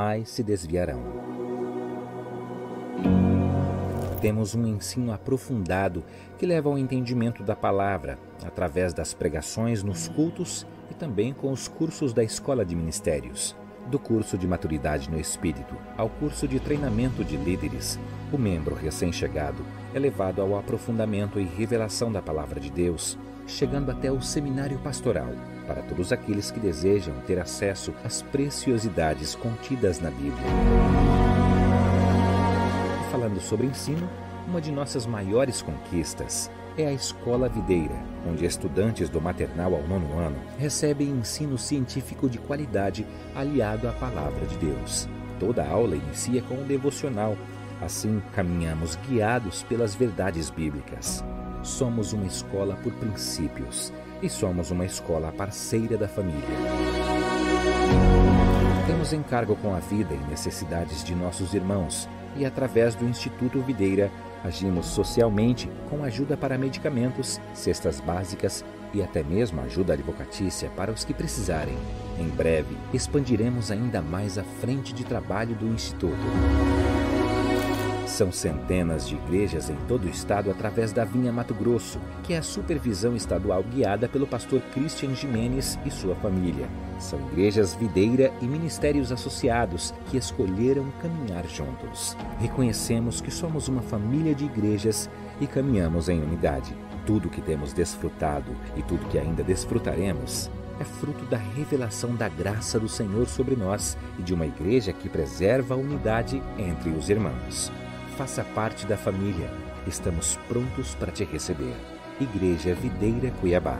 mais se desviarão. Temos um ensino aprofundado que leva ao entendimento da palavra, através das pregações nos cultos e também com os cursos da Escola de Ministérios. Do curso de Maturidade no Espírito ao curso de Treinamento de Líderes, o membro recém-chegado é levado ao aprofundamento e revelação da Palavra de Deus, chegando até o Seminário Pastoral, para todos aqueles que desejam ter acesso às preciosidades contidas na Bíblia. Falando sobre ensino, uma de nossas maiores conquistas é a Escola Videira, onde estudantes do maternal ao nono ano recebem ensino científico de qualidade aliado à Palavra de Deus. Toda aula inicia com um devocional, assim caminhamos guiados pelas verdades bíblicas. Somos uma escola por princípios e somos uma escola parceira da família. Temos encargo com a vida e necessidades de nossos irmãos e, através do Instituto Videira, Agimos socialmente com ajuda para medicamentos, cestas básicas e até mesmo ajuda advocatícia para os que precisarem. Em breve, expandiremos ainda mais a frente de trabalho do Instituto. São centenas de igrejas em todo o estado através da Vinha Mato Grosso, que é a supervisão estadual guiada pelo pastor Christian Jimenez e sua família. São igrejas videira e ministérios associados que escolheram caminhar juntos. Reconhecemos que somos uma família de igrejas e caminhamos em unidade. Tudo que temos desfrutado e tudo que ainda desfrutaremos é fruto da revelação da graça do Senhor sobre nós e de uma igreja que preserva a unidade entre os irmãos faça parte da família. Estamos prontos para te receber. Igreja Videira Cuiabá.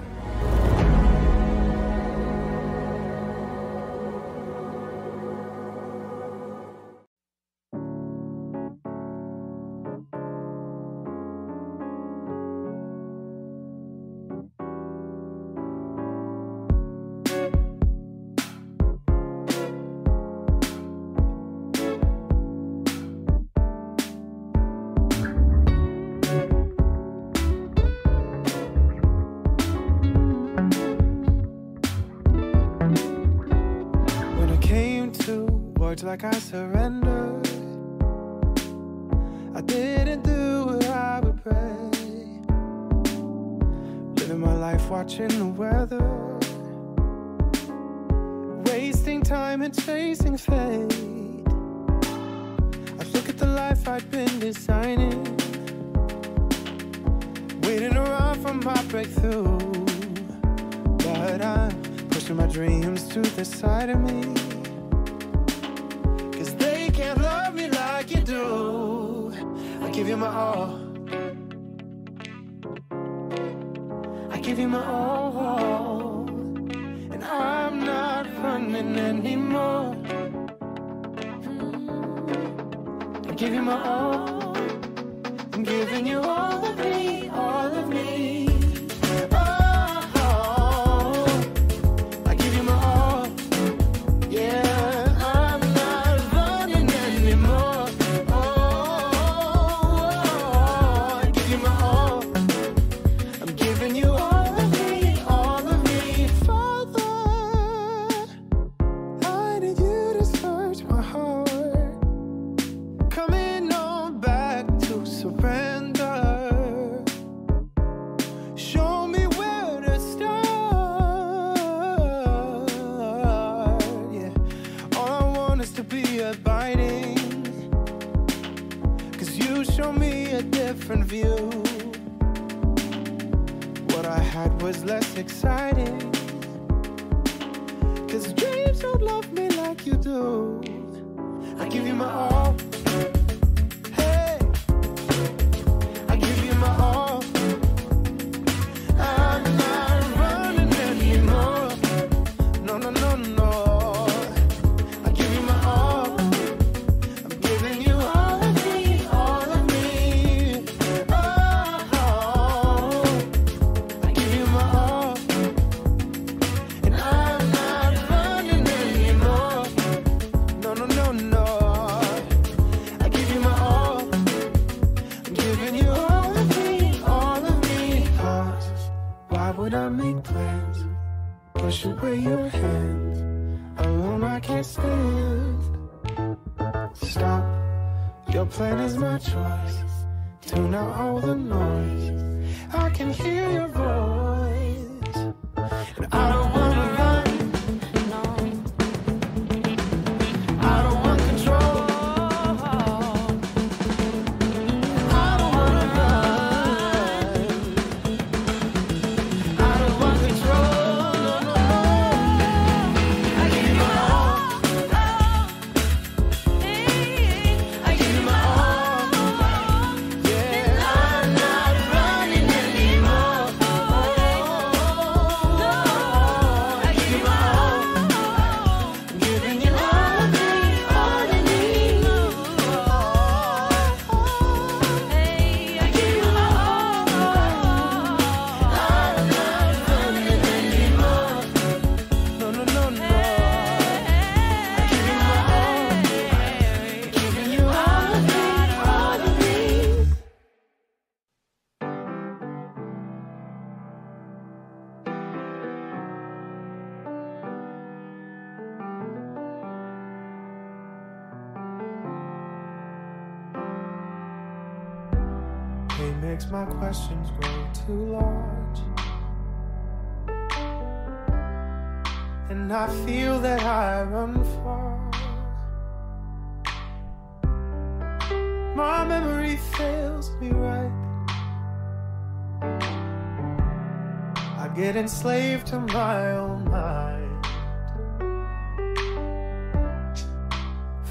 Enslaved to my own mind.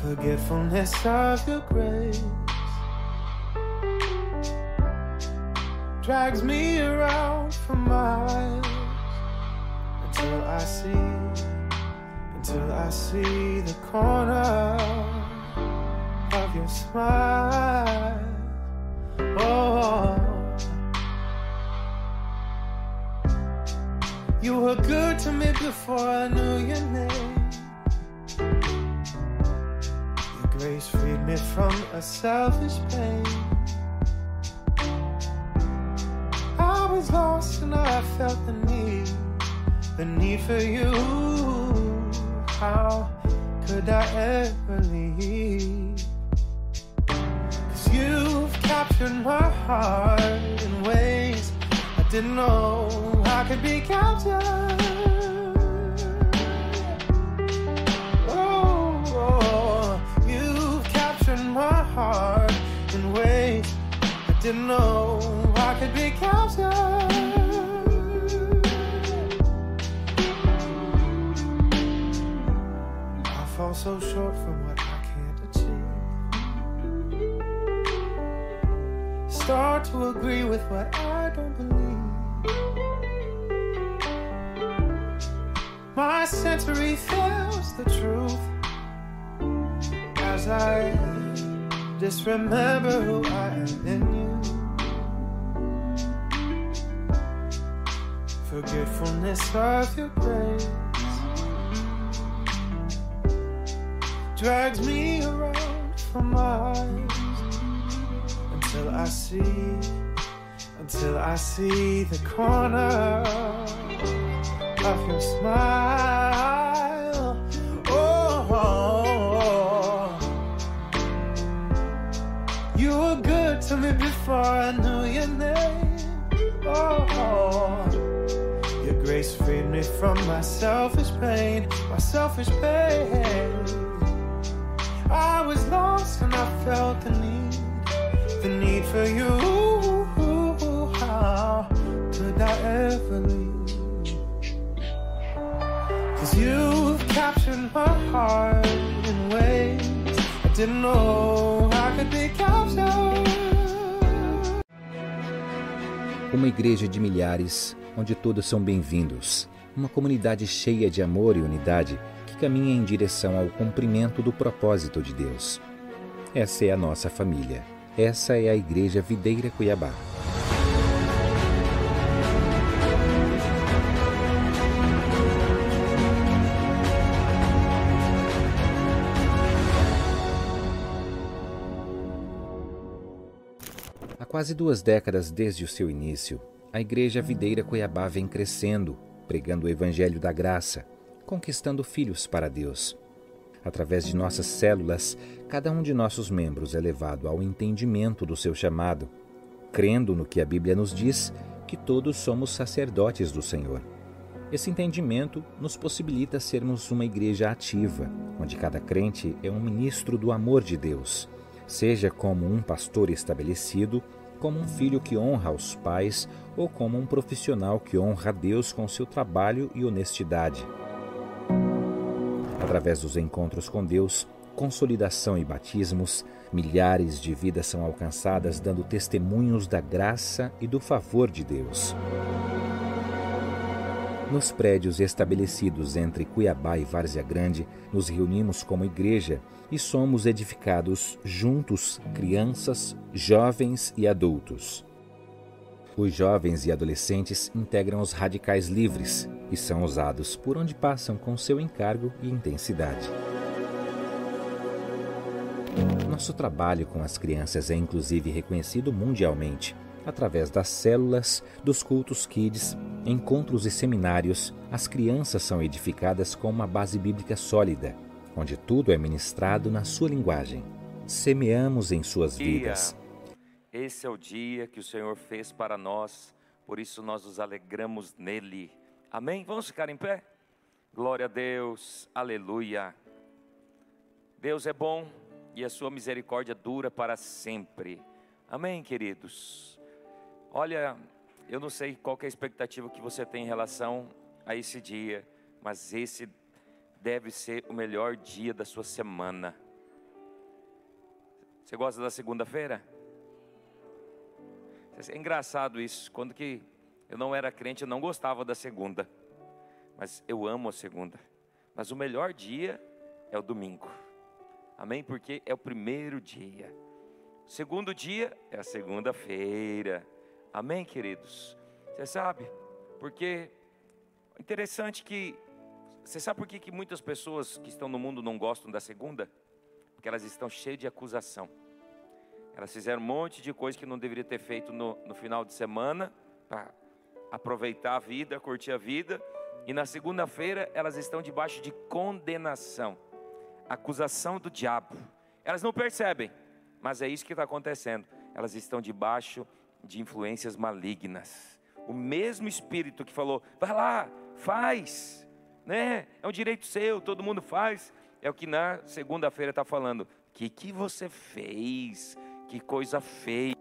Forgetfulness of your grace. drags me around for miles until I see, until I see the corner of your smile. Be captured. Oh, oh, you've captured my heart in ways I didn't know I could be captured. I fall so short My sensory fails the truth as I disremember who I am in you. Forgetfulness of your grace drags me around for miles until I see, until I see the corner of your smile. I knew your name. Oh, your grace freed me from my selfish pain, my selfish pain. I was lost and I felt the need, the need for you. How could I ever leave? Cause you've captured my heart in ways I didn't know I could be captured. Uma igreja de milhares, onde todos são bem-vindos. Uma comunidade cheia de amor e unidade que caminha em direção ao cumprimento do propósito de Deus. Essa é a nossa família. Essa é a Igreja Videira Cuiabá. Quase duas décadas desde o seu início, a Igreja Videira Cuiabá vem crescendo, pregando o Evangelho da Graça, conquistando filhos para Deus. Através de nossas células, cada um de nossos membros é levado ao entendimento do seu chamado, crendo no que a Bíblia nos diz que todos somos sacerdotes do Senhor. Esse entendimento nos possibilita sermos uma igreja ativa, onde cada crente é um ministro do amor de Deus, seja como um pastor estabelecido, como um filho que honra os pais ou como um profissional que honra a Deus com seu trabalho e honestidade. Através dos encontros com Deus, consolidação e batismos, milhares de vidas são alcançadas dando testemunhos da graça e do favor de Deus. Nos prédios estabelecidos entre Cuiabá e Várzea Grande, nos reunimos como igreja e somos edificados juntos, crianças, jovens e adultos. Os jovens e adolescentes integram os radicais livres e são usados por onde passam com seu encargo e intensidade. Nosso trabalho com as crianças é inclusive reconhecido mundialmente através das células, dos cultos kids, encontros e seminários, as crianças são edificadas com uma base bíblica sólida, onde tudo é ministrado na sua linguagem. Semeamos em suas vidas. Esse é o dia que o Senhor fez para nós, por isso nós nos alegramos nele. Amém? Vamos ficar em pé? Glória a Deus, aleluia. Deus é bom e a sua misericórdia dura para sempre. Amém, queridos? Olha, eu não sei qual é a expectativa que você tem em relação a esse dia, mas esse deve ser o melhor dia da sua semana. Você gosta da segunda-feira? É engraçado isso. Quando que eu não era crente, eu não gostava da segunda. Mas eu amo a segunda. Mas o melhor dia é o domingo. Amém? Porque é o primeiro dia. O segundo dia é a segunda-feira. Amém, queridos? Você sabe? Porque interessante que você sabe por que, que muitas pessoas que estão no mundo não gostam da segunda? Porque elas estão cheias de acusação. Elas fizeram um monte de coisa que não deveria ter feito no, no final de semana para aproveitar a vida, curtir a vida. E na segunda-feira elas estão debaixo de condenação, acusação do diabo. Elas não percebem, mas é isso que está acontecendo. Elas estão debaixo de influências malignas. O mesmo espírito que falou, vai lá, faz, né? É um direito seu, todo mundo faz. É o que na segunda-feira está falando. O que, que você fez? Que coisa feia.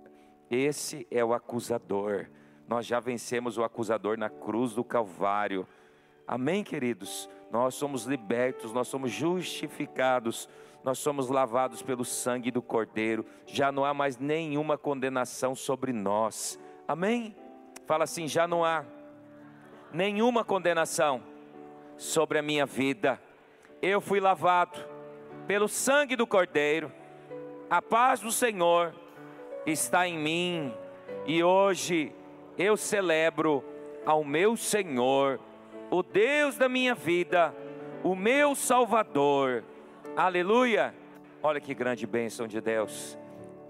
Esse é o acusador. Nós já vencemos o acusador na cruz do Calvário. Amém, queridos? Nós somos libertos, nós somos justificados nós somos lavados pelo sangue do Cordeiro, já não há mais nenhuma condenação sobre nós. Amém? Fala assim: já não há nenhuma condenação sobre a minha vida. Eu fui lavado pelo sangue do Cordeiro, a paz do Senhor está em mim, e hoje eu celebro ao meu Senhor, o Deus da minha vida, o meu Salvador Aleluia! Olha que grande bênção de Deus.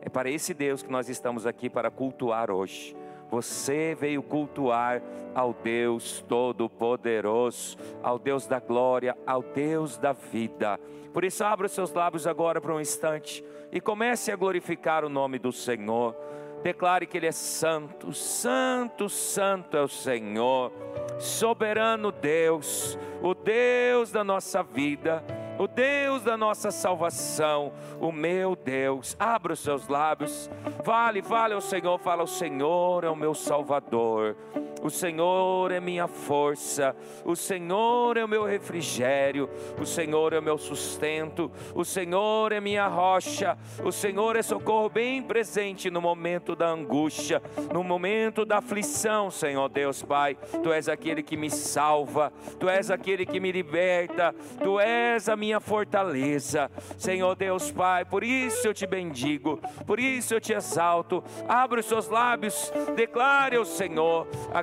É para esse Deus que nós estamos aqui para cultuar hoje. Você veio cultuar ao Deus Todo-Poderoso, ao Deus da glória, ao Deus da vida. Por isso, abra os seus lábios agora por um instante e comece a glorificar o nome do Senhor. Declare que Ele é santo, santo, santo é o Senhor, soberano Deus, o Deus da nossa vida o Deus da nossa salvação, o meu Deus. Abra os seus lábios, vale, vale ao Senhor, fala: O Senhor é o meu Salvador. O Senhor é minha força, o Senhor é o meu refrigério, o Senhor é o meu sustento, o Senhor é minha rocha, o Senhor é socorro bem presente no momento da angústia, no momento da aflição, Senhor Deus Pai. Tu és aquele que me salva, tu és aquele que me liberta, tu és a minha fortaleza, Senhor Deus Pai. Por isso eu te bendigo, por isso eu te exalto. Abre os seus lábios, declare ao Senhor a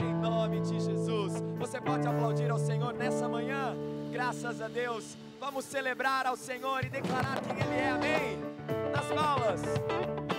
nome de Jesus. Você pode aplaudir ao Senhor nessa manhã? Graças a Deus. Vamos celebrar ao Senhor e declarar quem Ele é. Amém? Nas palmas.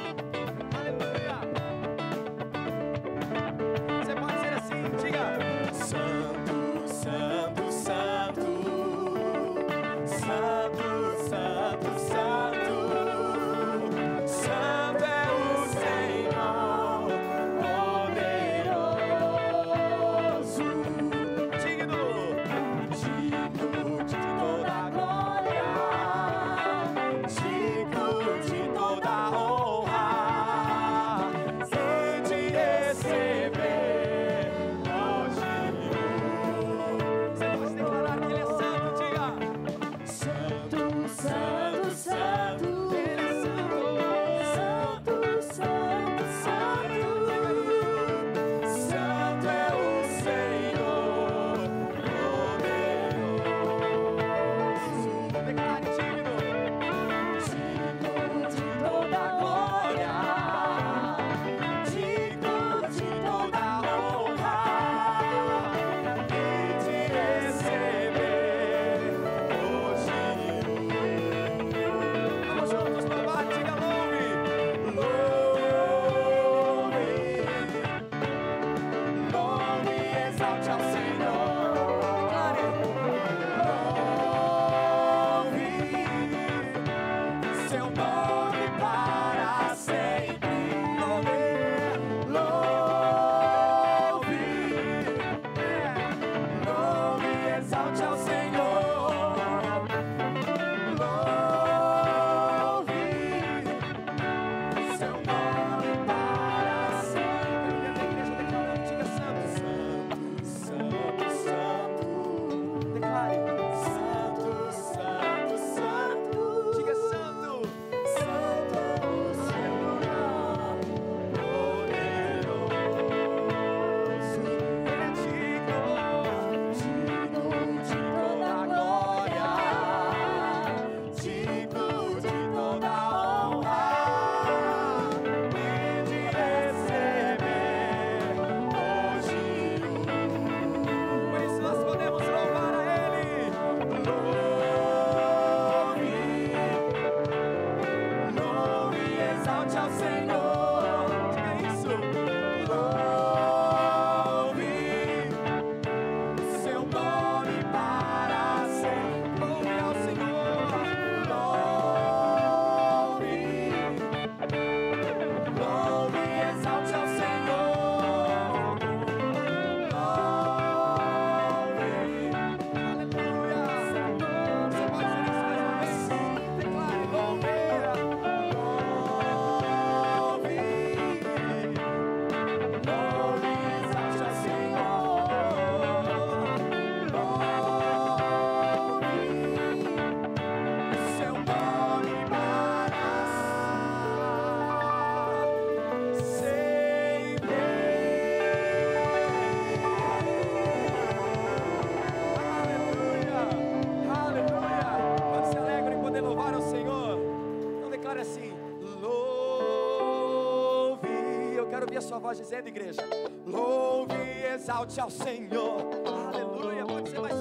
Quero ouvir a sua voz dizendo, igreja: Louve e exalte ao Senhor. Aleluia. Pode ser mais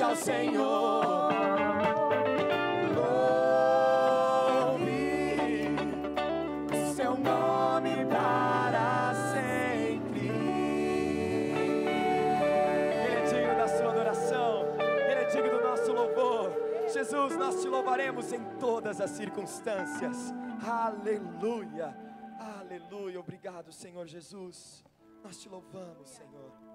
ao Senhor. Louve o seu nome para sempre. Ele é digno da sua adoração, ele é digno do nosso louvor. Jesus, nós te louvaremos em todas as circunstâncias. Aleluia, aleluia. Obrigado, Senhor Jesus. Nós te louvamos, Senhor.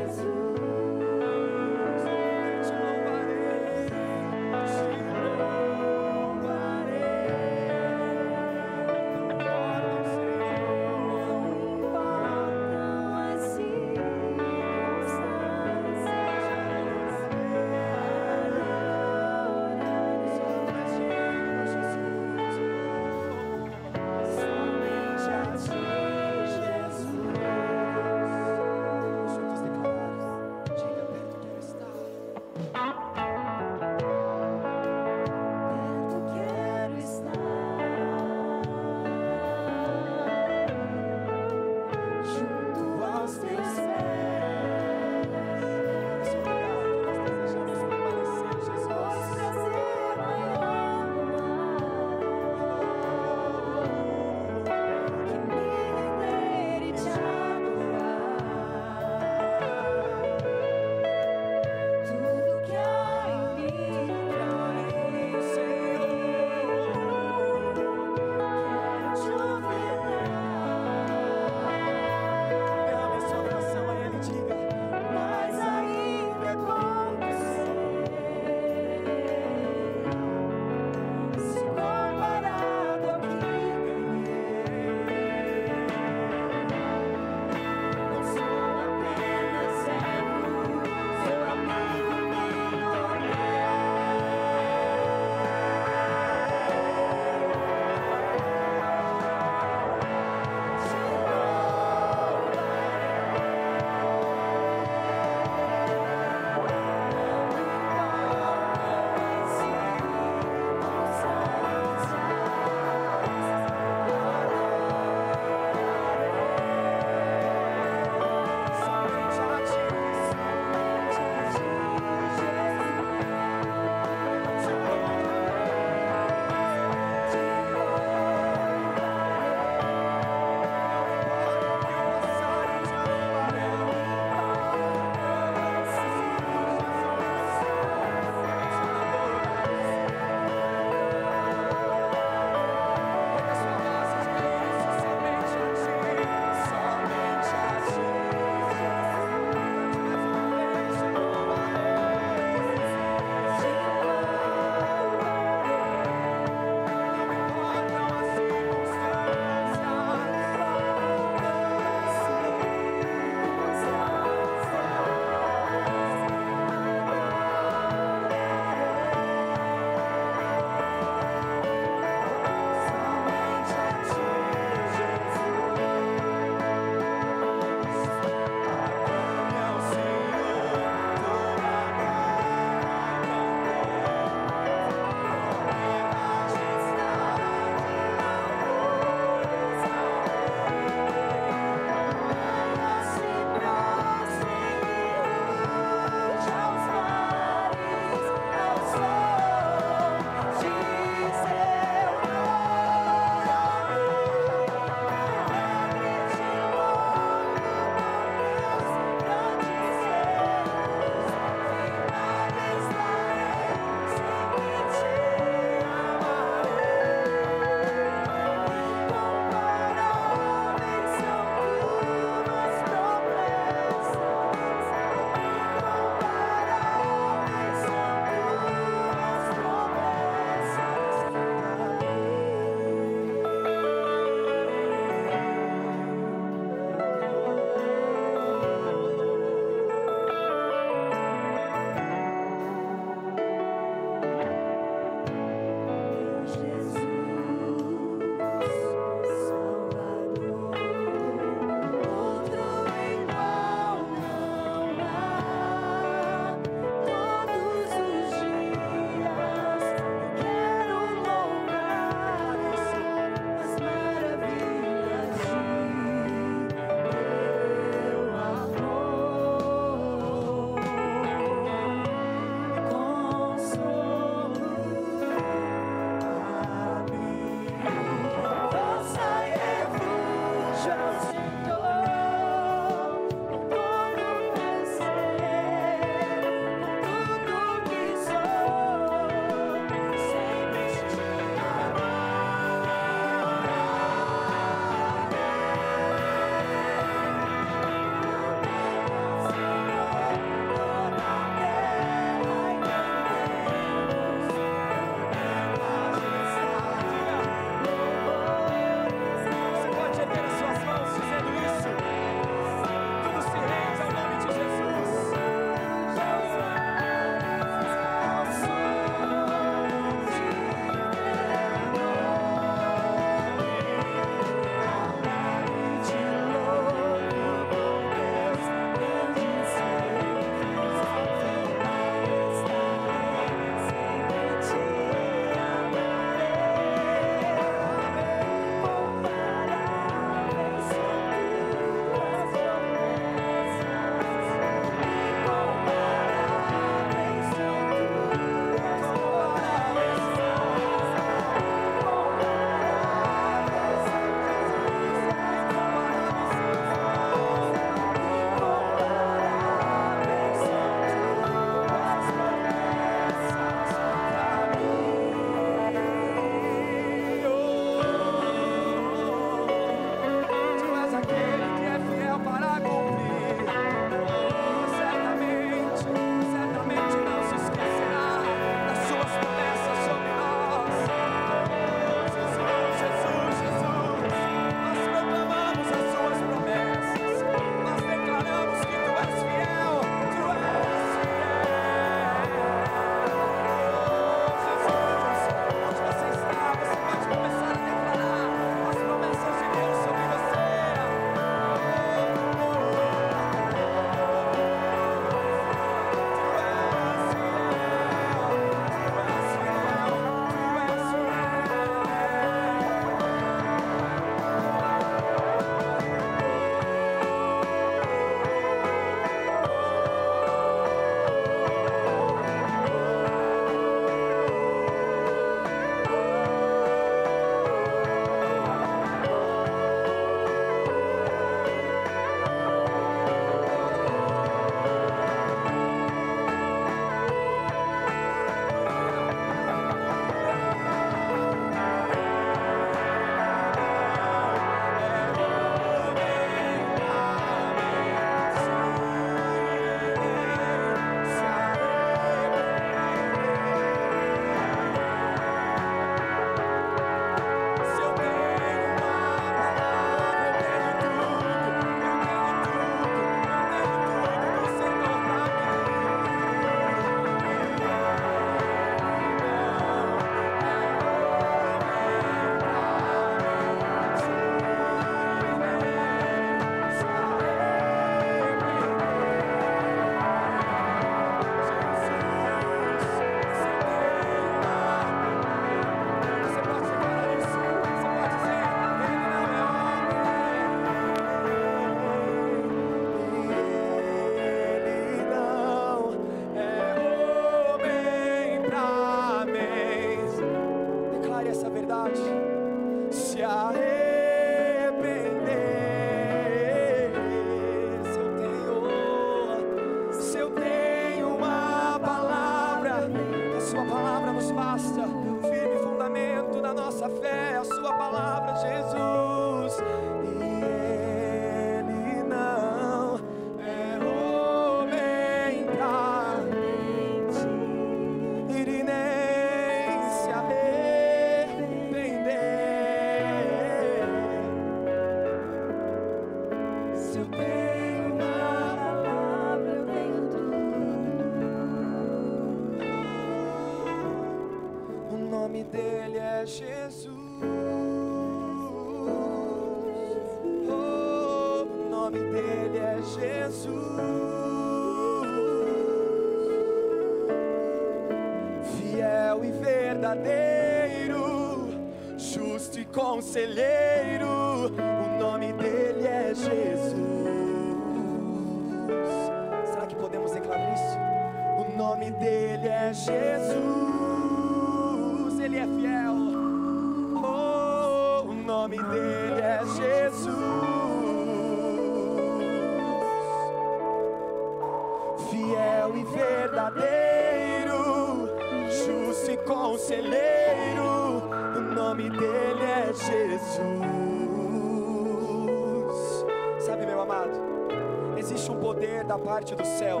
Parte do céu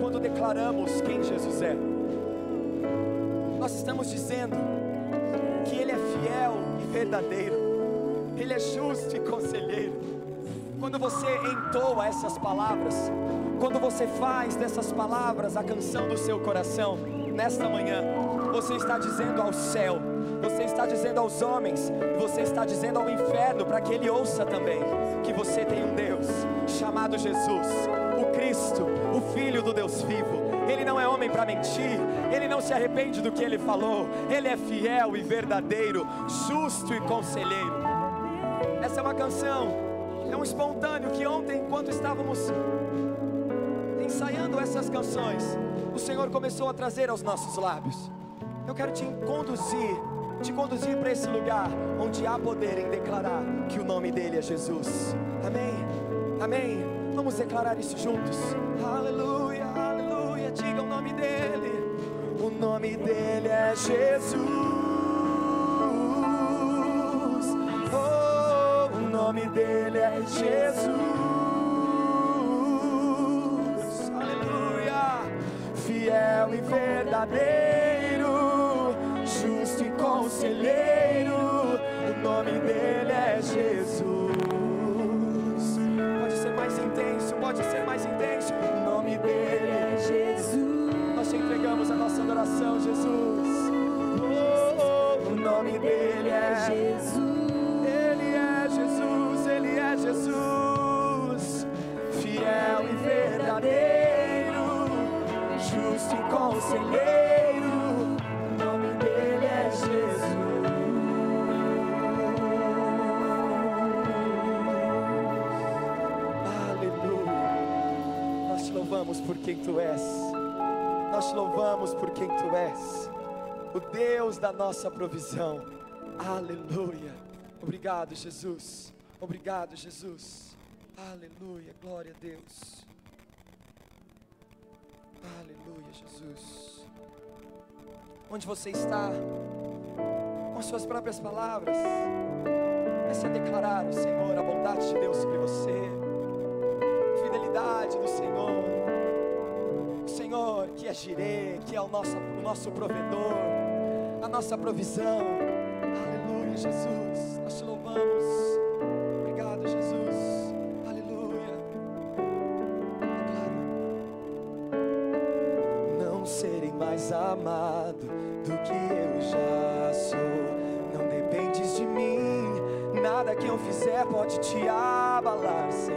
quando declaramos quem Jesus é. Nós estamos dizendo que Ele é fiel e verdadeiro, Ele é justo e conselheiro. Quando você entoa essas palavras, quando você faz dessas palavras a canção do seu coração, nesta manhã, você está dizendo ao céu, você está dizendo aos homens, você está dizendo ao inferno para que ele ouça também que você tem um Deus chamado Jesus, Cristo, o Filho do Deus vivo. Ele não é homem para mentir, ele não se arrepende do que ele falou, ele é fiel e verdadeiro, justo e conselheiro. Essa é uma canção, é um espontâneo que ontem, enquanto estávamos ensaiando essas canções, o Senhor começou a trazer aos nossos lábios. Eu quero te conduzir, te conduzir para esse lugar onde há poder em declarar que o nome dele é Jesus. Amém? Amém? Vamos declarar isso juntos. Aleluia, aleluia. Diga o nome dele. O nome dele é Jesus. Oh, o nome dele é Jesus. Aleluia. Fiel e verdadeiro, conselheiro. O nome dele é Jesus. Aleluia. Nós te louvamos por quem tu és. Nós te louvamos por quem tu és. O Deus da nossa provisão. Aleluia. Obrigado, Jesus. Obrigado, Jesus. Aleluia. Glória a Deus. Aleluia, Jesus. Onde você está, com as suas próprias palavras, comece a declarar o Senhor, a bondade de Deus sobre você, a fidelidade do Senhor. O Senhor que é Jirê, que é o nosso, o nosso provedor, a nossa provisão. Aleluia, Jesus. Nós te louvamos. Pode te abalar, Senhor.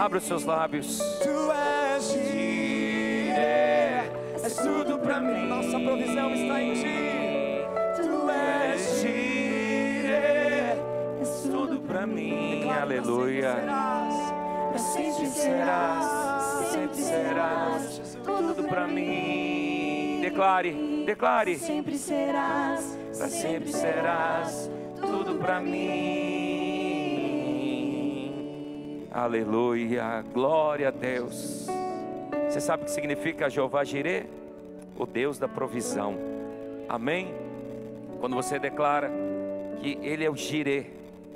Abra os seus lábios. Tu és Jireh, és tudo para mim. Nossa provisão está em ti. Tu és Jireh, és tudo para mim. Declaro, Aleluia. Sempre serás, sempre serás, tudo para mim. Declare, declare. Sempre serás, sempre serás, tudo para mim Aleluia, glória a Deus. Você sabe o que significa Jeová Jireh? O Deus da provisão. Amém? Quando você declara que Ele é o Jireh,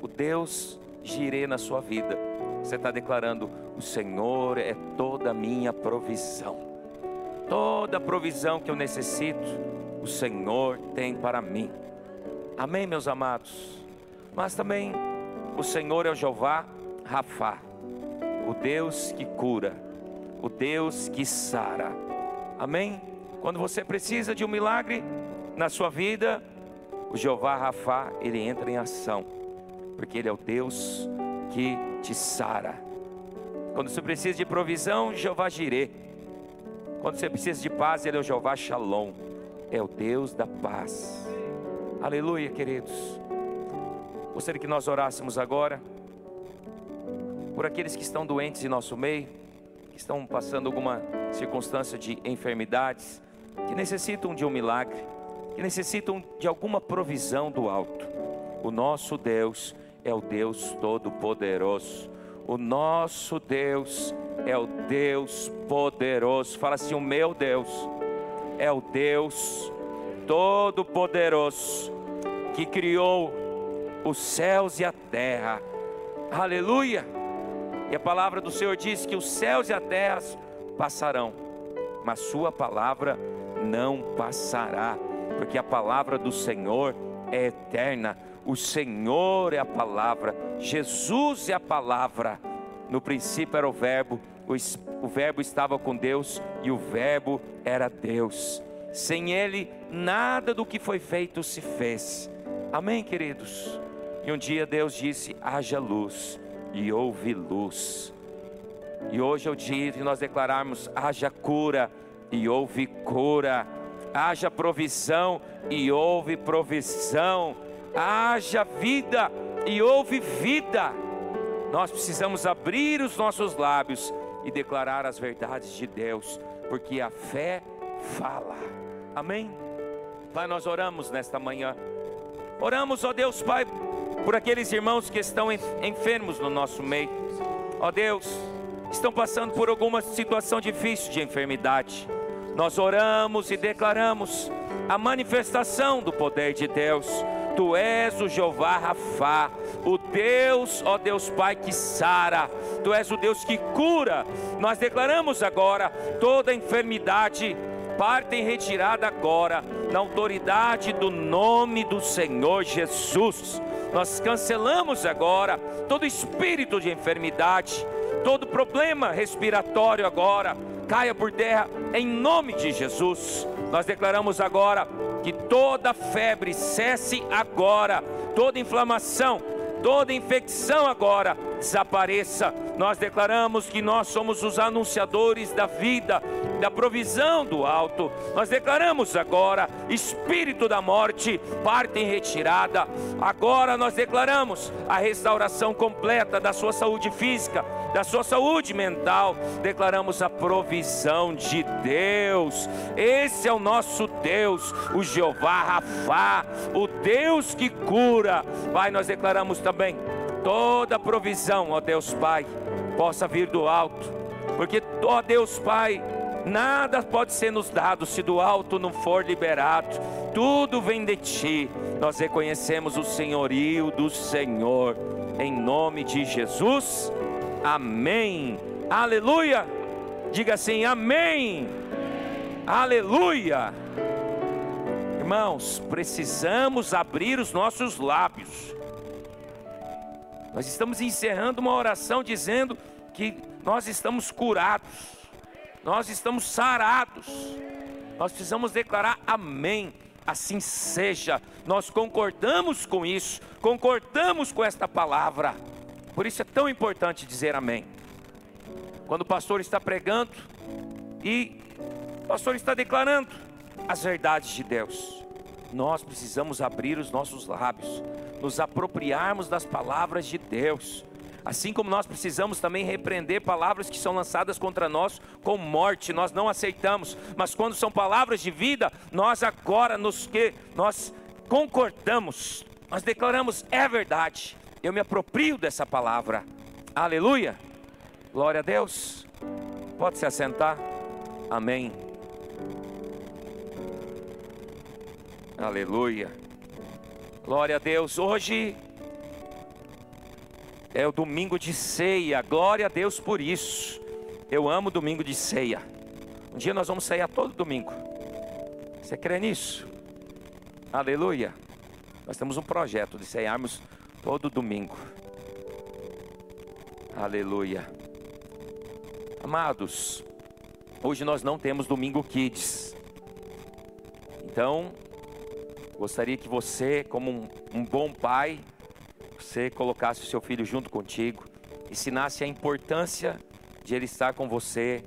o Deus Jireh na sua vida, você está declarando: O Senhor é toda a minha provisão. Toda a provisão que eu necessito, o Senhor tem para mim. Amém, meus amados? Mas também o Senhor é o Jeová Rafá, o Deus que cura, o Deus que sara. Amém? Quando você precisa de um milagre na sua vida, o Jeová Rafá, ele entra em ação, porque ele é o Deus que te sara. Quando você precisa de provisão, Jeová Jirê. Quando você precisa de paz, ele é o Jeová Shalom. É o Deus da paz. Aleluia, queridos. Gostaria que nós orássemos agora por aqueles que estão doentes em nosso meio, que estão passando alguma circunstância de enfermidades, que necessitam de um milagre, que necessitam de alguma provisão do alto. O nosso Deus é o Deus Todo-Poderoso. O nosso Deus é o Deus poderoso. Fala assim: o meu Deus é o Deus Todo-Poderoso que criou os céus e a terra. Aleluia! E a palavra do Senhor diz que os céus e a terra passarão, mas Sua palavra não passará, porque a palavra do Senhor é eterna. O Senhor é a palavra, Jesus é a palavra. No princípio era o Verbo, o, Verbo estava com Deus e o Verbo era Deus. Sem Ele, nada do que foi feito se fez. Amém, queridos? E um dia Deus disse: haja luz, e houve luz. E hoje é o dia de nós declararmos: haja cura, e houve cura. Haja provisão, e houve provisão. Haja vida, e houve vida. Nós precisamos abrir os nossos lábios e declarar as verdades de Deus, porque a fé fala. Amém? Pai, nós oramos nesta manhã. Oramos, ó Deus, Pai, por aqueles irmãos que estão enfermos no nosso meio. Ó Deus, estão passando por alguma situação difícil de enfermidade. Nós oramos e declaramos a manifestação do poder de Deus. Tu és o Jeová Rafá, o Deus, ó Deus Pai, que sara. Tu és o Deus que cura. Nós declaramos agora toda enfermidade parte em retirada agora, na autoridade do nome do Senhor Jesus. Nós cancelamos agora todo espírito de enfermidade, todo problema respiratório agora, caia por terra em nome de Jesus. Nós declaramos agora que toda febre cesse agora, toda inflamação, toda infecção agora desapareça. Nós declaramos que nós somos os anunciadores da vida, da provisão do alto. Nós declaramos agora: espírito da morte, parte em retirada. Agora nós declaramos a restauração completa da sua saúde física, da sua saúde mental. Declaramos a provisão de Deus. Esse é o nosso Deus, o Jeová Rafá, o Deus que cura. Pai, nós declaramos também toda provisão, ó Deus Pai, possa vir do alto, porque, ó Deus Pai, nada pode ser nos dado se do alto não for liberado, tudo vem de Ti. Nós reconhecemos o senhorio do Senhor, em nome de Jesus, amém. Aleluia. Diga assim: Amém. Aleluia. Irmãos, precisamos abrir os nossos lábios nós estamos encerrando uma oração dizendo que nós estamos curados, nós estamos sarados. Nós precisamos declarar amém. Assim seja. Nós concordamos com isso, concordamos com esta palavra. Por isso é tão importante dizer amém. Quando o pastor está pregando e o pastor está declarando as verdades de Deus, nós precisamos abrir os nossos lábios nos apropriarmos das palavras de Deus. Assim como nós precisamos também repreender palavras que são lançadas contra nós com morte, nós não aceitamos, mas quando são palavras de vida, nós agora nos que nós concordamos, nós declaramos é verdade. Eu me aproprio dessa palavra. Aleluia. Glória a Deus. Pode se assentar. Amém. Aleluia. Glória a Deus. Hoje é o domingo de ceia. Glória a Deus por isso. Eu amo domingo de ceia. Um dia nós vamos ceia todo domingo. Você crê nisso? Aleluia. Nós temos um projeto de ceiarmos todo domingo. Aleluia. Amados, hoje nós não temos domingo kids. Então, Gostaria que você, como um, um bom pai, você colocasse o seu filho junto contigo, ensinasse a importância de ele estar com você,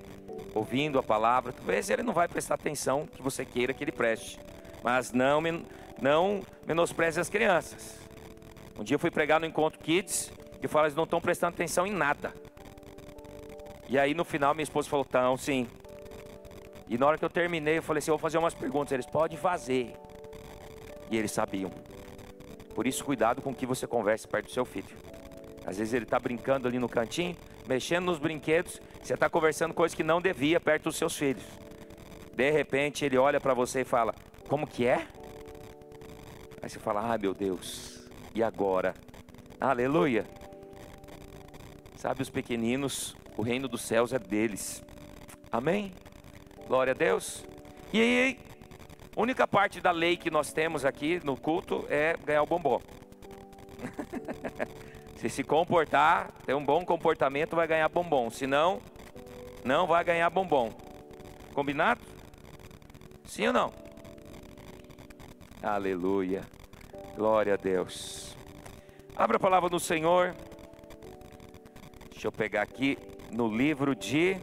ouvindo a palavra. Talvez ele não vai prestar atenção que você queira que ele preste, mas não, não menospreze as crianças. Um dia eu fui pregar no Encontro Kids e falo, eles não estão prestando atenção em nada. E aí no final minha esposa falou, estão sim. E na hora que eu terminei, eu falei assim, eu vou fazer umas perguntas. Eles, podem fazer. E eles sabiam. Por isso, cuidado com o que você conversa perto do seu filho. Às vezes ele está brincando ali no cantinho, mexendo nos brinquedos, você está conversando coisas que não devia perto dos seus filhos. De repente ele olha para você e fala: Como que é? Aí você fala: Ah, meu Deus, e agora? Aleluia. Sabe, os pequeninos, o reino dos céus é deles. Amém? Glória a Deus. E aí, a única parte da lei que nós temos aqui no culto é ganhar o bombom. Se se comportar, ter um bom comportamento, vai ganhar bombom. Se não, não vai ganhar bombom. Combinado? Sim ou não? Aleluia. Glória a Deus. Abra a palavra do Senhor. Deixa eu pegar aqui no livro de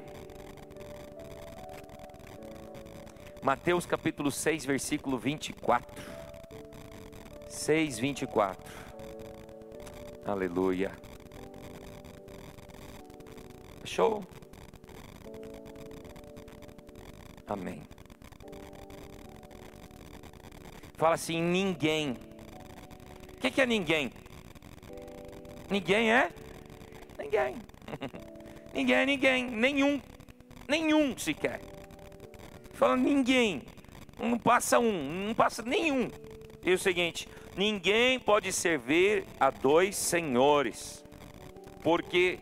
Mateus capítulo 6, versículo 24. 6, 24. Aleluia. Show? Amém. Fala assim: ninguém. O que, que é ninguém? Ninguém é? Ninguém. ninguém é ninguém. Nenhum. Nenhum sequer. Fala ninguém. Não passa um. Não passa nenhum. E o seguinte: Ninguém pode servir a dois senhores, porque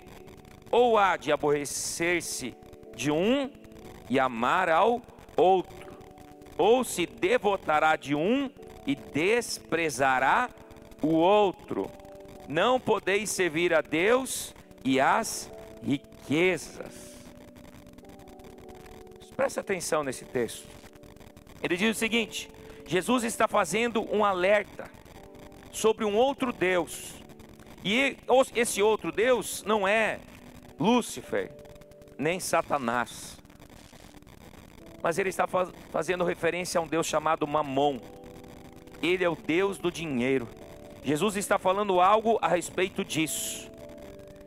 ou há de aborrecer-se de um e amar ao outro, ou se devotará de um e desprezará o outro. Não podeis servir a Deus e às riquezas. Preste atenção nesse texto. Ele diz o seguinte: Jesus está fazendo um alerta sobre um outro Deus. E esse outro Deus não é Lúcifer, nem Satanás. Mas ele está fazendo referência a um Deus chamado Mamon. Ele é o Deus do dinheiro. Jesus está falando algo a respeito disso.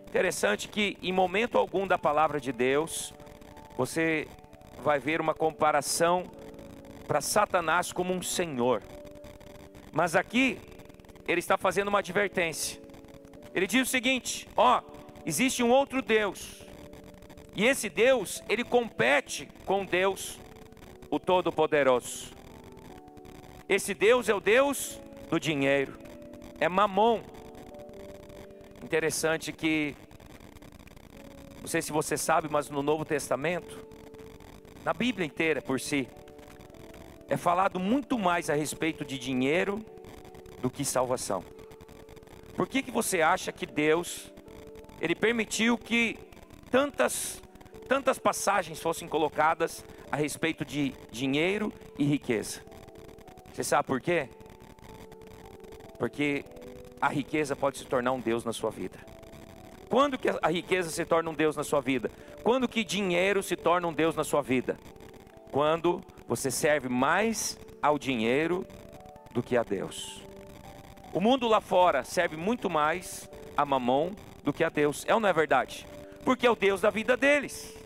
Interessante que em momento algum da palavra de Deus, você vai ver uma comparação para Satanás como um senhor. Mas aqui ele está fazendo uma advertência. Ele diz o seguinte: ó, existe um outro Deus. E esse Deus, ele compete com Deus, o Todo-Poderoso. Esse Deus é o Deus do dinheiro, é Mamon. Interessante que, não sei se você sabe, mas no Novo Testamento, na Bíblia inteira por si, é falado muito mais a respeito de dinheiro do que salvação. Por que, que você acha que Deus ele permitiu que tantas tantas passagens fossem colocadas a respeito de dinheiro e riqueza? Você sabe por quê? Porque a riqueza pode se tornar um Deus na sua vida. Quando que a riqueza se torna um Deus na sua vida? Quando que dinheiro se torna um Deus na sua vida? Quando você serve mais ao dinheiro do que a Deus. O mundo lá fora serve muito mais a Mamon do que a Deus. É ou não é verdade? Porque é o Deus da vida deles.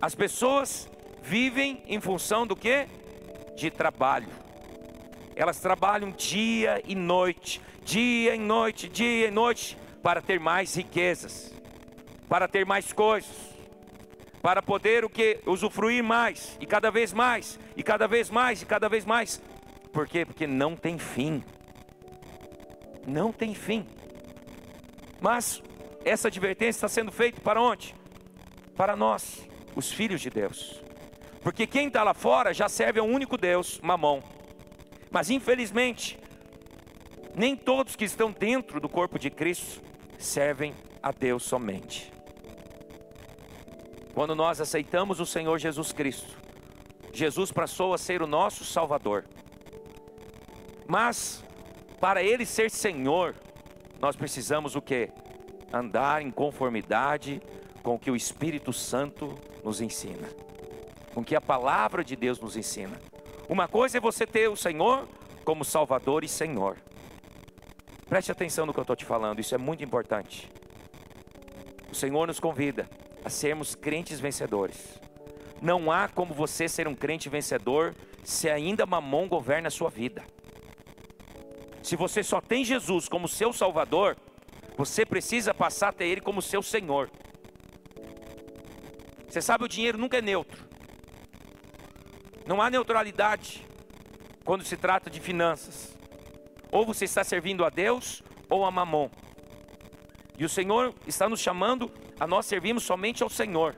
As pessoas vivem em função do que? De trabalho. Elas trabalham dia e noite, dia e noite, dia e noite, para ter mais riquezas, para ter mais coisas, para poder o que? Usufruir mais, e cada vez mais, e cada vez mais, e cada vez mais. Por quê? Porque não tem fim não tem fim. Mas essa advertência está sendo feita para onde? Para nós, os filhos de Deus. Porque quem está lá fora já serve a um único Deus, Mamão. Mas infelizmente, nem todos que estão dentro do corpo de Cristo servem a Deus somente. Quando nós aceitamos o Senhor Jesus Cristo, Jesus passou a ser o nosso Salvador. Mas para ele ser Senhor, nós precisamos o quê? Andar em conformidade com o que o Espírito Santo nos ensina, com o que a palavra de Deus nos ensina. Uma coisa é você ter o Senhor como Salvador e Senhor. Preste atenção no que eu estou te falando, isso é muito importante. O Senhor nos convida a sermos crentes vencedores. Não há como você ser um crente vencedor se ainda Mamon governa a sua vida. Se você só tem Jesus como seu Salvador, você precisa passar a ter Ele como seu Senhor. Você sabe, o dinheiro nunca é neutro. Não há neutralidade quando se trata de finanças. Ou você está servindo a Deus ou a Mamon. E o Senhor está nos chamando a nós servirmos somente ao Senhor.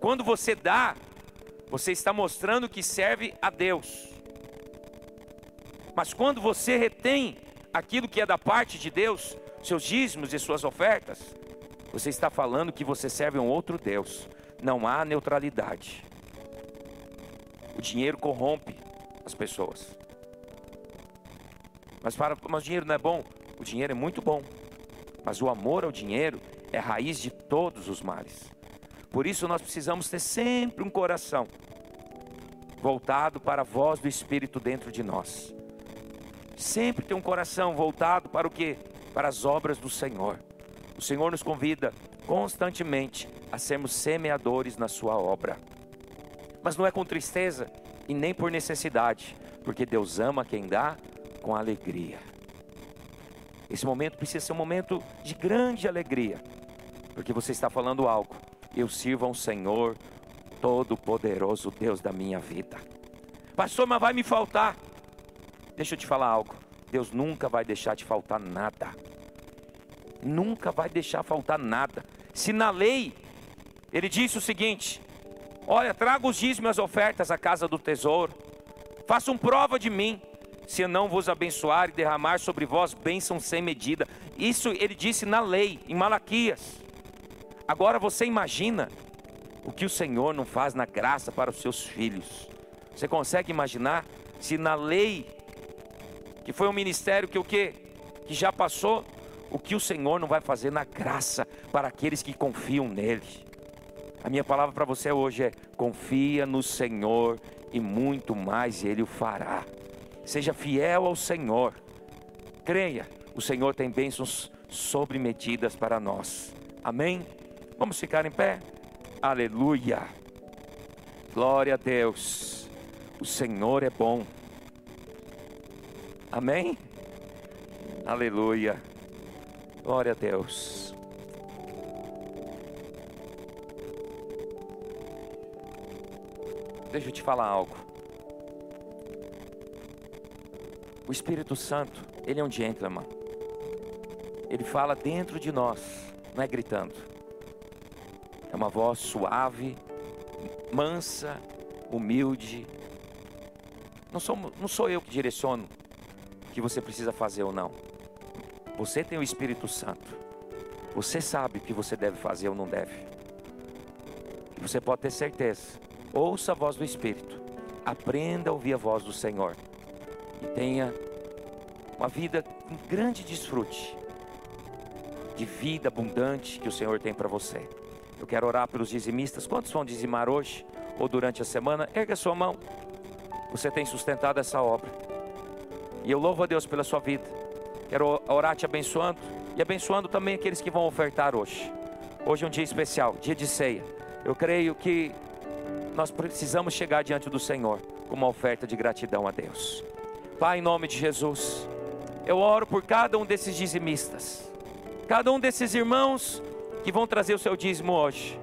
Quando você dá, você está mostrando que serve a Deus. Mas quando você retém aquilo que é da parte de Deus, seus dízimos e suas ofertas, você está falando que você serve a um outro Deus. Não há neutralidade. O dinheiro corrompe as pessoas. Mas, para, mas o dinheiro não é bom? O dinheiro é muito bom. Mas o amor ao dinheiro é raiz de todos os males. Por isso nós precisamos ter sempre um coração voltado para a voz do Espírito dentro de nós. Sempre ter um coração voltado para o que? Para as obras do Senhor. O Senhor nos convida constantemente a sermos semeadores na sua obra. Mas não é com tristeza e nem por necessidade, porque Deus ama quem dá com alegria. Esse momento precisa ser um momento de grande alegria, porque você está falando algo. Eu sirvo a um Senhor Todo-Poderoso, Deus da minha vida. Pastor, mas vai me faltar. Deixa eu te falar algo. Deus nunca vai deixar de faltar nada. Nunca vai deixar faltar nada. Se na lei ele disse o seguinte: Olha, traga os dízimos e as ofertas à casa do tesouro. Façam prova de mim se eu não vos abençoar e derramar sobre vós bênção sem medida. Isso ele disse na lei, em Malaquias. Agora você imagina o que o Senhor não faz na graça para os seus filhos. Você consegue imaginar se na lei, que foi um ministério que o que? Que já passou, o que o Senhor não vai fazer na graça para aqueles que confiam nele. A minha palavra para você hoje é: confia no Senhor e muito mais ele o fará. Seja fiel ao Senhor. Creia, o Senhor tem bênçãos sobremedidas para nós. Amém? Vamos ficar em pé? Aleluia. Glória a Deus. O Senhor é bom. Amém? Aleluia. Glória a Deus. Deixa eu te falar algo. O Espírito Santo, ele é um gentleman. Ele fala dentro de nós, não é gritando. É uma voz suave, mansa, humilde. Não sou, não sou eu que direciono o que você precisa fazer ou não. Você tem o Espírito Santo. Você sabe o que você deve fazer ou não deve. E você pode ter certeza. Ouça a voz do Espírito. Aprenda a ouvir a voz do Senhor e tenha uma vida com grande desfrute de vida abundante que o Senhor tem para você. Eu quero orar pelos dizimistas. Quantos vão dizimar hoje ou durante a semana? Erga sua mão. Você tem sustentado essa obra. E eu louvo a Deus pela sua vida. Quero orar te abençoando e abençoando também aqueles que vão ofertar hoje. Hoje é um dia especial, dia de ceia. Eu creio que nós precisamos chegar diante do Senhor com uma oferta de gratidão a Deus. Pai, em nome de Jesus, eu oro por cada um desses dizimistas, cada um desses irmãos que vão trazer o seu dízimo hoje.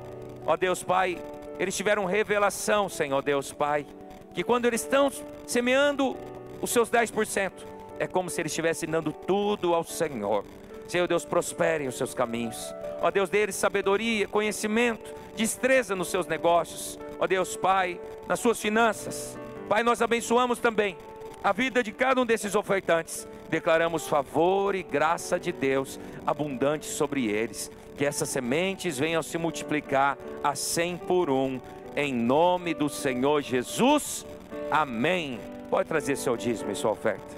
Ó Deus Pai, eles tiveram revelação, Senhor Deus Pai, que quando eles estão semeando os seus 10%, é como se eles estivessem dando tudo ao Senhor. Senhor Deus, prospere os seus caminhos. Ó Deus, deles sabedoria, conhecimento, destreza nos seus negócios. Ó Deus Pai, nas suas finanças. Pai, nós abençoamos também a vida de cada um desses ofertantes. Declaramos favor e graça de Deus abundante sobre eles. Que essas sementes venham se multiplicar a cem por um. Em nome do Senhor Jesus. Amém. Pode trazer seu dízimo e sua oferta.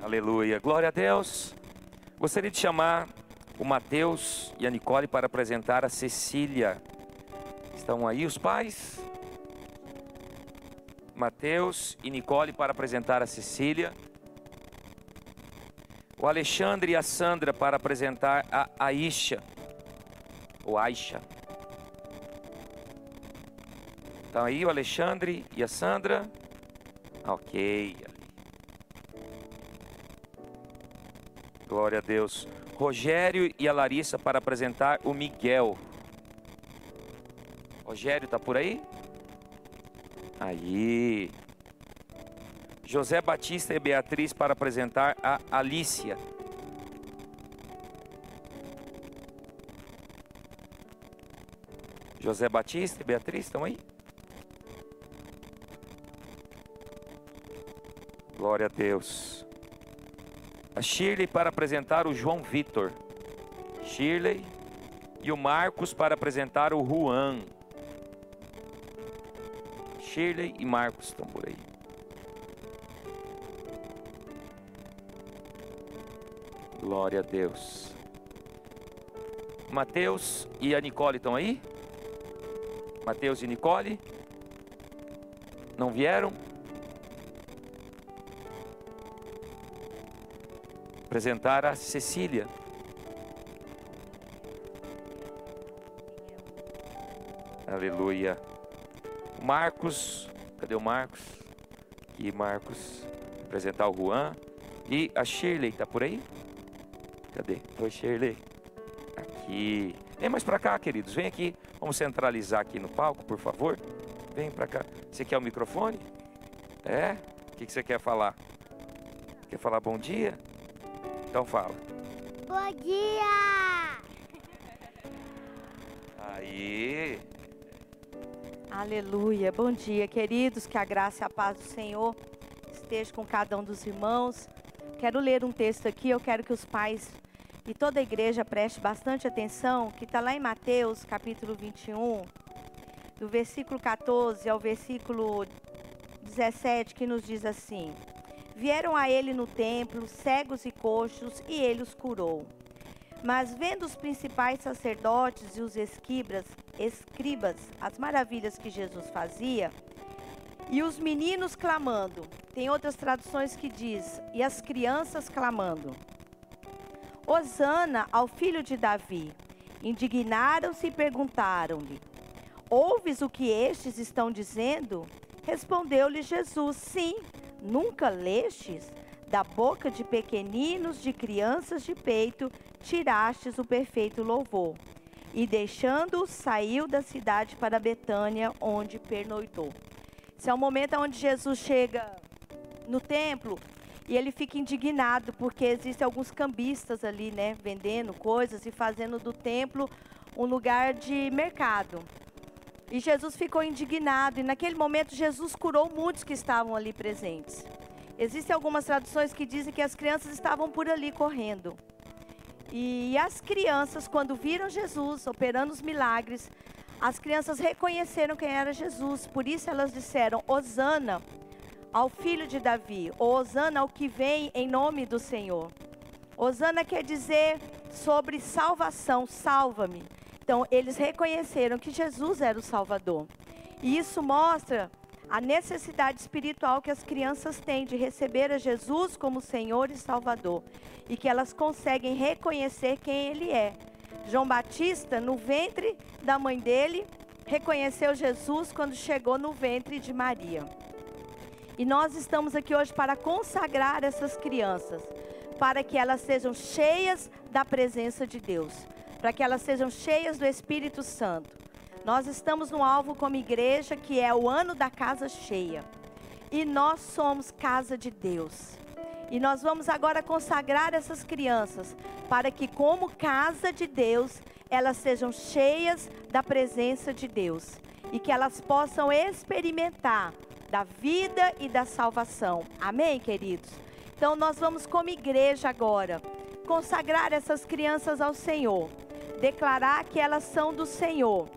Aleluia. Glória a Deus. Gostaria de chamar o Mateus e a Nicole para apresentar a Cecília. Estão aí os pais? Mateus e Nicole para apresentar a Cecília. O Alexandre e a Sandra para apresentar a Aisha. Ou Aisha. Estão aí o Alexandre e a Sandra? Ok. Glória a Deus. Rogério e a Larissa para apresentar o Miguel. Rogério está por aí? Aí. José Batista e Beatriz para apresentar a Alícia. José Batista e Beatriz estão aí? Glória a Deus. A Shirley para apresentar o João Vitor. Shirley e o Marcos para apresentar o Juan. Shirley e Marcos estão por aí. Glória a Deus. Mateus e a Nicole estão aí? Mateus e Nicole? Não vieram? Apresentar a Cecília. Aleluia. Marcos, cadê o Marcos? Aqui, Marcos. Apresentar o Juan. E a Shirley, tá por aí? Cadê? Oi, Shirley. Aqui. Vem mais pra cá, queridos. Vem aqui. Vamos centralizar aqui no palco, por favor. Vem pra cá. Você quer o microfone? É? O que que você quer falar? Quer falar bom dia? Então fala. Bom dia! Aí. Aleluia. Bom dia, queridos. Que a graça e a paz do Senhor esteja com cada um dos irmãos. Quero ler um texto aqui. Eu quero que os pais e toda a igreja preste bastante atenção, que está lá em Mateus, capítulo 21, do versículo 14 ao versículo 17, que nos diz assim: Vieram a ele no templo cegos e coxos, e ele os curou. Mas vendo os principais sacerdotes e os esquibras, escribas as maravilhas que Jesus fazia, e os meninos clamando, tem outras traduções que diz, e as crianças clamando, Hosana ao filho de Davi. Indignaram-se e perguntaram-lhe: Ouves o que estes estão dizendo? Respondeu-lhe Jesus: Sim, nunca lestes? Da boca de pequeninos, de crianças de peito, tirastes o perfeito louvor. E deixando-os, saiu da cidade para Betânia, onde pernoitou. Esse é o momento onde Jesus chega no templo e ele fica indignado porque existem alguns cambistas ali, né, vendendo coisas e fazendo do templo um lugar de mercado. E Jesus ficou indignado e naquele momento Jesus curou muitos que estavam ali presentes. Existem algumas traduções que dizem que as crianças estavam por ali correndo. E as crianças, quando viram Jesus operando os milagres, as crianças reconheceram quem era Jesus. Por isso elas disseram: Hosana ao filho de Davi, Hosana ao que vem em nome do Senhor. Hosana quer dizer sobre salvação, salva-me. Então, eles reconheceram que Jesus era o Salvador. E isso mostra a necessidade espiritual que as crianças têm de receber a Jesus como Senhor e Salvador. E que elas conseguem reconhecer quem Ele é. João Batista, no ventre da mãe dele, reconheceu Jesus quando chegou no ventre de Maria. E nós estamos aqui hoje para consagrar essas crianças, para que elas sejam cheias da presença de Deus, para que elas sejam cheias do Espírito Santo. Nós estamos no alvo como igreja, que é o ano da casa cheia. E nós somos casa de Deus. E nós vamos agora consagrar essas crianças para que, como casa de Deus, elas sejam cheias da presença de Deus e que elas possam experimentar da vida e da salvação. Amém, queridos? Então nós vamos como igreja agora consagrar essas crianças ao Senhor, declarar que elas são do Senhor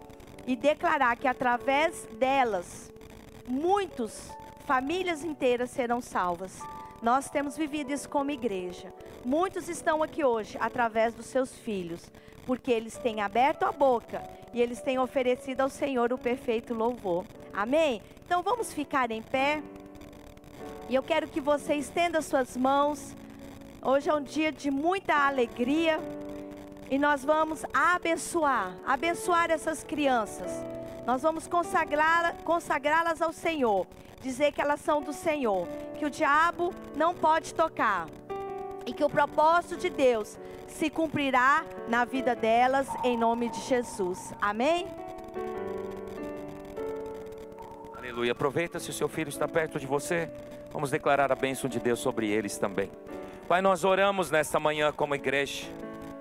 e declarar que através delas muitos famílias inteiras serão salvas. Nós temos vivido isso como igreja. Muitos estão aqui hoje através dos seus filhos, porque eles têm aberto a boca e eles têm oferecido ao Senhor o perfeito louvor. Amém? Então vamos ficar em pé. E eu quero que você estenda suas mãos. Hoje é um dia de muita alegria. E nós vamos abençoar, abençoar essas crianças. Nós vamos consagrá-las consagrá ao Senhor. Dizer que elas são do Senhor. Que o diabo não pode tocar. E que o propósito de Deus se cumprirá na vida delas, em nome de Jesus. Amém? Aleluia. Aproveita se o seu filho está perto de você. Vamos declarar a bênção de Deus sobre eles também. Pai, nós oramos nesta manhã como igreja.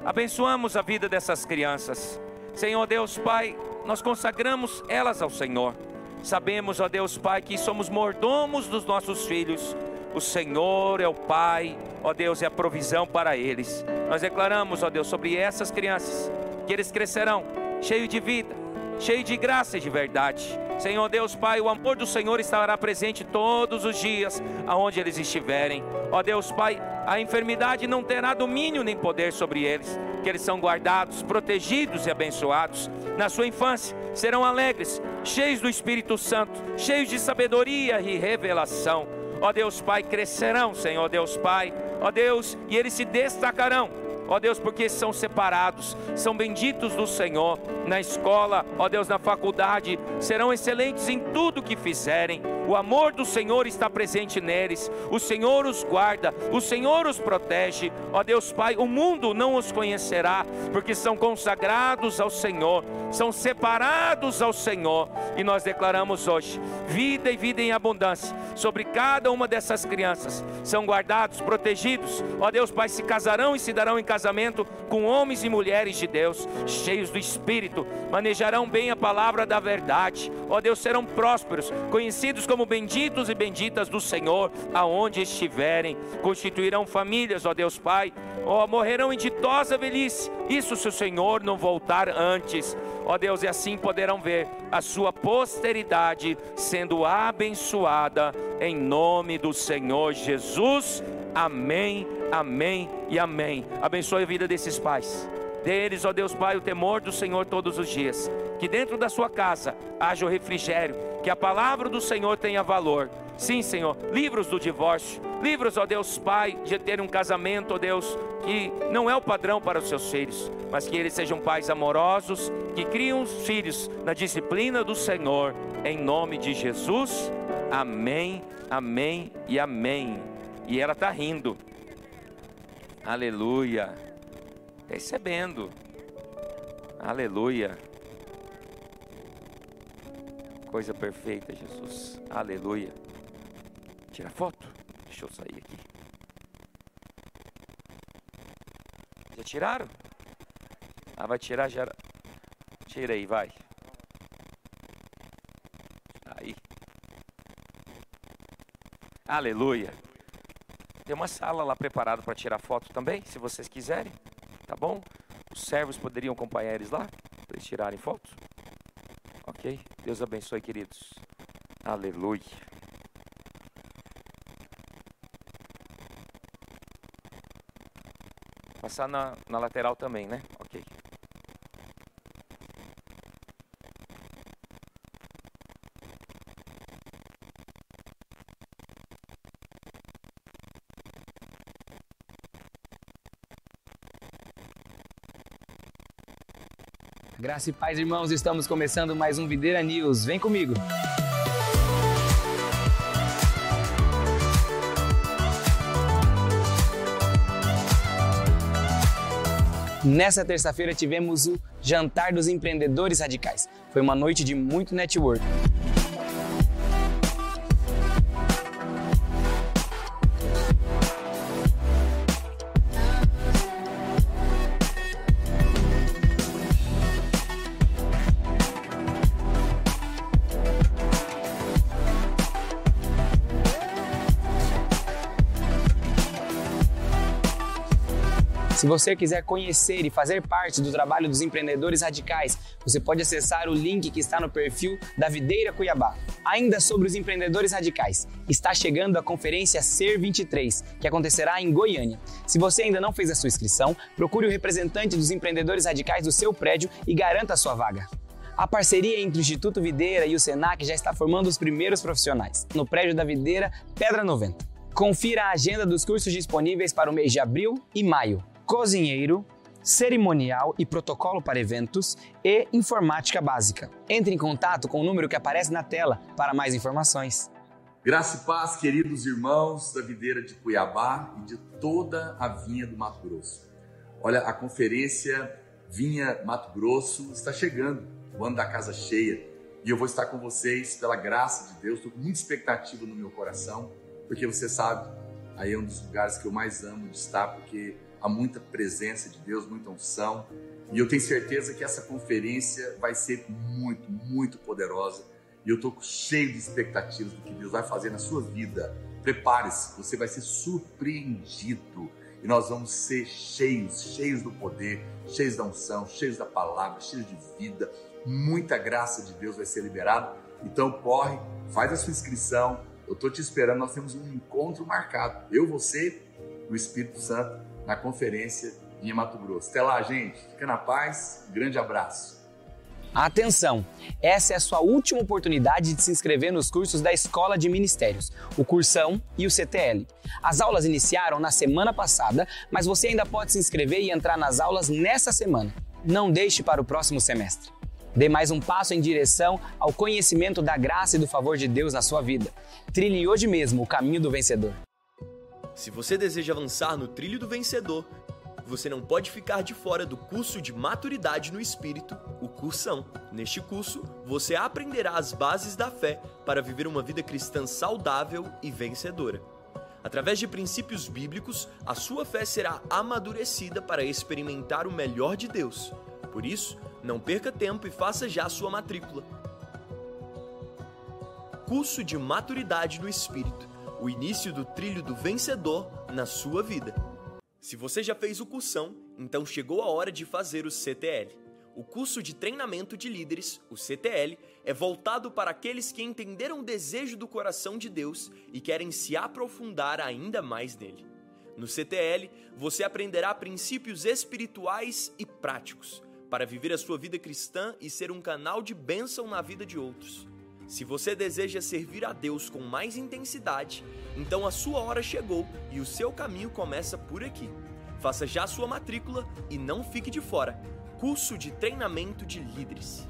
Abençoamos a vida dessas crianças. Senhor Deus, Pai, nós consagramos elas ao Senhor. Sabemos, ó Deus Pai, que somos mordomos dos nossos filhos. O Senhor é o Pai, ó Deus, é a provisão para eles. Nós declaramos, ó Deus, sobre essas crianças, que eles crescerão cheios de vida, cheios de graça e de verdade. Senhor Deus Pai, o amor do Senhor estará presente todos os dias, aonde eles estiverem. Ó Deus Pai, a enfermidade não terá domínio nem poder sobre eles, que eles são guardados, protegidos e abençoados. Na sua infância serão alegres, cheios do Espírito Santo, cheios de sabedoria e revelação. Ó Deus Pai, crescerão, Senhor Deus Pai, ó Deus, e eles se destacarão ó Deus, porque são separados, são benditos do Senhor na escola, ó Deus, na faculdade, serão excelentes em tudo que fizerem. O amor do Senhor está presente neles, o Senhor os guarda, o Senhor os protege, ó Deus Pai. O mundo não os conhecerá, porque são consagrados ao Senhor, são separados ao Senhor, e nós declaramos hoje vida e vida em abundância sobre cada uma dessas crianças. São guardados, protegidos, ó Deus Pai, se casarão e se darão em casamento casamento com homens e mulheres de Deus, cheios do Espírito, manejarão bem a palavra da verdade, ó Deus, serão prósperos, conhecidos como benditos e benditas do Senhor, aonde estiverem, constituirão famílias, ó Deus Pai, ó, morrerão em ditosa velhice, isso se o Senhor não voltar antes, ó Deus, e assim poderão ver a sua posteridade sendo abençoada, em nome do Senhor Jesus. Amém, amém e amém. Abençoe a vida desses pais. Deles, ó Deus Pai, o temor do Senhor todos os dias. Que dentro da sua casa haja o refrigério, que a palavra do Senhor tenha valor. Sim, Senhor, livros do divórcio, livros, ó Deus Pai, de ter um casamento, ó Deus, que não é o padrão para os seus filhos, mas que eles sejam pais amorosos, que criam os filhos na disciplina do Senhor, em nome de Jesus. Amém, amém e amém. E ela está rindo. Aleluia. Recebendo. Aleluia. Coisa perfeita, Jesus. Aleluia. Tira foto. Deixa eu sair aqui. Já tiraram? Ah, vai tirar já. Tira aí, vai. Aí. Aleluia. Tem uma sala lá preparada para tirar foto também, se vocês quiserem. Tá bom? Os servos poderiam acompanhar eles lá, para eles tirarem fotos. Ok? Deus abençoe, queridos. Aleluia. Passar na, na lateral também, né? Ok. Graça e paz, irmãos, estamos começando mais um Videira News. Vem comigo. Nessa terça-feira tivemos o Jantar dos Empreendedores Radicais. Foi uma noite de muito network. Se você quiser conhecer e fazer parte do trabalho dos empreendedores radicais, você pode acessar o link que está no perfil da Videira Cuiabá. Ainda sobre os empreendedores radicais, está chegando a conferência Ser 23, que acontecerá em Goiânia. Se você ainda não fez a sua inscrição, procure o representante dos empreendedores radicais do seu prédio e garanta a sua vaga. A parceria entre o Instituto Videira e o Senac já está formando os primeiros profissionais, no prédio da Videira Pedra 90. Confira a agenda dos cursos disponíveis para o mês de abril e maio cozinheiro, cerimonial e protocolo para eventos e informática básica. Entre em contato com o número que aparece na tela para mais informações. Graça e paz, queridos irmãos da videira de Cuiabá e de toda a vinha do Mato Grosso. Olha, a conferência Vinha Mato Grosso está chegando, o ano da casa cheia, e eu vou estar com vocês pela graça de Deus. Estou com muita expectativa no meu coração, porque você sabe, aí é um dos lugares que eu mais amo de estar, porque há muita presença de Deus, muita unção. E eu tenho certeza que essa conferência vai ser muito, muito poderosa. E eu estou cheio de expectativas do que Deus vai fazer na sua vida. Prepare-se, você vai ser surpreendido. E nós vamos ser cheios, cheios do poder, cheios da unção, cheios da palavra, cheios de vida. Muita graça de Deus vai ser liberada. Então corre, faz a sua inscrição. Eu estou te esperando. Nós temos um encontro marcado. Eu, você, o Espírito Santo na conferência em Mato Grosso. Até lá, gente. Fica na paz. Grande abraço. Atenção! Essa é a sua última oportunidade de se inscrever nos cursos da Escola de Ministérios, o Cursão e o CTL. As aulas iniciaram na semana passada, mas você ainda pode se inscrever e entrar nas aulas nessa semana. Não deixe para o próximo semestre. Dê mais um passo em direção ao conhecimento da graça e do favor de Deus na sua vida. Trilhe hoje mesmo o caminho do vencedor. Se você deseja avançar no trilho do vencedor, você não pode ficar de fora do curso de Maturidade no Espírito, o Cursão. Neste curso, você aprenderá as bases da fé para viver uma vida cristã saudável e vencedora. Através de princípios bíblicos, a sua fé será amadurecida para experimentar o melhor de Deus. Por isso, não perca tempo e faça já sua matrícula. Curso de Maturidade no Espírito o início do trilho do vencedor na sua vida. Se você já fez o cursão, então chegou a hora de fazer o CTL. O curso de treinamento de líderes, o CTL, é voltado para aqueles que entenderam o desejo do coração de Deus e querem se aprofundar ainda mais nele. No CTL, você aprenderá princípios espirituais e práticos para viver a sua vida cristã e ser um canal de bênção na vida de outros. Se você deseja servir a Deus com mais intensidade, então a sua hora chegou e o seu caminho começa por aqui. Faça já sua matrícula e não fique de fora. Curso de treinamento de líderes.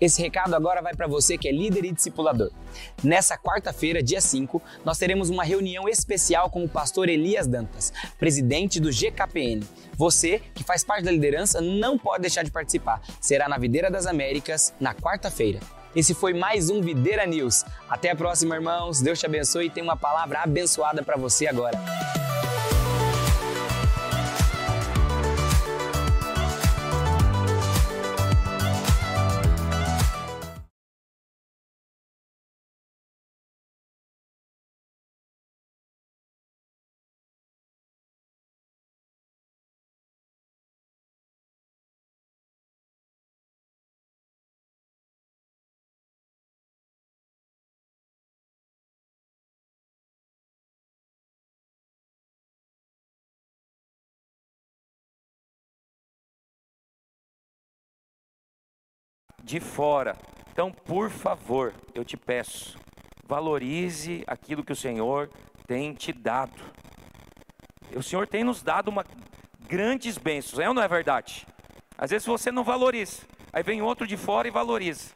Esse recado agora vai para você que é líder e discipulador. Nessa quarta-feira, dia 5, nós teremos uma reunião especial com o pastor Elias Dantas, presidente do GKPN. Você, que faz parte da liderança, não pode deixar de participar. Será na Videira das Américas, na quarta-feira. Esse foi mais um Videira News. Até a próxima, irmãos. Deus te abençoe e tem uma palavra abençoada para você agora. De fora. Então, por favor, eu te peço, valorize aquilo que o Senhor tem te dado. O Senhor tem nos dado uma grandes bênçãos, é ou não é verdade? Às vezes você não valoriza, aí vem outro de fora e valoriza.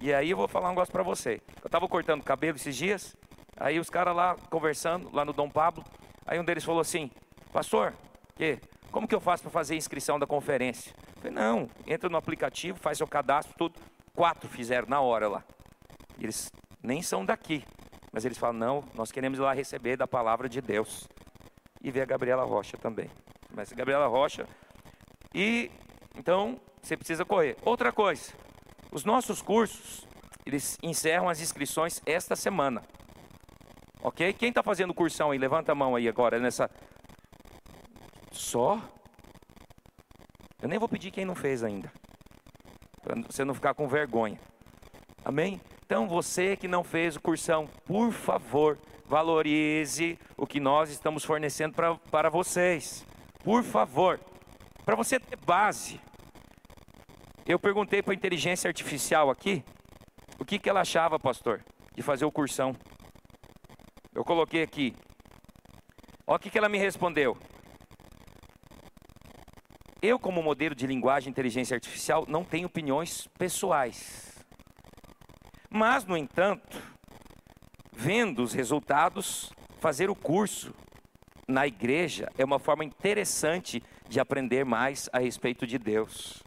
E aí eu vou falar um negócio para você. Eu estava cortando cabelo esses dias, aí os caras lá conversando, lá no Dom Pablo, aí um deles falou assim: Pastor, que? Como que eu faço para fazer a inscrição da conferência? Falei, não, entra no aplicativo, faz seu cadastro, tudo. Quatro fizeram na hora lá. Eles nem são daqui, mas eles falam, não, nós queremos ir lá receber da palavra de Deus. E ver a Gabriela Rocha também. Mas a Gabriela Rocha. E então você precisa correr. Outra coisa, os nossos cursos, eles encerram as inscrições esta semana. Ok? Quem está fazendo cursão aí? Levanta a mão aí agora nessa só? Eu nem vou pedir quem não fez ainda. Para você não ficar com vergonha. Amém? Então você que não fez o cursão, por favor, valorize o que nós estamos fornecendo para vocês. Por favor. Para você ter base. Eu perguntei para a inteligência artificial aqui o que, que ela achava, pastor, de fazer o cursão. Eu coloquei aqui. Olha o que, que ela me respondeu. Eu, como modelo de linguagem e inteligência artificial, não tenho opiniões pessoais. Mas, no entanto, vendo os resultados, fazer o curso na igreja é uma forma interessante de aprender mais a respeito de Deus.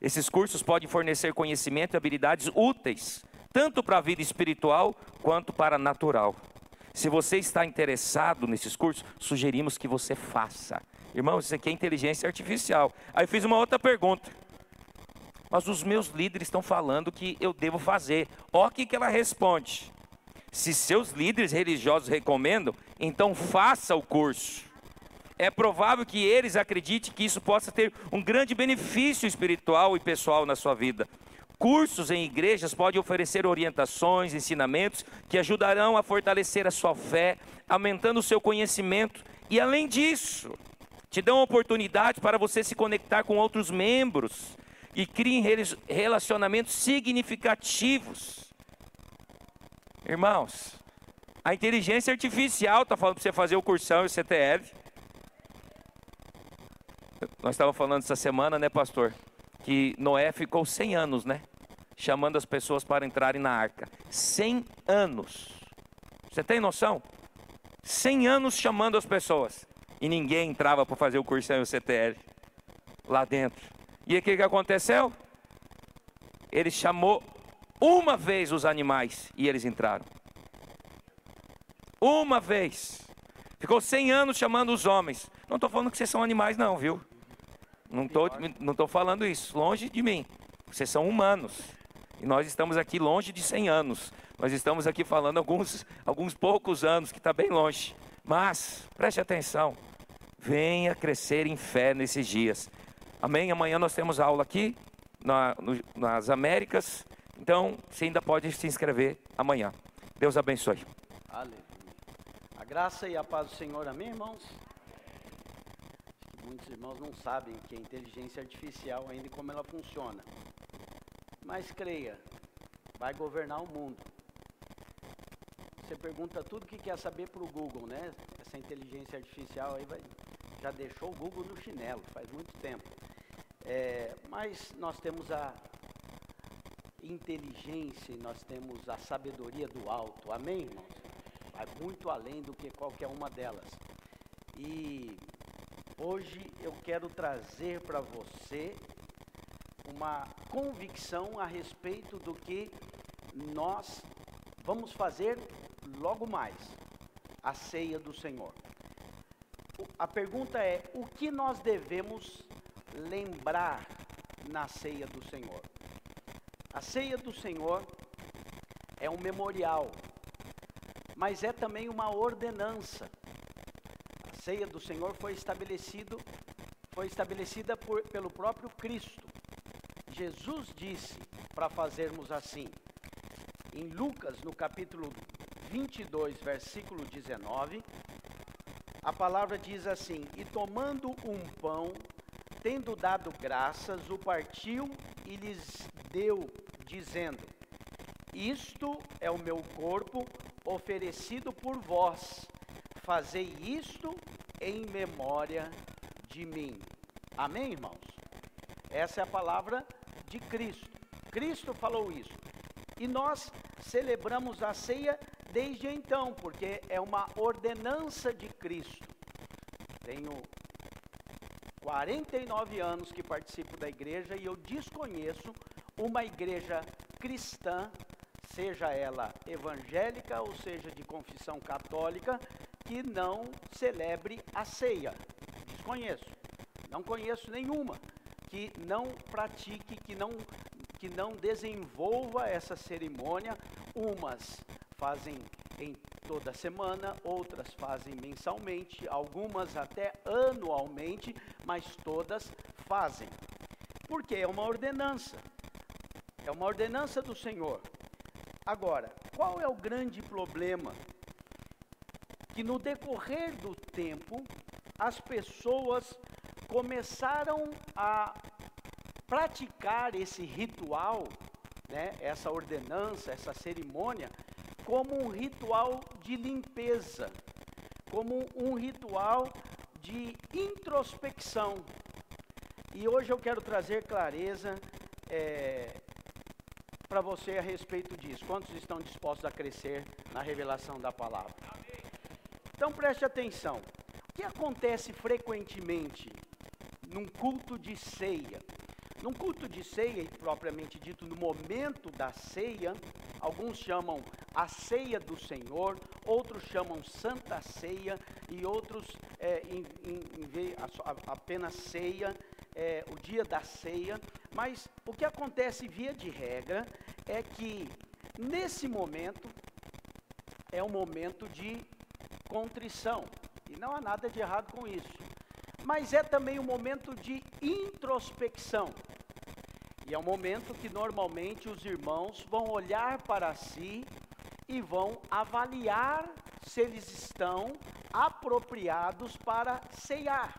Esses cursos podem fornecer conhecimento e habilidades úteis, tanto para a vida espiritual quanto para a natural. Se você está interessado nesses cursos, sugerimos que você faça. Irmão, isso aqui é inteligência artificial. Aí eu fiz uma outra pergunta. Mas os meus líderes estão falando que eu devo fazer. Olha o que, que ela responde. Se seus líderes religiosos recomendam, então faça o curso. É provável que eles acreditem que isso possa ter um grande benefício espiritual e pessoal na sua vida. Cursos em igrejas podem oferecer orientações, ensinamentos que ajudarão a fortalecer a sua fé, aumentando o seu conhecimento e, além disso, te dão oportunidade para você se conectar com outros membros e criem relacionamentos significativos. Irmãos, a inteligência artificial está falando para você fazer o cursão e o CTF. Nós estávamos falando essa semana, né, pastor? Que Noé ficou 100 anos, né? Chamando as pessoas para entrarem na arca. 100 anos. Você tem noção? 100 anos chamando as pessoas e ninguém entrava para fazer o cursão o CTL lá dentro. E o que, que aconteceu? Ele chamou uma vez os animais e eles entraram. Uma vez. Ficou 100 anos chamando os homens. Não estou falando que vocês são animais, não, viu? Não estou não tô falando isso. Longe de mim. Vocês são humanos. E nós estamos aqui longe de 100 anos. Nós estamos aqui falando alguns, alguns poucos anos, que está bem longe. Mas, preste atenção. Venha crescer em fé nesses dias. Amém? Amanhã nós temos aula aqui na, no, nas Américas. Então, você ainda pode se inscrever amanhã. Deus abençoe. Aleluia. A graça e a paz do Senhor, amém, irmãos? Muitos irmãos não sabem que é inteligência artificial ainda como ela funciona. Mas creia, vai governar o mundo. Você pergunta tudo que quer saber para o Google, né? Essa inteligência artificial aí vai, já deixou o Google no chinelo, faz muito tempo. É, mas nós temos a inteligência nós temos a sabedoria do alto, amém, irmãos? Vai muito além do que qualquer uma delas. E hoje eu quero trazer para você uma convicção a respeito do que nós vamos fazer logo mais, a ceia do Senhor. A pergunta é: o que nós devemos lembrar na ceia do Senhor? A ceia do Senhor é um memorial, mas é também uma ordenança. A ceia do Senhor foi estabelecido foi estabelecida por, pelo próprio Cristo. Jesus disse para fazermos assim. Em Lucas, no capítulo 22, versículo 19, a palavra diz assim: E tomando um pão, tendo dado graças, o partiu e lhes deu, dizendo: Isto é o meu corpo oferecido por vós. Fazei isto em memória de mim. Amém, irmãos? Essa é a palavra de Cristo. Cristo falou isso. E nós celebramos a ceia desde então, porque é uma ordenança de Cristo. Tenho 49 anos que participo da igreja e eu desconheço uma igreja cristã, seja ela evangélica ou seja de confissão católica, que não celebre a ceia. Desconheço. Não conheço nenhuma que não pratique, que não que não desenvolva essa cerimônia. Umas fazem em toda semana, outras fazem mensalmente, algumas até anualmente, mas todas fazem. Porque é uma ordenança. É uma ordenança do Senhor. Agora, qual é o grande problema? Que no decorrer do tempo, as pessoas começaram a praticar esse ritual, né, essa ordenança, essa cerimônia, como um ritual de limpeza, como um ritual de introspecção. E hoje eu quero trazer clareza para você a respeito disso. Quantos estão dispostos a crescer na revelação da palavra? Então preste atenção. O que acontece frequentemente num culto de ceia? Num culto de ceia, propriamente dito, no momento da ceia, alguns chamam a ceia do Senhor, outros chamam Santa Ceia e outros é, em, em, em a- apenas ceia, é, o dia da ceia. Mas o que acontece via de regra é que nesse momento é um momento de contrição e não há nada de errado com isso. Mas é também um momento de introspecção. E é um momento que normalmente os irmãos vão olhar para si e vão avaliar se eles estão apropriados para ceiar.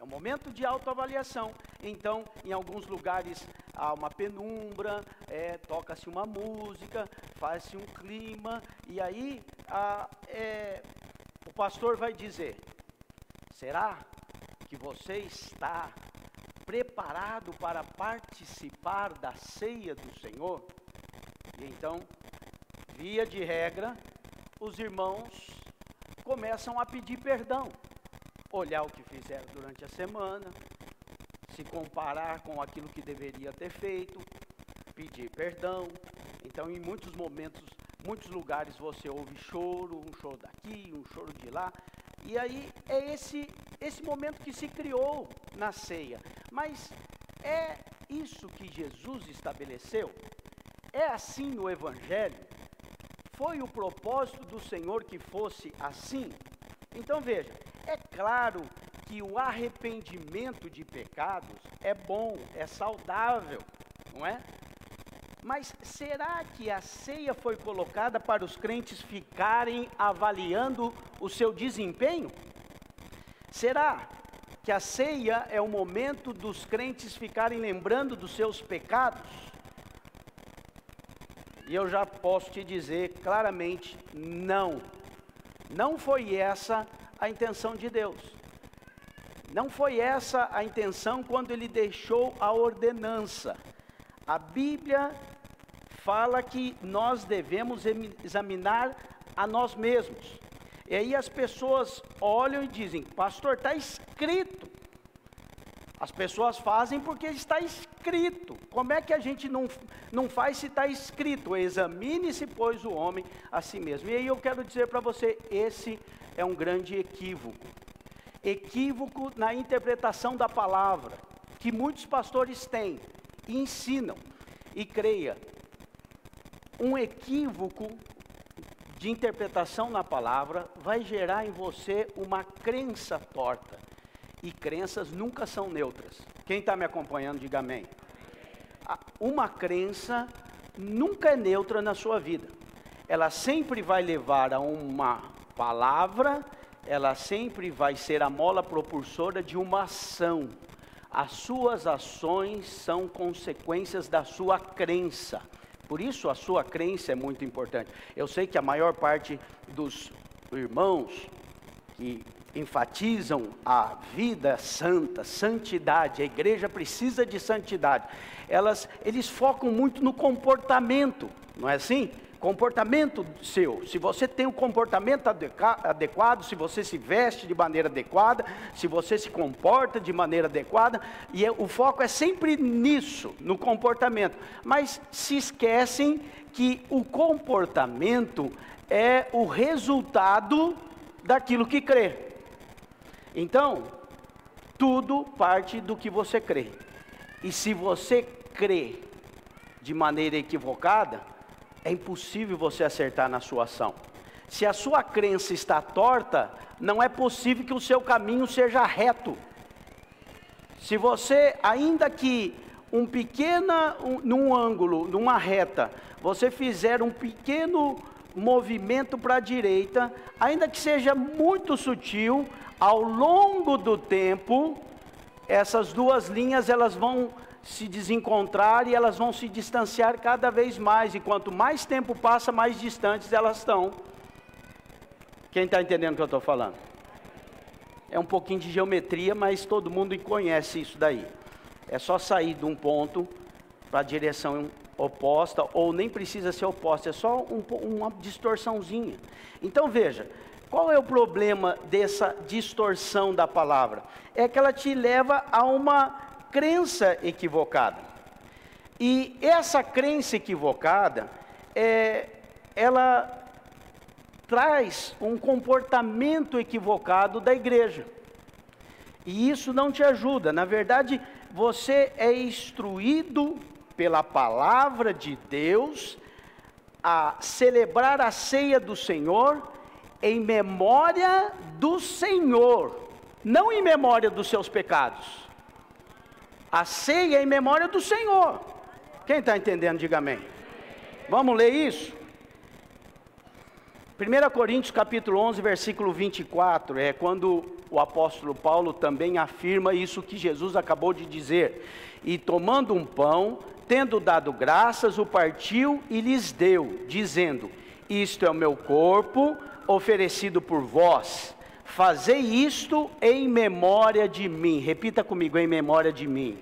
É um momento de autoavaliação. Então, em alguns lugares há uma penumbra, é, toca-se uma música, faz-se um clima, e aí a, é, o pastor vai dizer: será que você está preparado para participar da ceia do Senhor? E então, via de regra, os irmãos começam a pedir perdão, olhar o que fizeram durante a semana, se comparar com aquilo que deveria ter feito, pedir perdão. Então, em muitos momentos, muitos lugares você ouve choro, um choro daqui, um choro de lá. E aí é esse esse momento que se criou na ceia. Mas é isso que Jesus estabeleceu? É assim no evangelho? Foi o propósito do Senhor que fosse assim? Então veja, é claro que o arrependimento de pecados é bom, é saudável, não é? Mas será que a ceia foi colocada para os crentes ficarem avaliando o seu desempenho? Será que a ceia é o momento dos crentes ficarem lembrando dos seus pecados? E eu já posso te dizer claramente: não. Não foi essa a intenção de Deus. Não foi essa a intenção quando ele deixou a ordenança. A Bíblia fala que nós devemos em- examinar a nós mesmos. E aí as pessoas olham e dizem: Pastor, está escrito. As pessoas fazem porque está escrito. Como é que a gente não, não faz se está escrito? Examine-se, pois, o homem a si mesmo. E aí eu quero dizer para você: esse é um grande equívoco. Equívoco na interpretação da palavra, que muitos pastores têm e ensinam. E creia, um equívoco de interpretação na palavra vai gerar em você uma crença torta. E crenças nunca são neutras. Quem está me acompanhando, diga amém. Uma crença nunca é neutra na sua vida. Ela sempre vai levar a uma palavra, ela sempre vai ser a mola propulsora de uma ação. As suas ações são consequências da sua crença. Por isso a sua crença é muito importante. Eu sei que a maior parte dos irmãos que enfatizam a vida santa, santidade, a igreja precisa de santidade. Elas, eles focam muito no comportamento, não é assim? Comportamento seu. Se você tem um comportamento adequado, se você se veste de maneira adequada, se você se comporta de maneira adequada, e é, o foco é sempre nisso, no comportamento. Mas se esquecem que o comportamento é o resultado daquilo que crê. Então, tudo parte do que você crê. E se você crê de maneira equivocada, é impossível você acertar na sua ação. Se a sua crença está torta, não é possível que o seu caminho seja reto. Se você, ainda que um pequena, um, num ângulo, numa reta, você fizer um pequeno movimento para a direita, ainda que seja muito sutil, ao longo do tempo, essas duas linhas elas vão se desencontrar e elas vão se distanciar cada vez mais, e quanto mais tempo passa, mais distantes elas estão. Quem está entendendo o que eu estou falando? É um pouquinho de geometria, mas todo mundo conhece isso daí. É só sair de um ponto para a direção oposta, ou nem precisa ser oposta, é só um, uma distorçãozinha. Então veja, qual é o problema dessa distorção da palavra? É que ela te leva a uma crença equivocada. E essa crença equivocada, é, ela traz um comportamento equivocado da igreja. E isso não te ajuda. Na verdade, você é instruído pela palavra de Deus a celebrar a ceia do Senhor em memória do Senhor, não em memória dos seus pecados. A ceia é em memória do Senhor. Quem está entendendo, diga amém. Vamos ler isso? 1 Coríntios capítulo 11, versículo 24, é quando o apóstolo Paulo também afirma isso que Jesus acabou de dizer. E tomando um pão, tendo dado graças, o partiu e lhes deu, dizendo: Isto é o meu corpo oferecido por vós Fazei isto em memória de mim. Repita comigo, em memória de mim.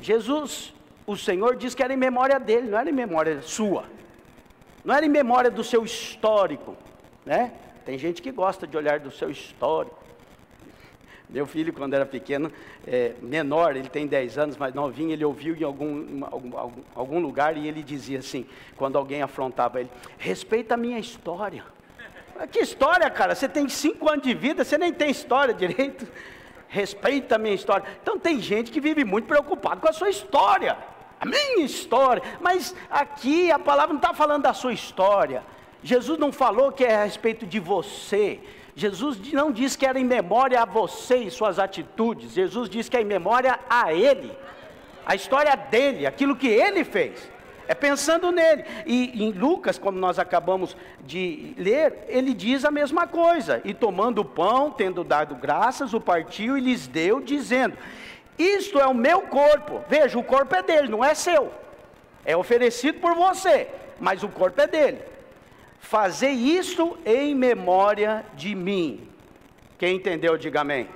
Jesus, o Senhor, diz que era em memória dele, não era em memória sua. Não era em memória do seu histórico, né? Tem gente que gosta de olhar do seu histórico. Meu filho, quando era pequeno, é, menor, ele tem 10 anos, mas novinho, ele ouviu em algum, algum, algum lugar e ele dizia assim, quando alguém afrontava ele: respeita a minha história. Que história, cara? Você tem cinco anos de vida, você nem tem história direito. Respeita a minha história. Então tem gente que vive muito preocupado com a sua história, a minha história. Mas aqui a palavra não está falando da sua história. Jesus não falou que é a respeito de você. Jesus não disse que era em memória a você e suas atitudes. Jesus disse que é em memória a Ele. A história dele, aquilo que ele fez. É pensando nele. E em Lucas, como nós acabamos de ler, ele diz a mesma coisa. E tomando o pão, tendo dado graças, o partiu e lhes deu, dizendo: Isto é o meu corpo. Veja, o corpo é dele, não é seu. É oferecido por você, mas o corpo é dele. Fazei isto em memória de mim. Quem entendeu, diga amém.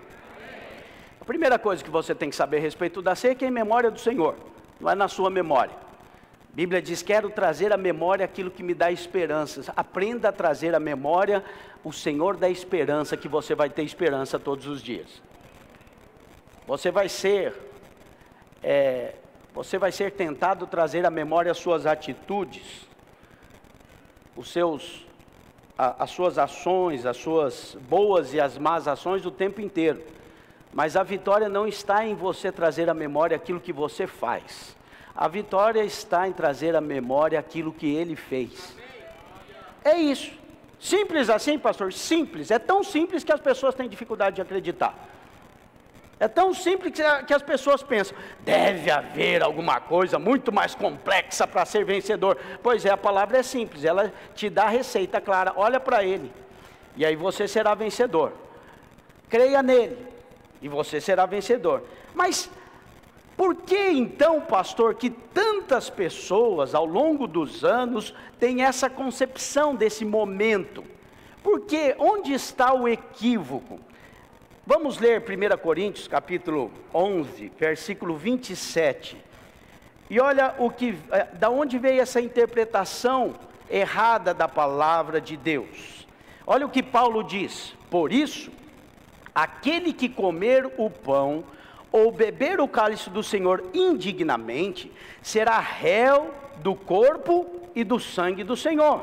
A primeira coisa que você tem que saber a respeito da ceia é que é em memória do Senhor, não é na sua memória. Bíblia diz: Quero trazer à memória aquilo que me dá esperanças. Aprenda a trazer à memória o Senhor da esperança, que você vai ter esperança todos os dias. você vai ser, é, você vai ser tentado trazer à memória as suas atitudes, os seus, a, as suas ações, as suas boas e as más ações o tempo inteiro. Mas a vitória não está em você trazer à memória aquilo que você faz. A vitória está em trazer à memória aquilo que ele fez. É isso. Simples assim, pastor? Simples. É tão simples que as pessoas têm dificuldade de acreditar. É tão simples que as pessoas pensam, deve haver alguma coisa muito mais complexa para ser vencedor. Pois é, a palavra é simples, ela te dá a receita clara, olha para ele, e aí você será vencedor. Creia nele, e você será vencedor. Mas por que então, pastor, que tantas pessoas ao longo dos anos têm essa concepção desse momento? Porque onde está o equívoco? Vamos ler 1 Coríntios capítulo 11, versículo 27. E olha o que, eh, da onde veio essa interpretação errada da palavra de Deus. Olha o que Paulo diz: Por isso, aquele que comer o pão ou beber o cálice do Senhor indignamente, será réu do corpo e do sangue do Senhor.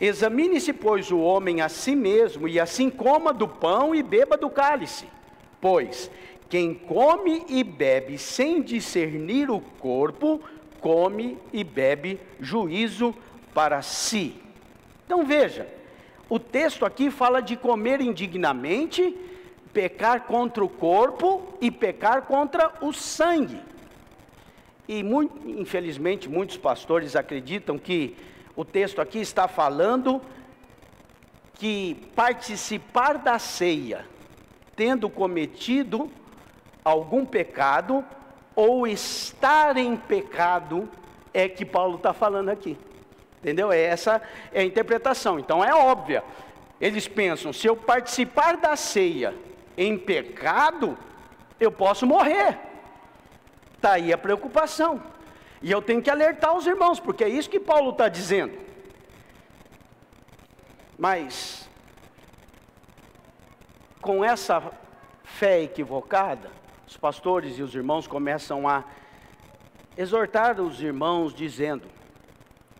Examine-se, pois, o homem a si mesmo, e assim coma do pão e beba do cálice. Pois quem come e bebe sem discernir o corpo, come e bebe juízo para si. Então veja, o texto aqui fala de comer indignamente, pecar contra o corpo e pecar contra o sangue. E muito, infelizmente muitos pastores acreditam que o texto aqui está falando que participar da ceia, tendo cometido algum pecado, ou estar em pecado, é que Paulo está falando aqui. Entendeu? É essa é a interpretação. Então é óbvia. Eles pensam: se eu participar da ceia em pecado, eu posso morrer. Está aí a preocupação. E eu tenho que alertar os irmãos, porque é isso que Paulo está dizendo. Mas, com essa fé equivocada, os pastores e os irmãos começam a exortar os irmãos, dizendo: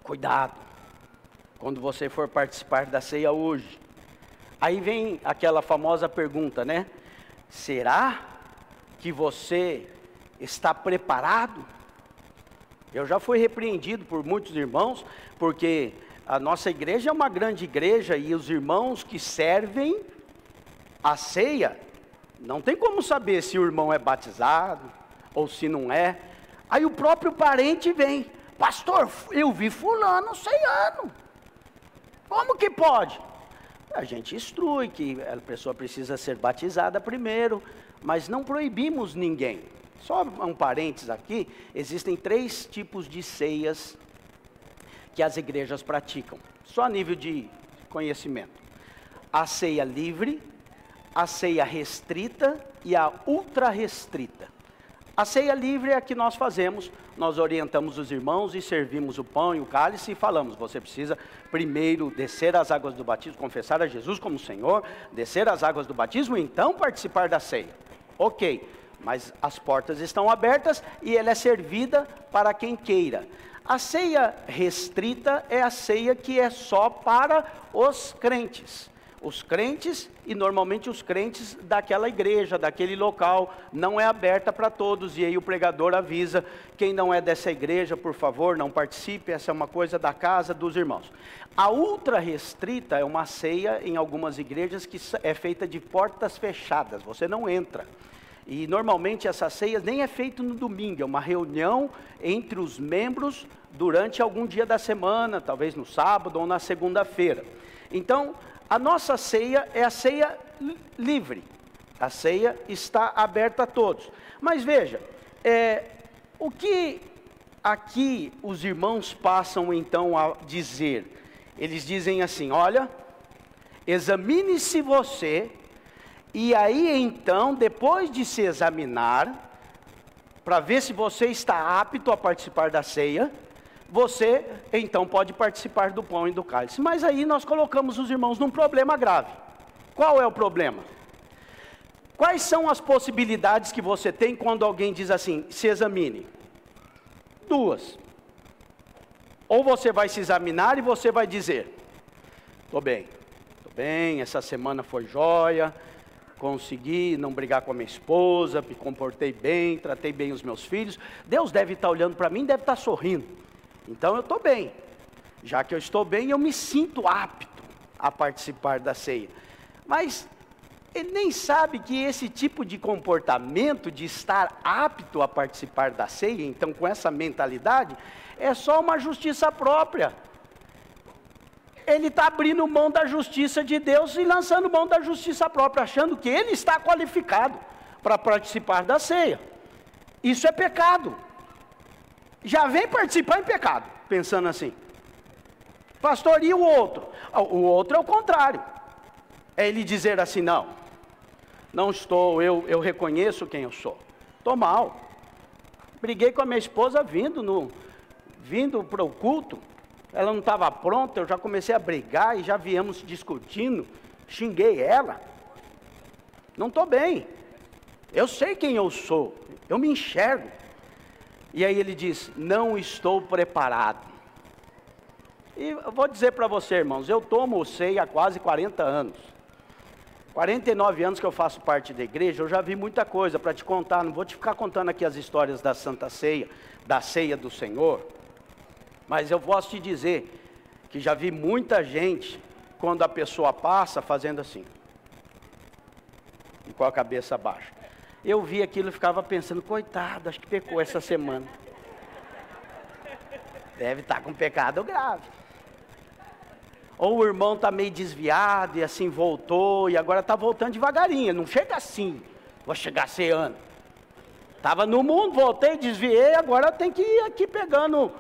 cuidado, quando você for participar da ceia hoje. Aí vem aquela famosa pergunta, né? Será que você está preparado? Eu já fui repreendido por muitos irmãos, porque a nossa igreja é uma grande igreja e os irmãos que servem a ceia, não tem como saber se o irmão é batizado ou se não é. Aí o próprio parente vem, pastor, eu vi fulano ceiano. Como que pode? A gente instrui que a pessoa precisa ser batizada primeiro, mas não proibimos ninguém. Só um parênteses aqui: existem três tipos de ceias que as igrejas praticam, só a nível de conhecimento: a ceia livre, a ceia restrita e a ultra restrita. A ceia livre é a que nós fazemos, nós orientamos os irmãos e servimos o pão e o cálice e falamos: você precisa primeiro descer as águas do batismo, confessar a Jesus como Senhor, descer as águas do batismo e então participar da ceia. Ok mas as portas estão abertas e ela é servida para quem queira. A ceia restrita é a ceia que é só para os crentes. Os crentes e normalmente os crentes daquela igreja, daquele local, não é aberta para todos. E aí o pregador avisa: quem não é dessa igreja, por favor, não participe, essa é uma coisa da casa dos irmãos. A ultra restrita é uma ceia em algumas igrejas que é feita de portas fechadas, você não entra. E normalmente essa ceia nem é feita no domingo, é uma reunião entre os membros durante algum dia da semana, talvez no sábado ou na segunda-feira. Então, a nossa ceia é a ceia livre. A ceia está aberta a todos. Mas veja, é, o que aqui os irmãos passam então a dizer? Eles dizem assim: olha, examine-se você e aí então, depois de se examinar, para ver se você está apto a participar da ceia, você então pode participar do pão e do cálice. Mas aí nós colocamos os irmãos num problema grave. Qual é o problema? Quais são as possibilidades que você tem quando alguém diz assim, se examine? Duas. Ou você vai se examinar e você vai dizer: estou bem, estou bem, essa semana foi jóia, consegui não brigar com a minha esposa, me comportei bem, tratei bem os meus filhos. Deus deve estar olhando para mim, deve estar sorrindo. Então eu estou bem. Já que eu estou bem, eu me sinto apto a participar da ceia. Mas ele nem sabe que esse tipo de comportamento, de estar apto a participar da ceia, então com essa mentalidade, é só uma justiça própria. Ele está abrindo mão da justiça de Deus e lançando mão da justiça própria, achando que ele está qualificado para participar da ceia. Isso é pecado. Já vem participar em pecado, pensando assim. Pastor, e o outro? O outro é o contrário. É ele dizer assim: não, não estou, eu, eu reconheço quem eu sou. Estou mal. Briguei com a minha esposa vindo no, vindo para o culto, ela não estava pronta, eu já comecei a brigar e já viemos discutindo, xinguei ela. Não estou bem. Eu sei quem eu sou, eu me enxergo. E aí ele diz: Não estou preparado. E vou dizer para você, irmãos, eu tomo ceia há quase 40 anos. 49 anos que eu faço parte da igreja, eu já vi muita coisa para te contar, não vou te ficar contando aqui as histórias da Santa Ceia, da ceia do Senhor. Mas eu posso te dizer que já vi muita gente, quando a pessoa passa, fazendo assim, e com a cabeça baixa. Eu vi aquilo e ficava pensando, coitado, acho que pecou essa semana. Deve estar com pecado grave. Ou o irmão está meio desviado e assim voltou, e agora está voltando devagarinho, não chega assim, vou chegar a ano. Estava no mundo, voltei, desviei, agora tem que ir aqui pegando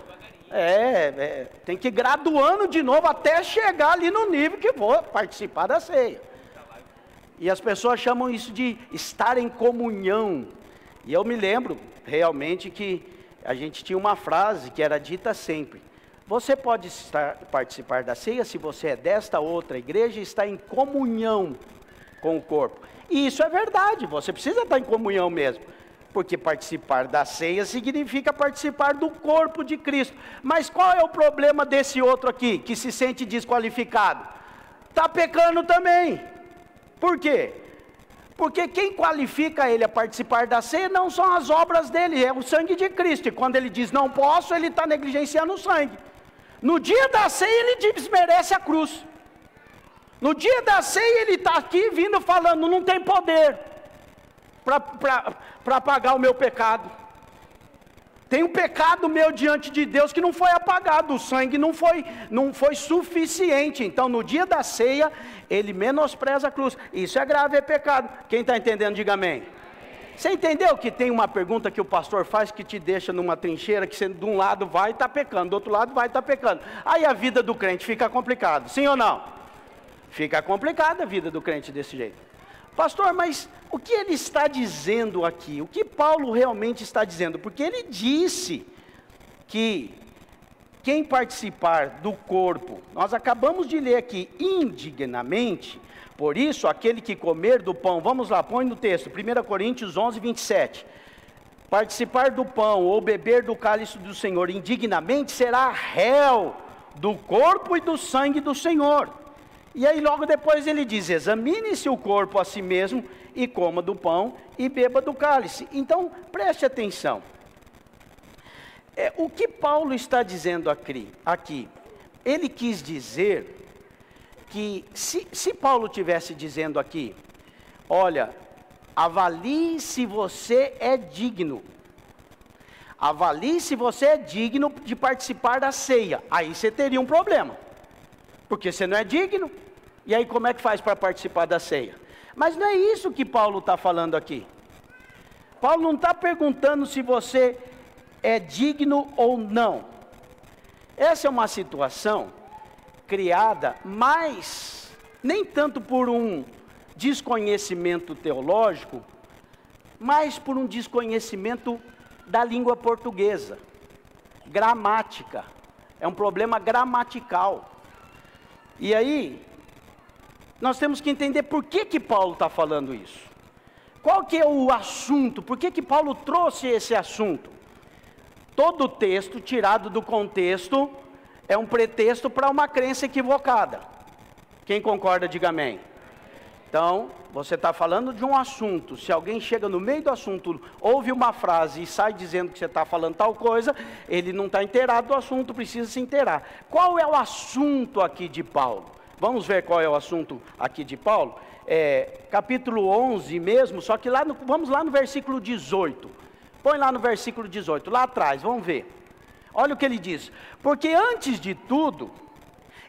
é, é, tem que ir graduando de novo até chegar ali no nível que vou participar da ceia. E as pessoas chamam isso de estar em comunhão. E eu me lembro realmente que a gente tinha uma frase que era dita sempre: Você pode estar, participar da ceia se você é desta outra igreja e está em comunhão com o corpo. E isso é verdade, você precisa estar em comunhão mesmo porque participar da ceia significa participar do corpo de Cristo. Mas qual é o problema desse outro aqui, que se sente desqualificado? Está pecando também. Por quê? Porque quem qualifica ele a participar da ceia não são as obras dele, é o sangue de Cristo. E quando ele diz não posso, ele está negligenciando o sangue. No dia da ceia, ele desmerece a cruz. No dia da ceia, ele está aqui vindo falando, não tem poder para pagar o meu pecado. Tem um pecado meu diante de Deus que não foi apagado, o sangue não foi, não foi suficiente. Então, no dia da ceia, ele menospreza a cruz. Isso é grave, é pecado. Quem está entendendo, diga amém. Você entendeu que tem uma pergunta que o pastor faz que te deixa numa trincheira que você de um lado vai e está pecando, do outro lado vai e está pecando. Aí a vida do crente fica complicada, sim ou não? Fica complicada a vida do crente desse jeito. Pastor, mas o que ele está dizendo aqui? O que Paulo realmente está dizendo? Porque ele disse que quem participar do corpo, nós acabamos de ler aqui indignamente, por isso aquele que comer do pão, vamos lá, põe no texto, 1 Coríntios 11, 27. Participar do pão ou beber do cálice do Senhor indignamente será réu do corpo e do sangue do Senhor. E aí logo depois ele diz: examine-se o corpo a si mesmo e coma do pão e beba do cálice. Então preste atenção. É, o que Paulo está dizendo aqui? Ele quis dizer que se, se Paulo tivesse dizendo aqui, olha, avalie se você é digno. Avalie se você é digno de participar da ceia. Aí você teria um problema. Porque você não é digno. E aí, como é que faz para participar da ceia? Mas não é isso que Paulo está falando aqui. Paulo não está perguntando se você é digno ou não. Essa é uma situação criada mais, nem tanto por um desconhecimento teológico, mas por um desconhecimento da língua portuguesa, gramática. É um problema gramatical. E aí, nós temos que entender por que, que Paulo está falando isso. Qual que é o assunto? Por que, que Paulo trouxe esse assunto? Todo texto tirado do contexto é um pretexto para uma crença equivocada. Quem concorda, diga amém. Então, você está falando de um assunto. Se alguém chega no meio do assunto, ouve uma frase e sai dizendo que você está falando tal coisa, ele não está inteirado do assunto, precisa se inteirar. Qual é o assunto aqui de Paulo? Vamos ver qual é o assunto aqui de Paulo? É, capítulo 11 mesmo, só que lá no, vamos lá no versículo 18. Põe lá no versículo 18, lá atrás, vamos ver. Olha o que ele diz: Porque antes de tudo,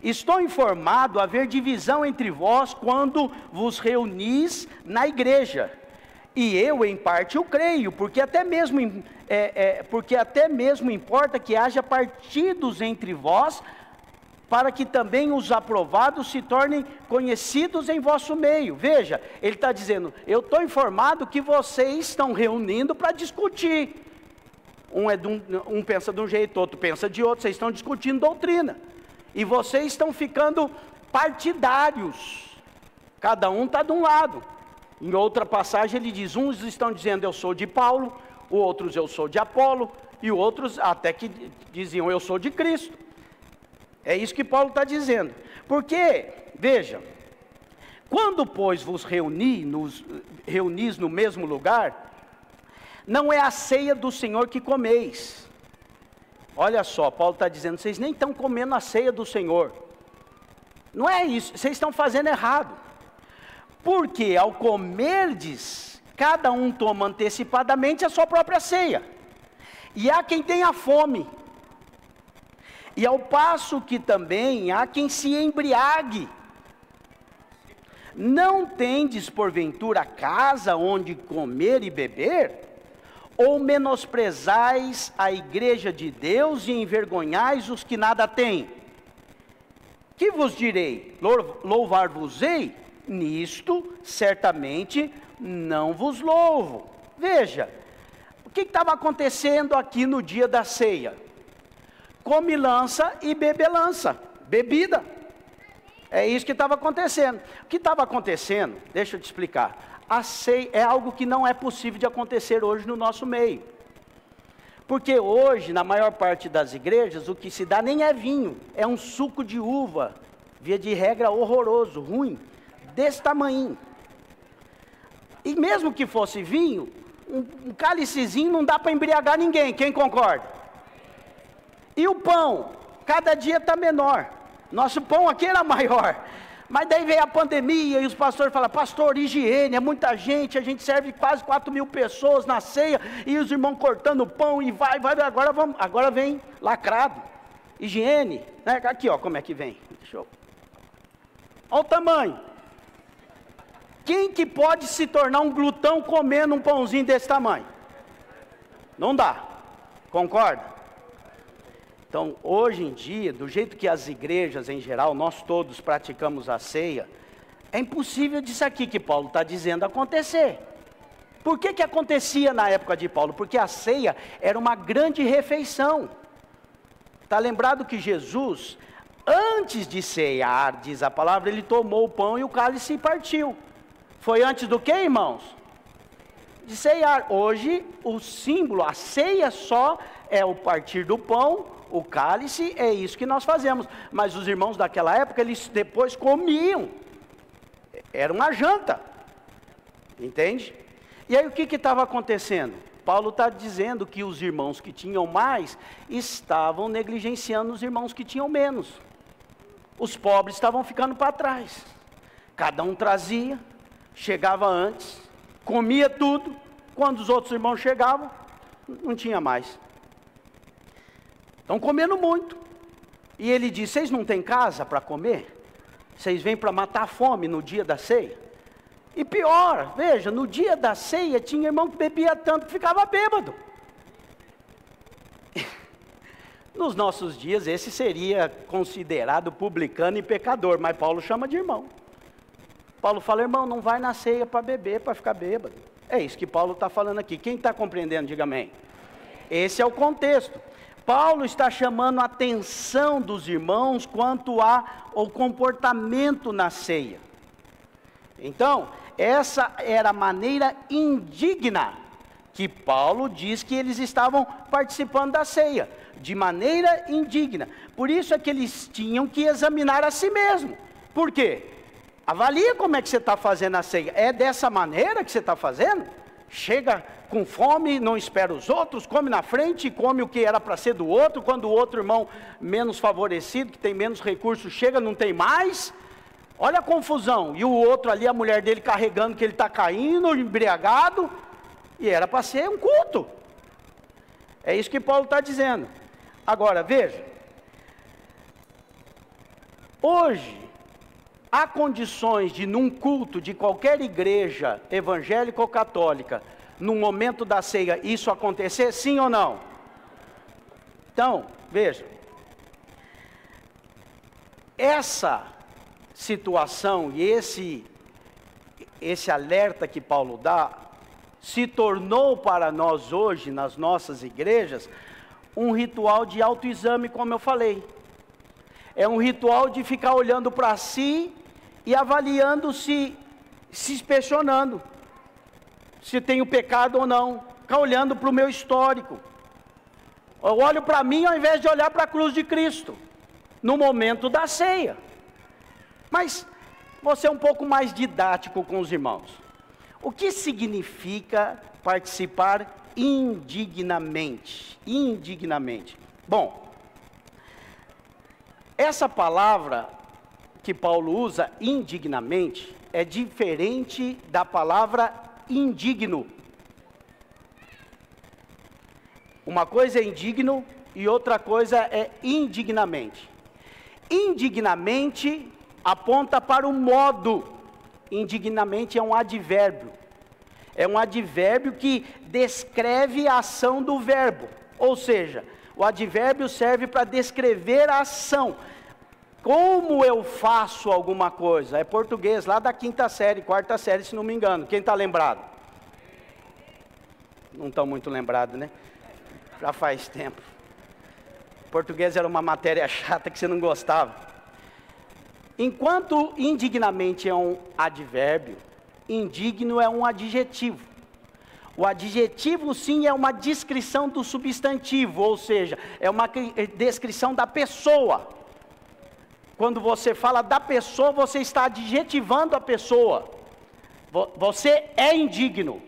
Estou informado haver divisão entre vós quando vos reunis na igreja. E eu, em parte, o creio, porque até mesmo, é, é, porque até mesmo importa que haja partidos entre vós, para que também os aprovados se tornem conhecidos em vosso meio. Veja, ele está dizendo: eu estou informado que vocês estão reunindo para discutir. Um, é um, um pensa de um jeito, outro pensa de outro, vocês estão discutindo doutrina e vocês estão ficando partidários. Cada um está de um lado. Em outra passagem ele diz: uns estão dizendo eu sou de Paulo, outros eu sou de Apolo, e outros até que diziam eu sou de Cristo. É isso que Paulo está dizendo. Porque, veja, quando, pois, vos reuni, nos, reunis no mesmo lugar, não é a ceia do Senhor que comeis, Olha só, Paulo está dizendo: vocês nem estão comendo a ceia do Senhor. Não é isso, vocês estão fazendo errado. Porque ao comerdes, cada um toma antecipadamente a sua própria ceia. E há quem tenha fome. E ao passo que também há quem se embriague. Não tendes porventura casa onde comer e beber? Ou menosprezais a igreja de Deus e envergonhais os que nada têm? Que vos direi? Louvar-vos-ei? Nisto, certamente, não vos louvo. Veja, o que estava acontecendo aqui no dia da ceia? Comilança e bebelança, bebida. É isso que estava acontecendo. O que estava acontecendo? Deixa eu te explicar a ceia é algo que não é possível de acontecer hoje no nosso meio. Porque hoje, na maior parte das igrejas, o que se dá nem é vinho, é um suco de uva, via de regra horroroso, ruim, desse tamanho. E mesmo que fosse vinho, um, um cálicezinho não dá para embriagar ninguém, quem concorda? E o pão, cada dia está menor. Nosso pão aqui era maior. Mas daí veio a pandemia e os pastores falam, pastor, higiene, é muita gente, a gente serve quase 4 mil pessoas na ceia, e os irmãos cortando pão e vai, vai, agora, vamos, agora vem lacrado. Higiene, né? aqui ó, como é que vem. Deixa eu... Olha o tamanho. Quem que pode se tornar um glutão comendo um pãozinho desse tamanho? Não dá. Concorda? Então, hoje em dia, do jeito que as igrejas em geral, nós todos praticamos a ceia, é impossível disso aqui que Paulo está dizendo acontecer. Por que, que acontecia na época de Paulo? Porque a ceia era uma grande refeição. Está lembrado que Jesus, antes de ceiar, diz a palavra, ele tomou o pão e o cálice e partiu. Foi antes do que, irmãos? De ceiar. Hoje, o símbolo, a ceia só é o partir do pão o cálice é isso que nós fazemos. Mas os irmãos daquela época, eles depois comiam. Era uma janta. Entende? E aí o que estava acontecendo? Paulo está dizendo que os irmãos que tinham mais estavam negligenciando os irmãos que tinham menos. Os pobres estavam ficando para trás. Cada um trazia, chegava antes, comia tudo. Quando os outros irmãos chegavam, não tinha mais. Estão comendo muito. E ele diz: Vocês não têm casa para comer? Vocês vêm para matar a fome no dia da ceia? E pior, veja, no dia da ceia tinha irmão que bebia tanto que ficava bêbado. Nos nossos dias, esse seria considerado publicano e pecador, mas Paulo chama de irmão. Paulo fala, irmão, não vai na ceia para beber, para ficar bêbado. É isso que Paulo está falando aqui. Quem está compreendendo, diga amém. Esse é o contexto. Paulo está chamando a atenção dos irmãos quanto ao comportamento na ceia. Então, essa era a maneira indigna que Paulo diz que eles estavam participando da ceia, de maneira indigna. Por isso é que eles tinham que examinar a si mesmo. Por quê? Avalia como é que você está fazendo a ceia. É dessa maneira que você está fazendo? Chega com fome, não espera os outros, come na frente come o que era para ser do outro. Quando o outro irmão menos favorecido, que tem menos recursos, chega, não tem mais. Olha a confusão. E o outro ali, a mulher dele carregando que ele está caindo, embriagado. E era para ser um culto. É isso que Paulo está dizendo. Agora, veja. Hoje, há condições de, num culto de qualquer igreja evangélica ou católica, no momento da ceia, isso acontecer, sim ou não? Então, veja. Essa situação e esse, esse alerta que Paulo dá, se tornou para nós hoje, nas nossas igrejas, um ritual de autoexame, como eu falei. É um ritual de ficar olhando para si e avaliando se, se inspecionando, se tenho pecado ou não, ficar olhando para o meu histórico. Eu olho para mim ao invés de olhar para a cruz de Cristo, no momento da ceia. Mas você é um pouco mais didático com os irmãos. O que significa participar indignamente? Indignamente. Bom, essa palavra que Paulo usa, indignamente, é diferente da palavra indigno. Uma coisa é indigno e outra coisa é indignamente. Indignamente aponta para o modo, indignamente é um advérbio. É um advérbio que descreve a ação do verbo. Ou seja, o advérbio serve para descrever a ação. Como eu faço alguma coisa? É português lá da quinta série, quarta série, se não me engano. Quem está lembrado? Não estão muito lembrados, né? Já faz tempo. Português era uma matéria chata que você não gostava. Enquanto indignamente é um advérbio, indigno é um adjetivo. O adjetivo, sim, é uma descrição do substantivo, ou seja, é uma descrição da pessoa. Quando você fala da pessoa, você está adjetivando a pessoa. Você é indigno.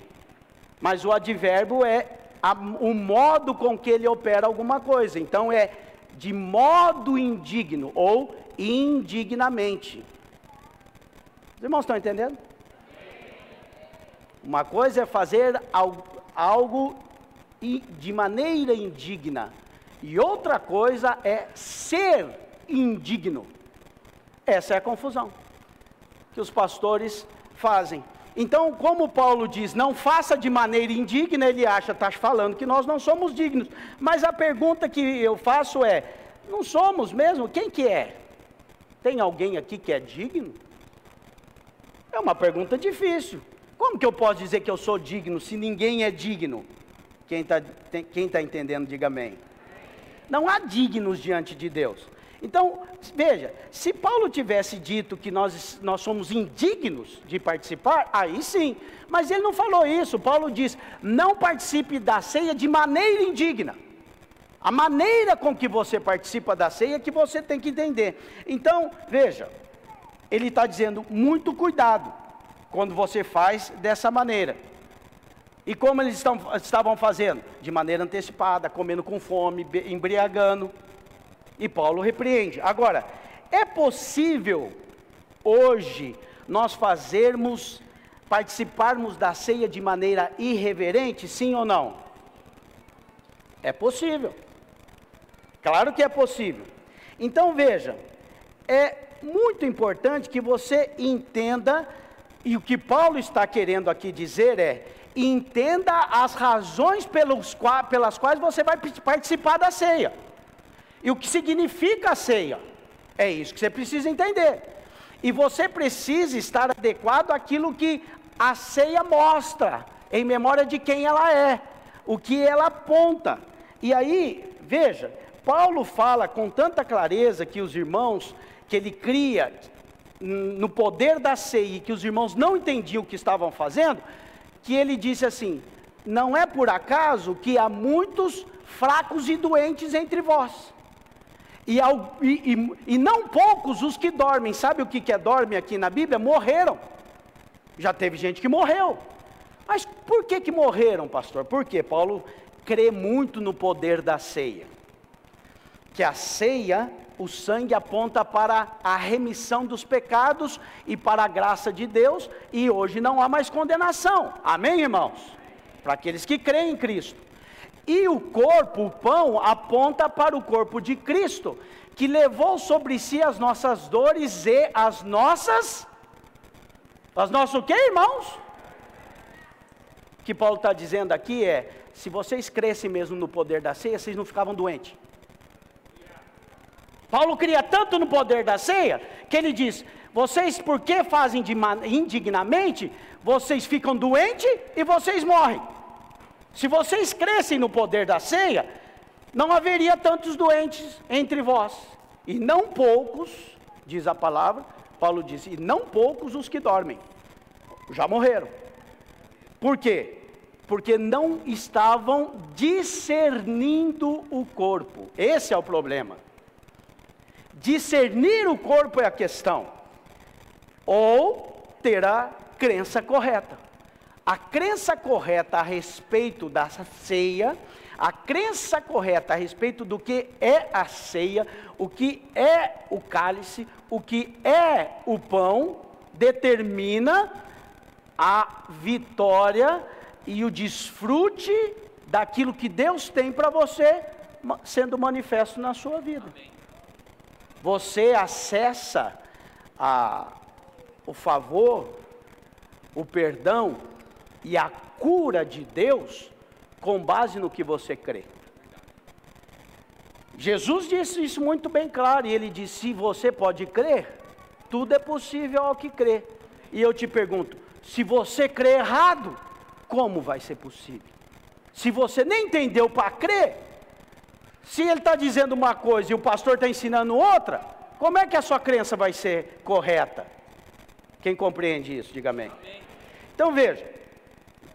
Mas o advérbio é a, o modo com que ele opera alguma coisa. Então é de modo indigno ou indignamente. Os irmãos estão entendendo? Uma coisa é fazer algo de maneira indigna, e outra coisa é ser indigno. Essa é a confusão que os pastores fazem. Então, como Paulo diz, não faça de maneira indigna, ele acha, está falando que nós não somos dignos. Mas a pergunta que eu faço é: não somos mesmo? Quem que é? Tem alguém aqui que é digno? É uma pergunta difícil. Como que eu posso dizer que eu sou digno se ninguém é digno? Quem está tá entendendo, diga amém. Não há dignos diante de Deus. Então, veja, se Paulo tivesse dito que nós, nós somos indignos de participar, aí sim. Mas ele não falou isso. Paulo diz: não participe da ceia de maneira indigna. A maneira com que você participa da ceia é que você tem que entender. Então, veja, ele está dizendo: muito cuidado quando você faz dessa maneira. E como eles estão, estavam fazendo? De maneira antecipada, comendo com fome, embriagando. E Paulo repreende. Agora, é possível hoje nós fazermos, participarmos da ceia de maneira irreverente, sim ou não? É possível. Claro que é possível. Então veja, é muito importante que você entenda, e o que Paulo está querendo aqui dizer é: entenda as razões pelos, pelas quais você vai participar da ceia. E o que significa a ceia? É isso que você precisa entender. E você precisa estar adequado àquilo que a ceia mostra, em memória de quem ela é, o que ela aponta. E aí, veja, Paulo fala com tanta clareza que os irmãos, que ele cria, no poder da ceia, que os irmãos não entendiam o que estavam fazendo, que ele disse assim: Não é por acaso que há muitos fracos e doentes entre vós. E, e, e não poucos os que dormem. Sabe o que, que é dorme aqui na Bíblia? Morreram. Já teve gente que morreu. Mas por que, que morreram, pastor? Porque Paulo crê muito no poder da ceia. Que a ceia, o sangue aponta para a remissão dos pecados e para a graça de Deus, e hoje não há mais condenação. Amém, irmãos? Para aqueles que creem em Cristo. E o corpo, o pão, aponta para o corpo de Cristo, que levou sobre si as nossas dores e as nossas. As nossas o que, irmãos? que Paulo está dizendo aqui é: se vocês crescem mesmo no poder da ceia, vocês não ficavam doentes. Paulo cria tanto no poder da ceia, que ele diz: vocês, por que fazem indignamente, vocês ficam doentes e vocês morrem. Se vocês crescem no poder da ceia, não haveria tantos doentes entre vós, e não poucos, diz a palavra, Paulo diz, e não poucos os que dormem, já morreram. Por quê? Porque não estavam discernindo o corpo. Esse é o problema. Discernir o corpo é a questão. Ou ter a crença correta. A crença correta a respeito da ceia, a crença correta a respeito do que é a ceia, o que é o cálice, o que é o pão, determina a vitória e o desfrute daquilo que Deus tem para você sendo manifesto na sua vida. Você acessa a, o favor, o perdão e a cura de Deus com base no que você crê. Jesus disse isso muito bem claro, e ele disse: se você pode crer, tudo é possível ao que crê. E eu te pergunto: se você crê errado, como vai ser possível? Se você nem entendeu para crer, se ele está dizendo uma coisa e o pastor está ensinando outra, como é que a sua crença vai ser correta? Quem compreende isso, diga amém. amém. Então veja,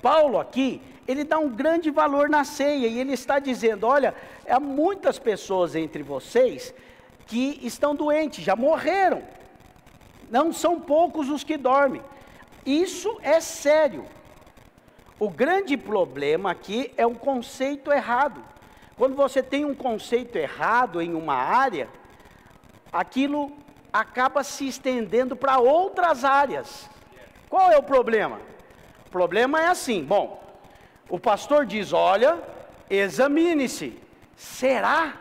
Paulo aqui, ele dá um grande valor na ceia e ele está dizendo: olha, há muitas pessoas entre vocês que estão doentes, já morreram. Não são poucos os que dormem. Isso é sério. O grande problema aqui é o conceito errado. Quando você tem um conceito errado em uma área, aquilo acaba se estendendo para outras áreas. Qual é o problema? Problema é assim: bom, o pastor diz: olha, examine-se, será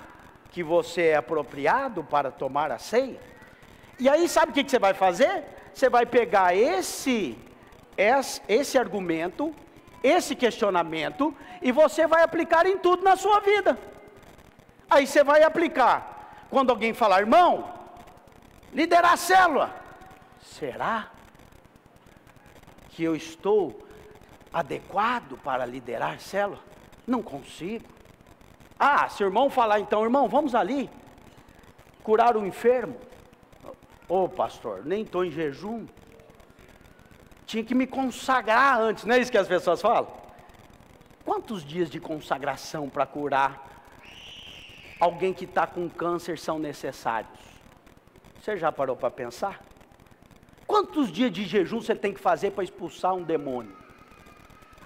que você é apropriado para tomar a ceia? E aí, sabe o que você vai fazer? você vai pegar esse, esse argumento, esse questionamento, e você vai aplicar em tudo na sua vida. Aí você vai aplicar. Quando alguém falar, irmão, liderar a célula, será que eu estou adequado para liderar célula? Não consigo. Ah, se o irmão falar então, irmão, vamos ali curar o enfermo. Ô oh, pastor, nem estou em jejum. Tinha que me consagrar antes, não é isso que as pessoas falam? Quantos dias de consagração para curar alguém que está com câncer são necessários? Você já parou para pensar? Quantos dias de jejum você tem que fazer para expulsar um demônio?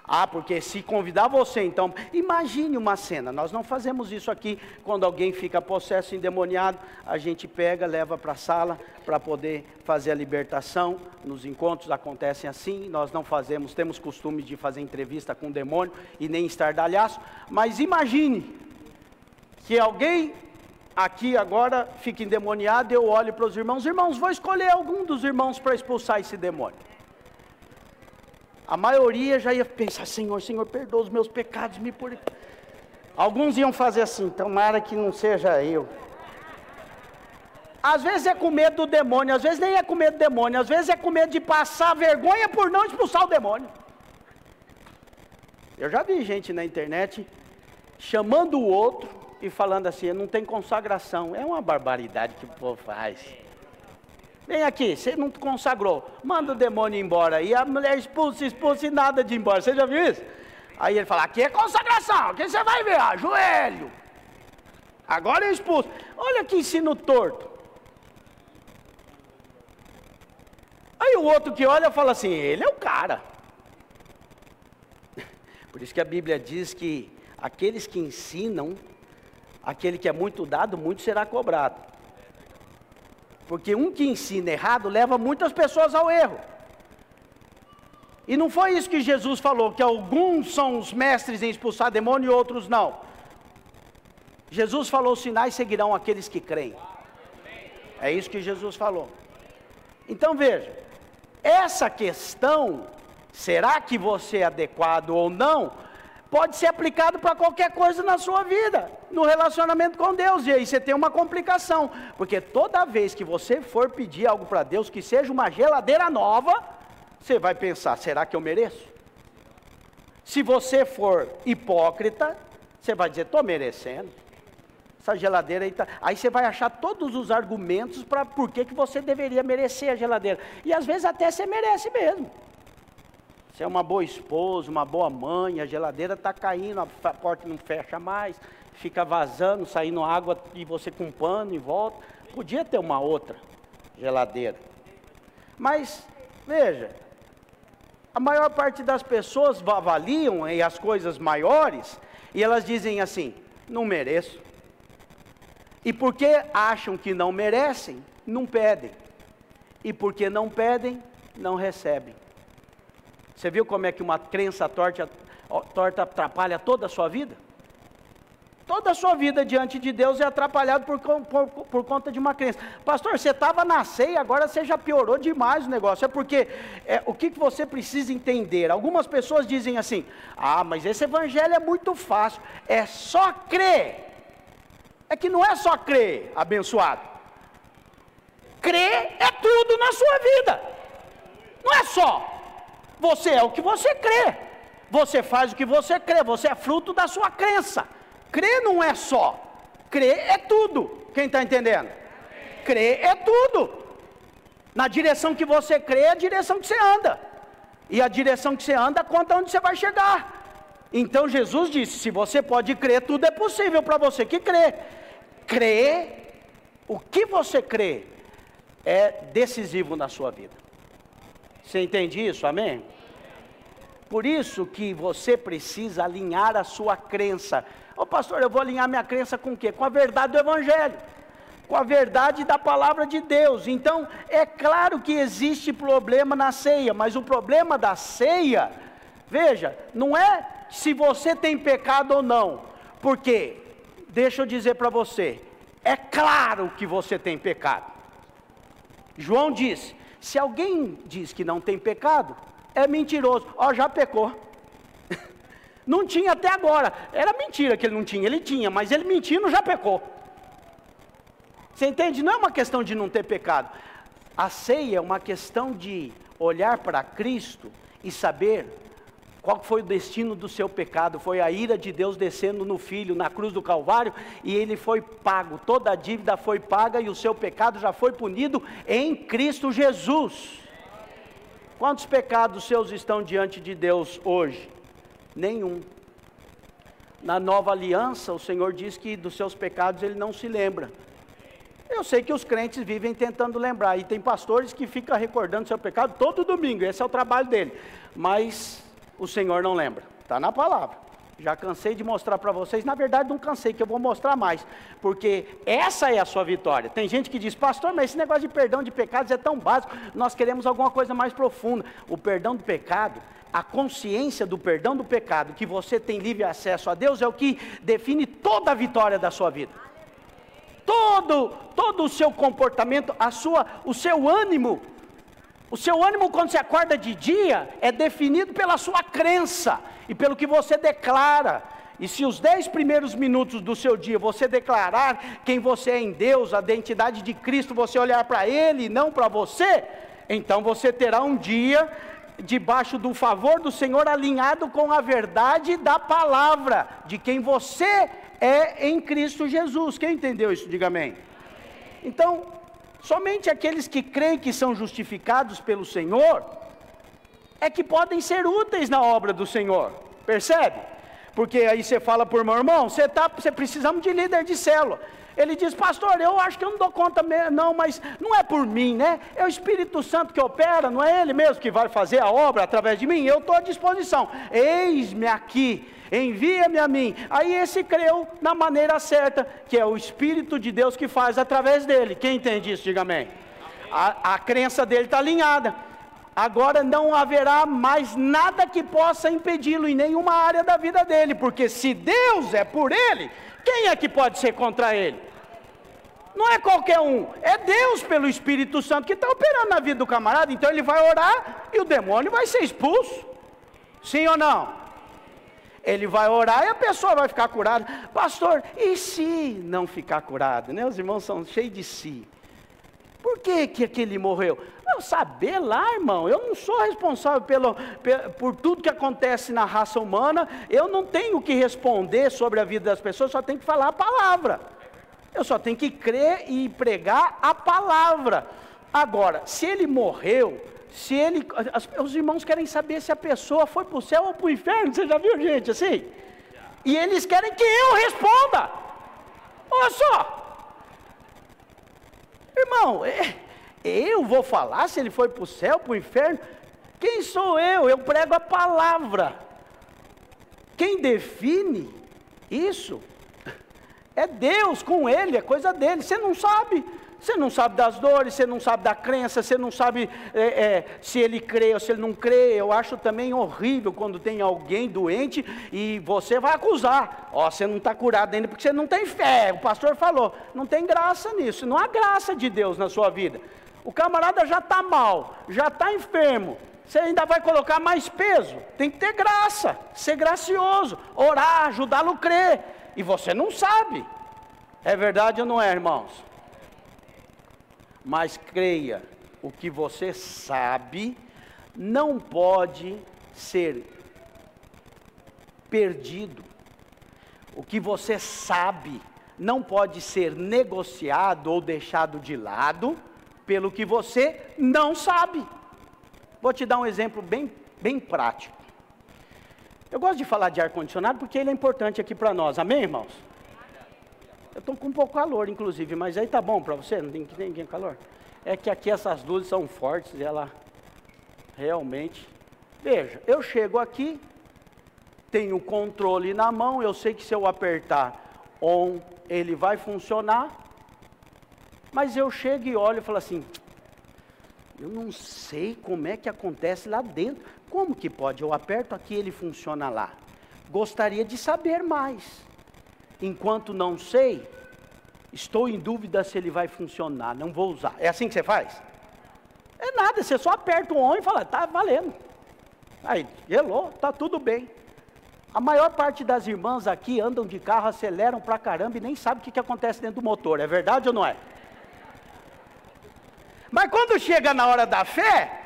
Ah, porque se convidar você, então, imagine uma cena. Nós não fazemos isso aqui quando alguém fica possesso endemoniado, a gente pega, leva para a sala para poder fazer a libertação. Nos encontros acontecem assim, nós não fazemos, temos costume de fazer entrevista com o demônio e nem estardalhaço, mas imagine que alguém aqui agora fica endemoniado, eu olho para os irmãos, irmãos, vou escolher algum dos irmãos para expulsar esse demônio a maioria já ia pensar: Senhor, Senhor, perdoa os meus pecados, me purifica. Alguns iam fazer assim: tomara que não seja eu. Às vezes é com medo do demônio, às vezes nem é com medo do demônio, às vezes é com medo de passar vergonha por não expulsar o demônio. Eu já vi gente na internet chamando o outro e falando assim: não tem consagração. É uma barbaridade que o povo faz. Vem aqui, você não consagrou. Manda o demônio embora. E a mulher expulsa, expulsa e nada de embora. Você já viu isso? Aí ele fala: aqui é consagração, aqui você vai ver, joelho. Agora eu expulso. Olha que ensino torto. Aí o outro que olha fala assim: ele é o cara. Por isso que a Bíblia diz que aqueles que ensinam, aquele que é muito dado, muito será cobrado. Porque um que ensina errado leva muitas pessoas ao erro. E não foi isso que Jesus falou, que alguns são os mestres em expulsar demônio e outros não. Jesus falou: sinais seguirão aqueles que creem. É isso que Jesus falou. Então veja, essa questão, será que você é adequado ou não, pode ser aplicado para qualquer coisa na sua vida, no relacionamento com Deus, e aí você tem uma complicação, porque toda vez que você for pedir algo para Deus, que seja uma geladeira nova, você vai pensar: será que eu mereço? Se você for hipócrita, você vai dizer: estou merecendo essa geladeira aí tá. Aí você vai achar todos os argumentos para por que, que você deveria merecer a geladeira. E às vezes até você merece mesmo. Você é uma boa esposa, uma boa mãe, a geladeira está caindo, a porta não fecha mais, fica vazando, saindo água e você com um pano em volta. Podia ter uma outra geladeira. Mas, veja, a maior parte das pessoas avaliam as coisas maiores e elas dizem assim: não mereço. E porque acham que não merecem, não pedem. E porque não pedem, não recebem. Você viu como é que uma crença torta, torta atrapalha toda a sua vida? Toda a sua vida diante de Deus é atrapalhada por, por, por conta de uma crença. Pastor, você estava na ceia, agora você já piorou demais o negócio. É porque é, o que, que você precisa entender? Algumas pessoas dizem assim: ah, mas esse evangelho é muito fácil, é só crer. É que não é só crer, abençoado. Crer é tudo na sua vida. Não é só. Você é o que você crê. Você faz o que você crê. Você é fruto da sua crença. Crer não é só. Crer é tudo. Quem está entendendo? Crer é tudo. Na direção que você crê é a direção que você anda. E a direção que você anda conta onde você vai chegar. Então Jesus disse: se você pode crer, tudo é possível para você que crê. Crer, o que você crê, é decisivo na sua vida. Você entende isso? Amém? Por isso que você precisa alinhar a sua crença. Ô oh, pastor, eu vou alinhar minha crença com o quê? Com a verdade do Evangelho, com a verdade da palavra de Deus. Então, é claro que existe problema na ceia, mas o problema da ceia, veja, não é se você tem pecado ou não, porque, deixa eu dizer para você, é claro que você tem pecado. João diz: se alguém diz que não tem pecado, é mentiroso, ó, já pecou. Não tinha até agora, era mentira que ele não tinha, ele tinha, mas ele mentindo já pecou. Você entende? Não é uma questão de não ter pecado. A ceia é uma questão de olhar para Cristo e saber qual foi o destino do seu pecado? Foi a ira de Deus descendo no filho na cruz do Calvário e ele foi pago. Toda a dívida foi paga e o seu pecado já foi punido em Cristo Jesus. Quantos pecados seus estão diante de Deus hoje? Nenhum. Na nova aliança, o Senhor diz que dos seus pecados ele não se lembra. Eu sei que os crentes vivem tentando lembrar, e tem pastores que ficam recordando seu pecado todo domingo, esse é o trabalho dele. Mas o Senhor não lembra. Está na palavra. Já cansei de mostrar para vocês, na verdade não cansei, que eu vou mostrar mais, porque essa é a sua vitória. Tem gente que diz, pastor, mas esse negócio de perdão de pecados é tão básico, nós queremos alguma coisa mais profunda. O perdão do pecado, a consciência do perdão do pecado, que você tem livre acesso a Deus, é o que define toda a vitória da sua vida. Todo, todo o seu comportamento, a sua, o seu ânimo, o seu ânimo quando você acorda de dia é definido pela sua crença e pelo que você declara. E se os dez primeiros minutos do seu dia você declarar quem você é em Deus, a identidade de Cristo, você olhar para Ele e não para você, então você terá um dia debaixo do favor do Senhor, alinhado com a verdade da palavra, de quem você é em Cristo Jesus. Quem entendeu isso? Diga amém. Então, Somente aqueles que creem que são justificados pelo Senhor é que podem ser úteis na obra do Senhor. Percebe? Porque aí você fala por meu irmão, você tá, você precisamos de líder de célula. Ele diz, pastor, eu acho que eu não dou conta mesmo, não, mas não é por mim, né? É o Espírito Santo que opera, não é Ele mesmo que vai fazer a obra através de mim? Eu estou à disposição. Eis-me aqui, envia-me a mim. Aí esse creu na maneira certa, que é o Espírito de Deus que faz através dele. Quem entende isso, diga amém. A, a crença dele está alinhada. Agora não haverá mais nada que possa impedi-lo em nenhuma área da vida dele, porque se Deus é por ele, quem é que pode ser contra ele? Não é qualquer um, é Deus pelo Espírito Santo que está operando na vida do camarada. Então ele vai orar e o demônio vai ser expulso. Sim ou não? Ele vai orar e a pessoa vai ficar curada. Pastor, e se não ficar curado? Né? Os irmãos são cheios de si. Por que, que aquele morreu? Eu saber lá, irmão, eu não sou responsável pelo, por tudo que acontece na raça humana, eu não tenho que responder sobre a vida das pessoas, só tenho que falar a palavra. Eu só tenho que crer e pregar a palavra. Agora, se ele morreu, se ele. As, os irmãos querem saber se a pessoa foi para o céu ou para o inferno. Você já viu gente assim? E eles querem que eu responda. Olha só. Irmão, é, eu vou falar se ele foi para o céu, para o inferno? Quem sou eu? Eu prego a palavra. Quem define isso é Deus com ele, é coisa dele. Você não sabe. Você não sabe das dores, você não sabe da crença, você não sabe é, é, se ele crê ou se ele não crê. Eu acho também horrível quando tem alguém doente e você vai acusar. Ó, oh, você não está curado ainda porque você não tem fé. O pastor falou, não tem graça nisso, não há graça de Deus na sua vida. O camarada já está mal, já está enfermo. Você ainda vai colocar mais peso. Tem que ter graça, ser gracioso, orar, ajudá-lo a crer. E você não sabe. É verdade ou não é, irmãos? Mas creia, o que você sabe não pode ser perdido. O que você sabe não pode ser negociado ou deixado de lado pelo que você não sabe. Vou te dar um exemplo bem, bem prático. Eu gosto de falar de ar-condicionado porque ele é importante aqui para nós, amém, irmãos? Eu estou com um pouco calor, inclusive, mas aí tá bom para você? Não tem ninguém calor? É que aqui essas luzes são fortes e ela realmente. Veja, eu chego aqui, tenho o controle na mão, eu sei que se eu apertar on, ele vai funcionar. Mas eu chego e olho e falo assim: eu não sei como é que acontece lá dentro. Como que pode? Eu aperto aqui ele funciona lá. Gostaria de saber mais. Enquanto não sei, estou em dúvida se ele vai funcionar, não vou usar. É assim que você faz? É nada, você só aperta o on e fala, tá valendo. Aí, gelou, tá tudo bem. A maior parte das irmãs aqui andam de carro, aceleram pra caramba e nem sabe o que, que acontece dentro do motor, é verdade ou não é? Mas quando chega na hora da fé,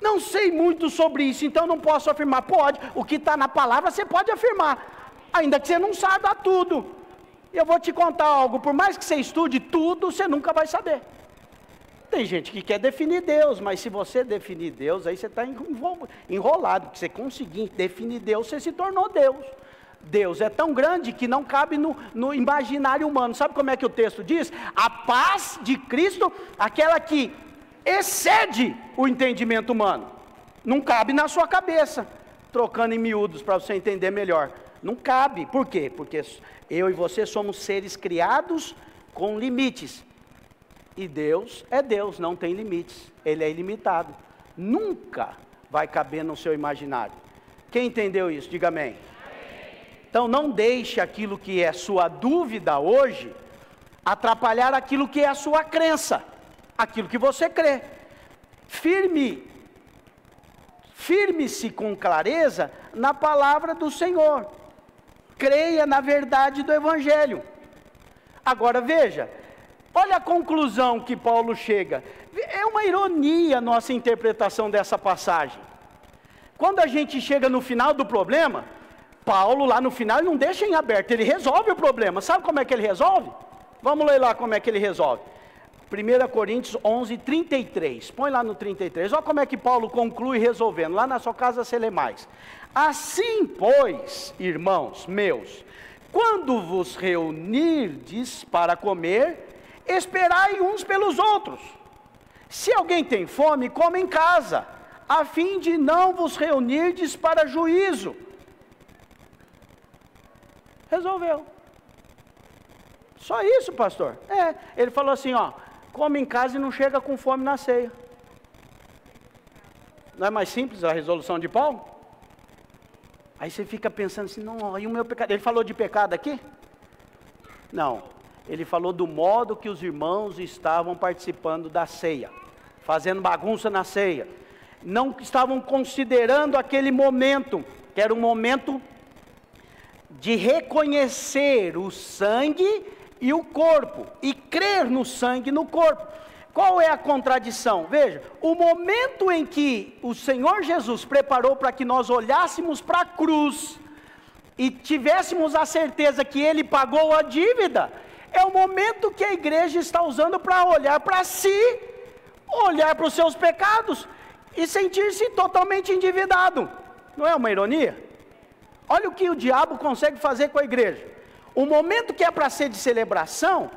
não sei muito sobre isso, então não posso afirmar. Pode, o que está na palavra você pode afirmar ainda que você não saiba tudo. Eu vou te contar algo, por mais que você estude tudo, você nunca vai saber. Tem gente que quer definir Deus, mas se você definir Deus, aí você está enrolado, porque você conseguir definir Deus, você se tornou Deus. Deus é tão grande que não cabe no, no, imaginário humano. Sabe como é que o texto diz? A paz de Cristo, aquela que excede o entendimento humano, não cabe na sua cabeça. Trocando em miúdos para você entender melhor. Não cabe. Por quê? Porque eu e você somos seres criados com limites. E Deus é Deus, não tem limites. Ele é ilimitado. Nunca vai caber no seu imaginário. Quem entendeu isso? Diga amém. Então não deixe aquilo que é sua dúvida hoje atrapalhar aquilo que é a sua crença, aquilo que você crê. Firme, firme-se com clareza na palavra do Senhor creia na verdade do Evangelho. Agora veja, olha a conclusão que Paulo chega. É uma ironia a nossa interpretação dessa passagem. Quando a gente chega no final do problema, Paulo lá no final não deixa em aberto, ele resolve o problema. Sabe como é que ele resolve? Vamos ler lá como é que ele resolve. 1 Coríntios 11, 33. Põe lá no 33. Olha como é que Paulo conclui resolvendo. Lá na sua casa você lê mais. Assim, pois, irmãos meus, quando vos reunirdes para comer, esperai uns pelos outros. Se alguém tem fome, come em casa, a fim de não vos reunirdes para juízo. Resolveu. Só isso, pastor? É. Ele falou assim: ó, come em casa e não chega com fome na ceia. Não é mais simples a resolução de Paulo? Aí você fica pensando assim: não, e o meu pecado? Ele falou de pecado aqui? Não. Ele falou do modo que os irmãos estavam participando da ceia, fazendo bagunça na ceia. Não estavam considerando aquele momento, que era um momento de reconhecer o sangue e o corpo, e crer no sangue no corpo. Qual é a contradição? Veja, o momento em que o Senhor Jesus preparou para que nós olhássemos para a cruz e tivéssemos a certeza que Ele pagou a dívida, é o momento que a igreja está usando para olhar para si, olhar para os seus pecados e sentir-se totalmente endividado. Não é uma ironia? Olha o que o diabo consegue fazer com a igreja. O momento que é para ser de celebração,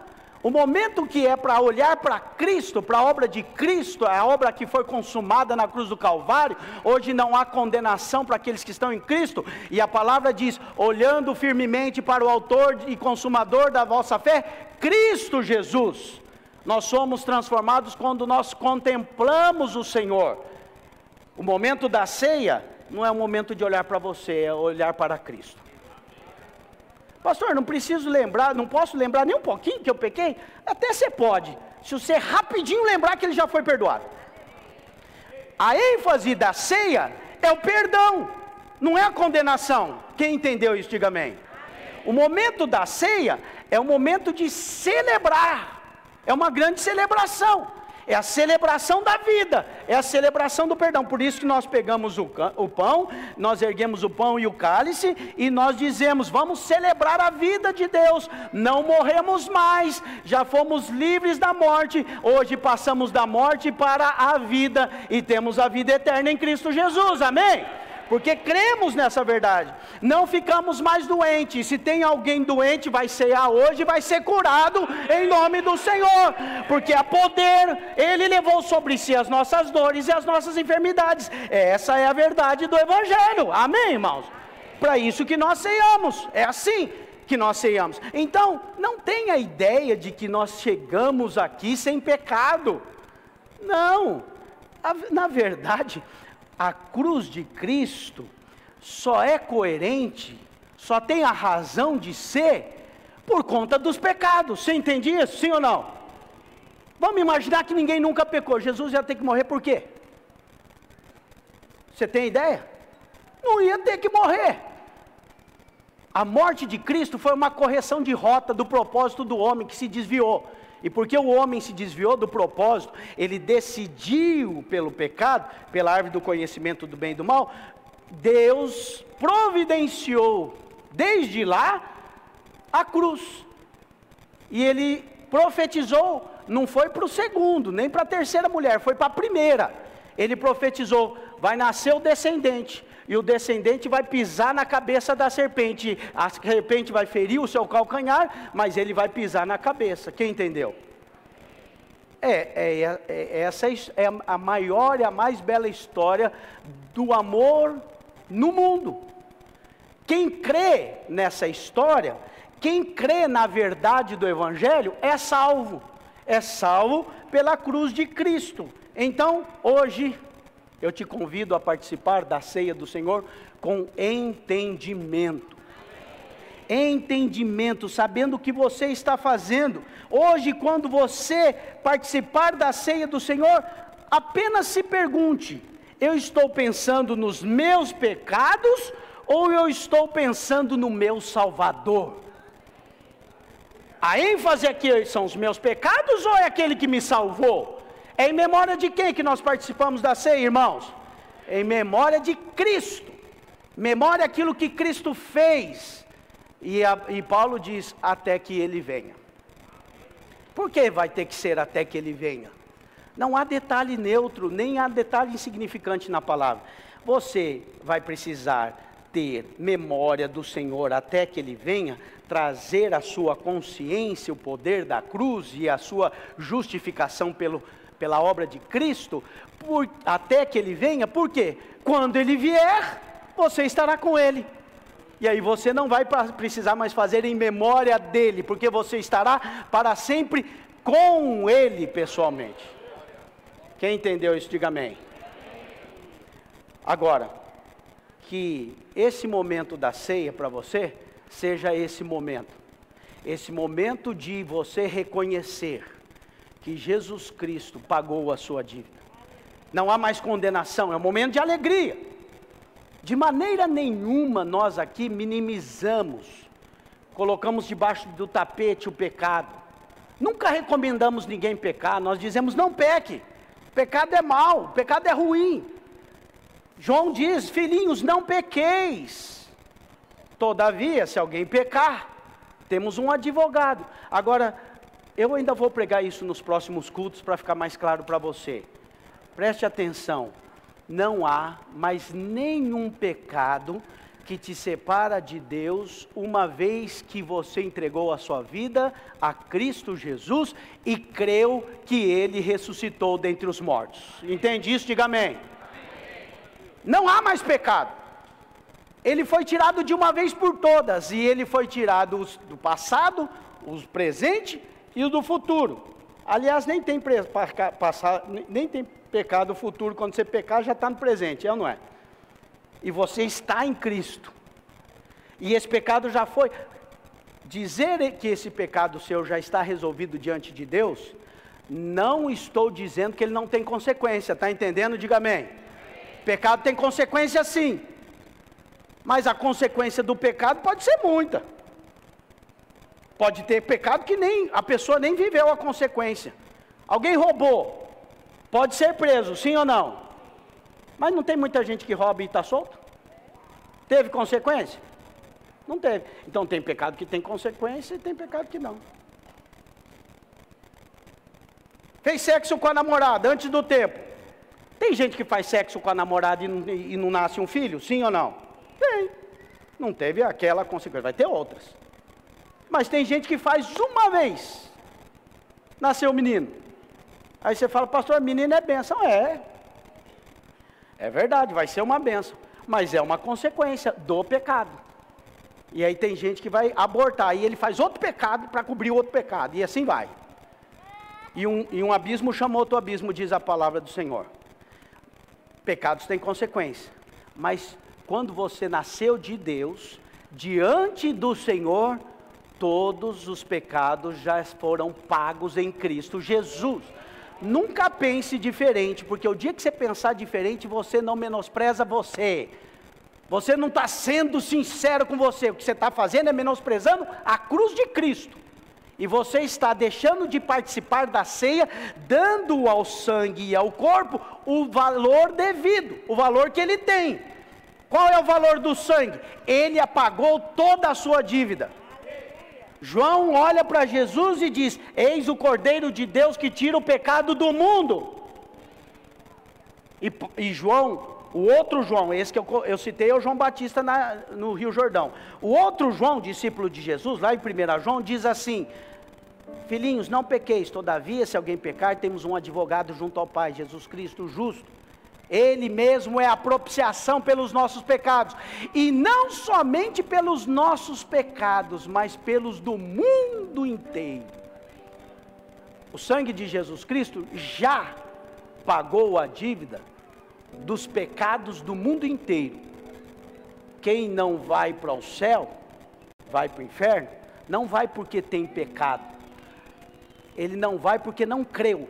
o momento que é para olhar para Cristo, para a obra de Cristo, a obra que foi consumada na cruz do Calvário, hoje não há condenação para aqueles que estão em Cristo, e a palavra diz: olhando firmemente para o Autor e Consumador da vossa fé, Cristo Jesus. Nós somos transformados quando nós contemplamos o Senhor. O momento da ceia não é um momento de olhar para você, é olhar para Cristo. Pastor, não preciso lembrar, não posso lembrar nem um pouquinho que eu pequei? Até você pode, se você rapidinho lembrar que ele já foi perdoado. A ênfase da ceia é o perdão, não é a condenação. Quem entendeu isso, diga amém. O momento da ceia é o momento de celebrar, é uma grande celebração é a celebração da vida, é a celebração do perdão. Por isso que nós pegamos o, o pão, nós erguemos o pão e o cálice e nós dizemos: vamos celebrar a vida de Deus. Não morremos mais, já fomos livres da morte. Hoje passamos da morte para a vida e temos a vida eterna em Cristo Jesus. Amém? Porque cremos nessa verdade. Não ficamos mais doentes. Se tem alguém doente, vai cear hoje, vai ser curado em nome do Senhor, porque a poder, Ele levou sobre si as nossas dores e as nossas enfermidades. Essa é a verdade do Evangelho. Amém, irmãos? Para isso que nós ceiamos, é assim que nós ceiamos. Então, não tenha ideia de que nós chegamos aqui sem pecado. Não, na verdade, a cruz de Cristo só é coerente, só tem a razão de ser por conta dos pecados. Você entende isso? Sim ou não? Vamos imaginar que ninguém nunca pecou. Jesus ia ter que morrer por quê? Você tem ideia? Não ia ter que morrer. A morte de Cristo foi uma correção de rota do propósito do homem que se desviou. E porque o homem se desviou do propósito, ele decidiu pelo pecado, pela árvore do conhecimento do bem e do mal, Deus providenciou desde lá a cruz. E ele profetizou, não foi para o segundo, nem para a terceira mulher, foi para a primeira. Ele profetizou: vai nascer o descendente, e o descendente vai pisar na cabeça da serpente. A serpente vai ferir o seu calcanhar, mas ele vai pisar na cabeça. Quem entendeu? É, é, é, é essa é a maior e a mais bela história do amor no mundo. Quem crê nessa história, quem crê na verdade do Evangelho, é salvo. É salvo pela cruz de Cristo. Então, hoje, eu te convido a participar da ceia do Senhor com entendimento. Entendimento, sabendo o que você está fazendo. Hoje, quando você participar da ceia do Senhor, apenas se pergunte: eu estou pensando nos meus pecados ou eu estou pensando no meu Salvador? A ênfase aqui são os meus pecados ou é aquele que me salvou? É em memória de quem que nós participamos da ceia, irmãos? Em memória de Cristo. Memória aquilo que Cristo fez. E, a, e Paulo diz: até que ele venha. Por que vai ter que ser até que ele venha? Não há detalhe neutro, nem há detalhe insignificante na palavra. Você vai precisar ter memória do Senhor até que ele venha, trazer a sua consciência o poder da cruz e a sua justificação pelo, pela obra de Cristo, por, até que ele venha, por quê? Quando ele vier, você estará com ele. E aí você não vai precisar mais fazer em memória dele, porque você estará para sempre com ele pessoalmente. Quem entendeu isso, diga amém. Agora, que esse momento da ceia para você seja esse momento. Esse momento de você reconhecer que Jesus Cristo pagou a sua dívida. Não há mais condenação, é um momento de alegria. De maneira nenhuma nós aqui minimizamos, colocamos debaixo do tapete o pecado. Nunca recomendamos ninguém pecar, nós dizemos não peque. Pecado é mal, pecado é ruim. João diz: Filhinhos, não pequeis. Todavia, se alguém pecar, temos um advogado. Agora, eu ainda vou pregar isso nos próximos cultos para ficar mais claro para você. Preste atenção: não há mais nenhum pecado que te separa de Deus, uma vez que você entregou a sua vida a Cristo Jesus e creu que Ele ressuscitou dentre os mortos. Entende isso? Diga amém. Não há mais pecado. Ele foi tirado de uma vez por todas, e ele foi tirado do passado, o presente e o do futuro. Aliás, nem tem, passado, nem tem pecado futuro, quando você pecar já está no presente, é ou não é? E você está em Cristo. E esse pecado já foi. Dizer que esse pecado seu já está resolvido diante de Deus, não estou dizendo que ele não tem consequência, está entendendo? Diga amém. Pecado tem consequência sim. Mas a consequência do pecado pode ser muita. Pode ter pecado que nem a pessoa nem viveu a consequência. Alguém roubou, pode ser preso, sim ou não? Mas não tem muita gente que rouba e está solto? Teve consequência? Não teve. Então tem pecado que tem consequência e tem pecado que não. Fez sexo com a namorada antes do tempo. Tem gente que faz sexo com a namorada e não, e não nasce um filho? Sim ou não? Tem. Não teve aquela consequência, vai ter outras. Mas tem gente que faz uma vez. Nasceu o menino. Aí você fala, pastor, menino é benção. É. É verdade, vai ser uma benção. Mas é uma consequência do pecado. E aí tem gente que vai abortar. E ele faz outro pecado para cobrir outro pecado. E assim vai. E um, e um abismo chamou outro abismo, diz a palavra do Senhor. Pecados têm consequência. Mas quando você nasceu de Deus, diante do Senhor, todos os pecados já foram pagos em Cristo Jesus. Nunca pense diferente, porque o dia que você pensar diferente, você não menospreza você. Você não está sendo sincero com você. O que você está fazendo é menosprezando a cruz de Cristo e você está deixando de participar da ceia, dando ao sangue e ao corpo o valor devido, o valor que ele tem. Qual é o valor do sangue? Ele apagou toda a sua dívida. João olha para Jesus e diz: Eis o Cordeiro de Deus que tira o pecado do mundo. E, e João, o outro João, esse que eu, eu citei é o João Batista na, no Rio Jordão. O outro João, discípulo de Jesus, lá em 1 João, diz assim: Filhinhos, não pequeis, todavia, se alguém pecar, temos um advogado junto ao Pai, Jesus Cristo justo. Ele mesmo é a propiciação pelos nossos pecados, e não somente pelos nossos pecados, mas pelos do mundo inteiro. O sangue de Jesus Cristo já pagou a dívida dos pecados do mundo inteiro. Quem não vai para o céu, vai para o inferno, não vai porque tem pecado, ele não vai porque não creu.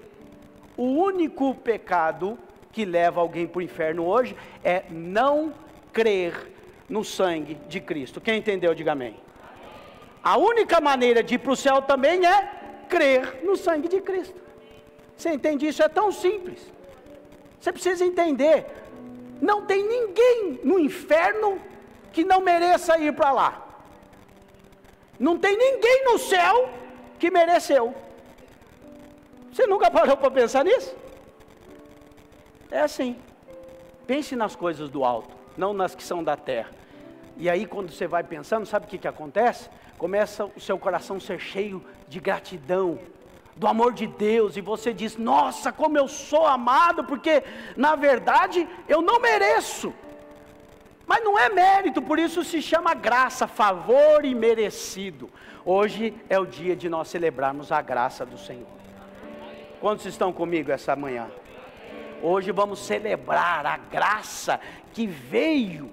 O único pecado que leva alguém para o inferno hoje é não crer no sangue de Cristo. Quem entendeu, diga amém. A única maneira de ir para o céu também é crer no sangue de Cristo. Você entende isso? É tão simples. Você precisa entender. Não tem ninguém no inferno que não mereça ir para lá. Não tem ninguém no céu que mereceu. Você nunca parou para pensar nisso? É assim. Pense nas coisas do alto, não nas que são da terra. E aí, quando você vai pensando, sabe o que, que acontece? Começa o seu coração ser cheio de gratidão, do amor de Deus, e você diz: Nossa, como eu sou amado, porque na verdade eu não mereço. Mas não é mérito, por isso se chama graça, favor e merecido. Hoje é o dia de nós celebrarmos a graça do Senhor. Quantos estão comigo essa manhã? Hoje vamos celebrar a graça que veio.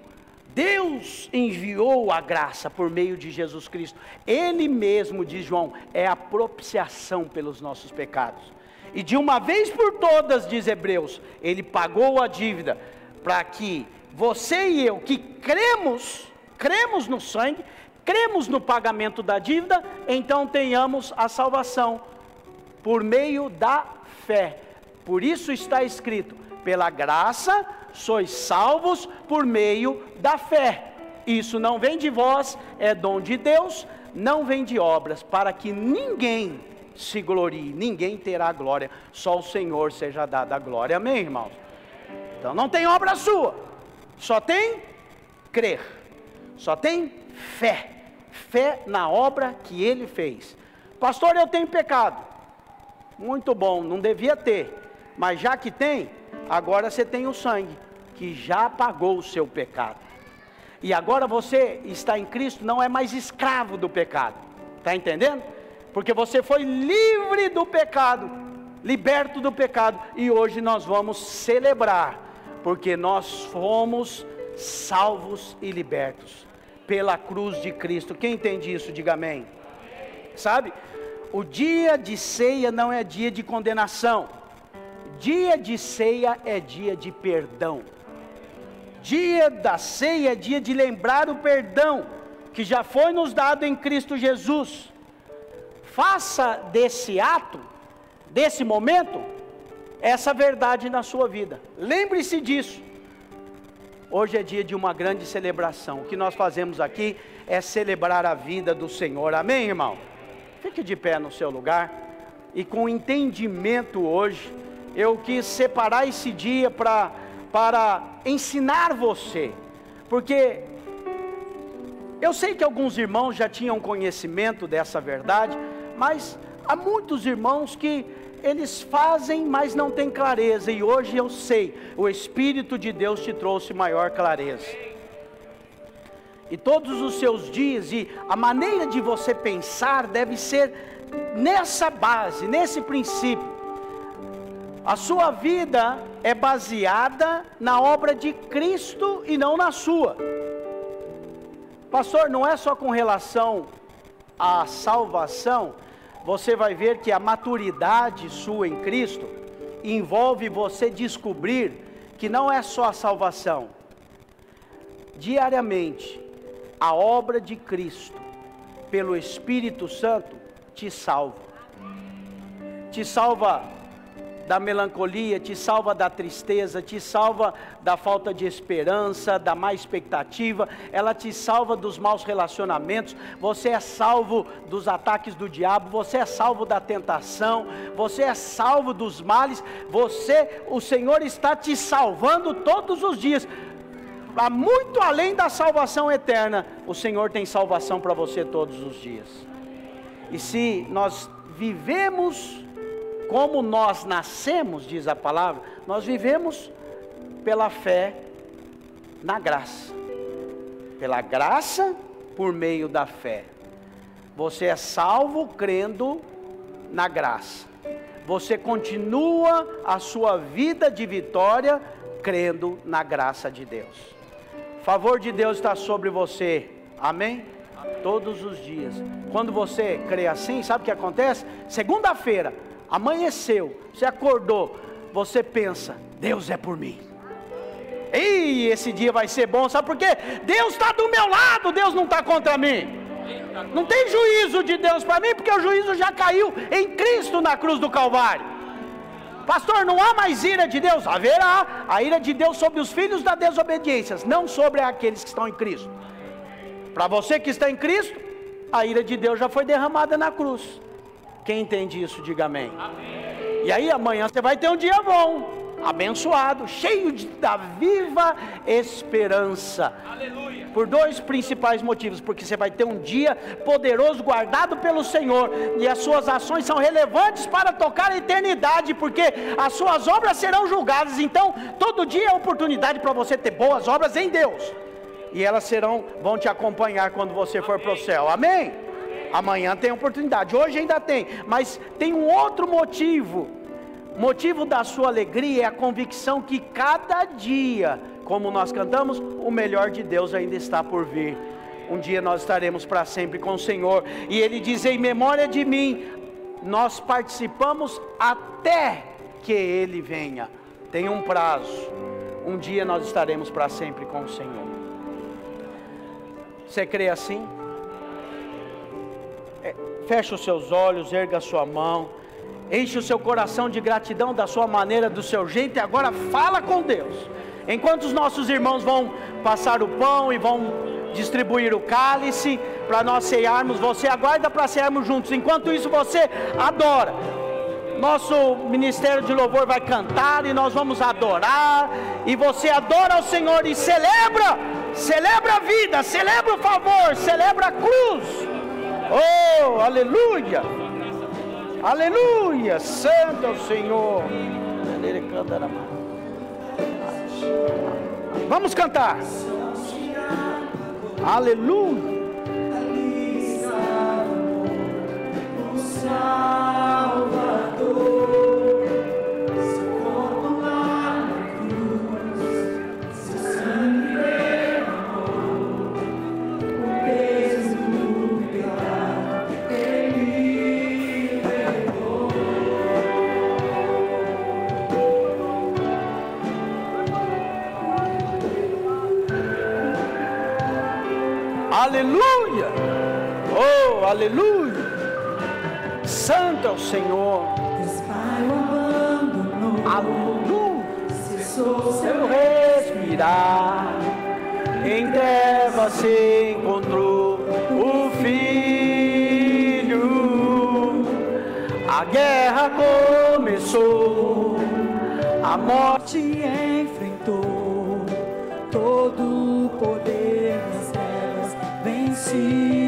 Deus enviou a graça por meio de Jesus Cristo. Ele mesmo, diz João, é a propiciação pelos nossos pecados. E de uma vez por todas, diz Hebreus, ele pagou a dívida para que você e eu que cremos, cremos no sangue, cremos no pagamento da dívida, então tenhamos a salvação por meio da fé. Por isso está escrito: pela graça sois salvos por meio da fé. Isso não vem de vós, é dom de Deus, não vem de obras, para que ninguém se glorie, ninguém terá glória, só o Senhor seja dada a glória. Amém, irmãos? Então não tem obra sua, só tem crer, só tem fé, fé na obra que ele fez. Pastor, eu tenho pecado. Muito bom, não devia ter, mas já que tem, agora você tem o sangue, que já pagou o seu pecado. E agora você está em Cristo, não é mais escravo do pecado. Está entendendo? Porque você foi livre do pecado, liberto do pecado, e hoje nós vamos celebrar, porque nós fomos salvos e libertos pela cruz de Cristo. Quem entende isso, diga amém. Sabe? O dia de ceia não é dia de condenação. Dia de ceia é dia de perdão. Dia da ceia é dia de lembrar o perdão que já foi nos dado em Cristo Jesus. Faça desse ato, desse momento, essa verdade na sua vida. Lembre-se disso. Hoje é dia de uma grande celebração. O que nós fazemos aqui é celebrar a vida do Senhor. Amém, irmão? Fique de pé no seu lugar. E com entendimento hoje, eu quis separar esse dia para para ensinar você. Porque eu sei que alguns irmãos já tinham conhecimento dessa verdade, mas há muitos irmãos que eles fazem, mas não têm clareza, e hoje eu sei, o Espírito de Deus te trouxe maior clareza e todos os seus dias, e a maneira de você pensar deve ser nessa base, nesse princípio. A sua vida é baseada na obra de Cristo e não na sua. Pastor, não é só com relação à salvação, você vai ver que a maturidade sua em Cristo envolve você descobrir que não é só a salvação. Diariamente, a obra de Cristo, pelo Espírito Santo, te salva. Te salva da melancolia, te salva da tristeza, te salva da falta de esperança, da má expectativa, ela te salva dos maus relacionamentos, você é salvo dos ataques do diabo, você é salvo da tentação, você é salvo dos males, você, o Senhor está te salvando todos os dias muito além da salvação eterna, o Senhor tem salvação para você todos os dias. E se nós vivemos como nós nascemos, diz a palavra, nós vivemos pela fé na graça. Pela graça por meio da fé. Você é salvo crendo na graça. Você continua a sua vida de vitória crendo na graça de Deus favor de Deus está sobre você. Amém? Todos os dias. Quando você crê assim, sabe o que acontece? Segunda-feira, amanheceu, você acordou, você pensa: Deus é por mim. E esse dia vai ser bom, sabe por quê? Deus está do meu lado, Deus não está contra mim. Não tem juízo de Deus para mim, porque o juízo já caiu em Cristo na cruz do Calvário. Pastor, não há mais ira de Deus? Haverá a ira de Deus sobre os filhos da desobediência, não sobre aqueles que estão em Cristo. Para você que está em Cristo, a ira de Deus já foi derramada na cruz. Quem entende isso, diga amém. amém. E aí amanhã você vai ter um dia bom, abençoado, cheio de, da viva esperança. Aleluia. Por dois principais motivos: porque você vai ter um dia poderoso guardado pelo Senhor, e as suas ações são relevantes para tocar a eternidade, porque as suas obras serão julgadas. Então, todo dia é oportunidade para você ter boas obras em Deus, e elas serão, vão te acompanhar quando você for para o céu. Amém? Amanhã tem oportunidade, hoje ainda tem, mas tem um outro motivo. Motivo da sua alegria é a convicção que cada dia, como nós cantamos, o melhor de Deus ainda está por vir. Um dia nós estaremos para sempre com o Senhor, e Ele diz: em memória de mim, nós participamos até que Ele venha. Tem um prazo. Um dia nós estaremos para sempre com o Senhor. Você crê assim? É, feche os seus olhos, erga a sua mão, enche o seu coração de gratidão da sua maneira, do seu jeito, e agora fala com Deus. Enquanto os nossos irmãos vão passar o pão e vão distribuir o cálice para nós cearmos, você aguarda para cearmos juntos. Enquanto isso, você adora. Nosso ministério de louvor vai cantar e nós vamos adorar. E você adora o Senhor e celebra, celebra a vida, celebra o favor, celebra a cruz. Oh, aleluia! Aleluia! Santo é o Senhor. Vamos cantar. Aleluia! Aleluia! Oh, aleluia! Santo é o Senhor. Aleluia! Cessou Seu respirar, em trevas se encontrou o filho. A guerra começou, a morte enfrentou todo o poder see.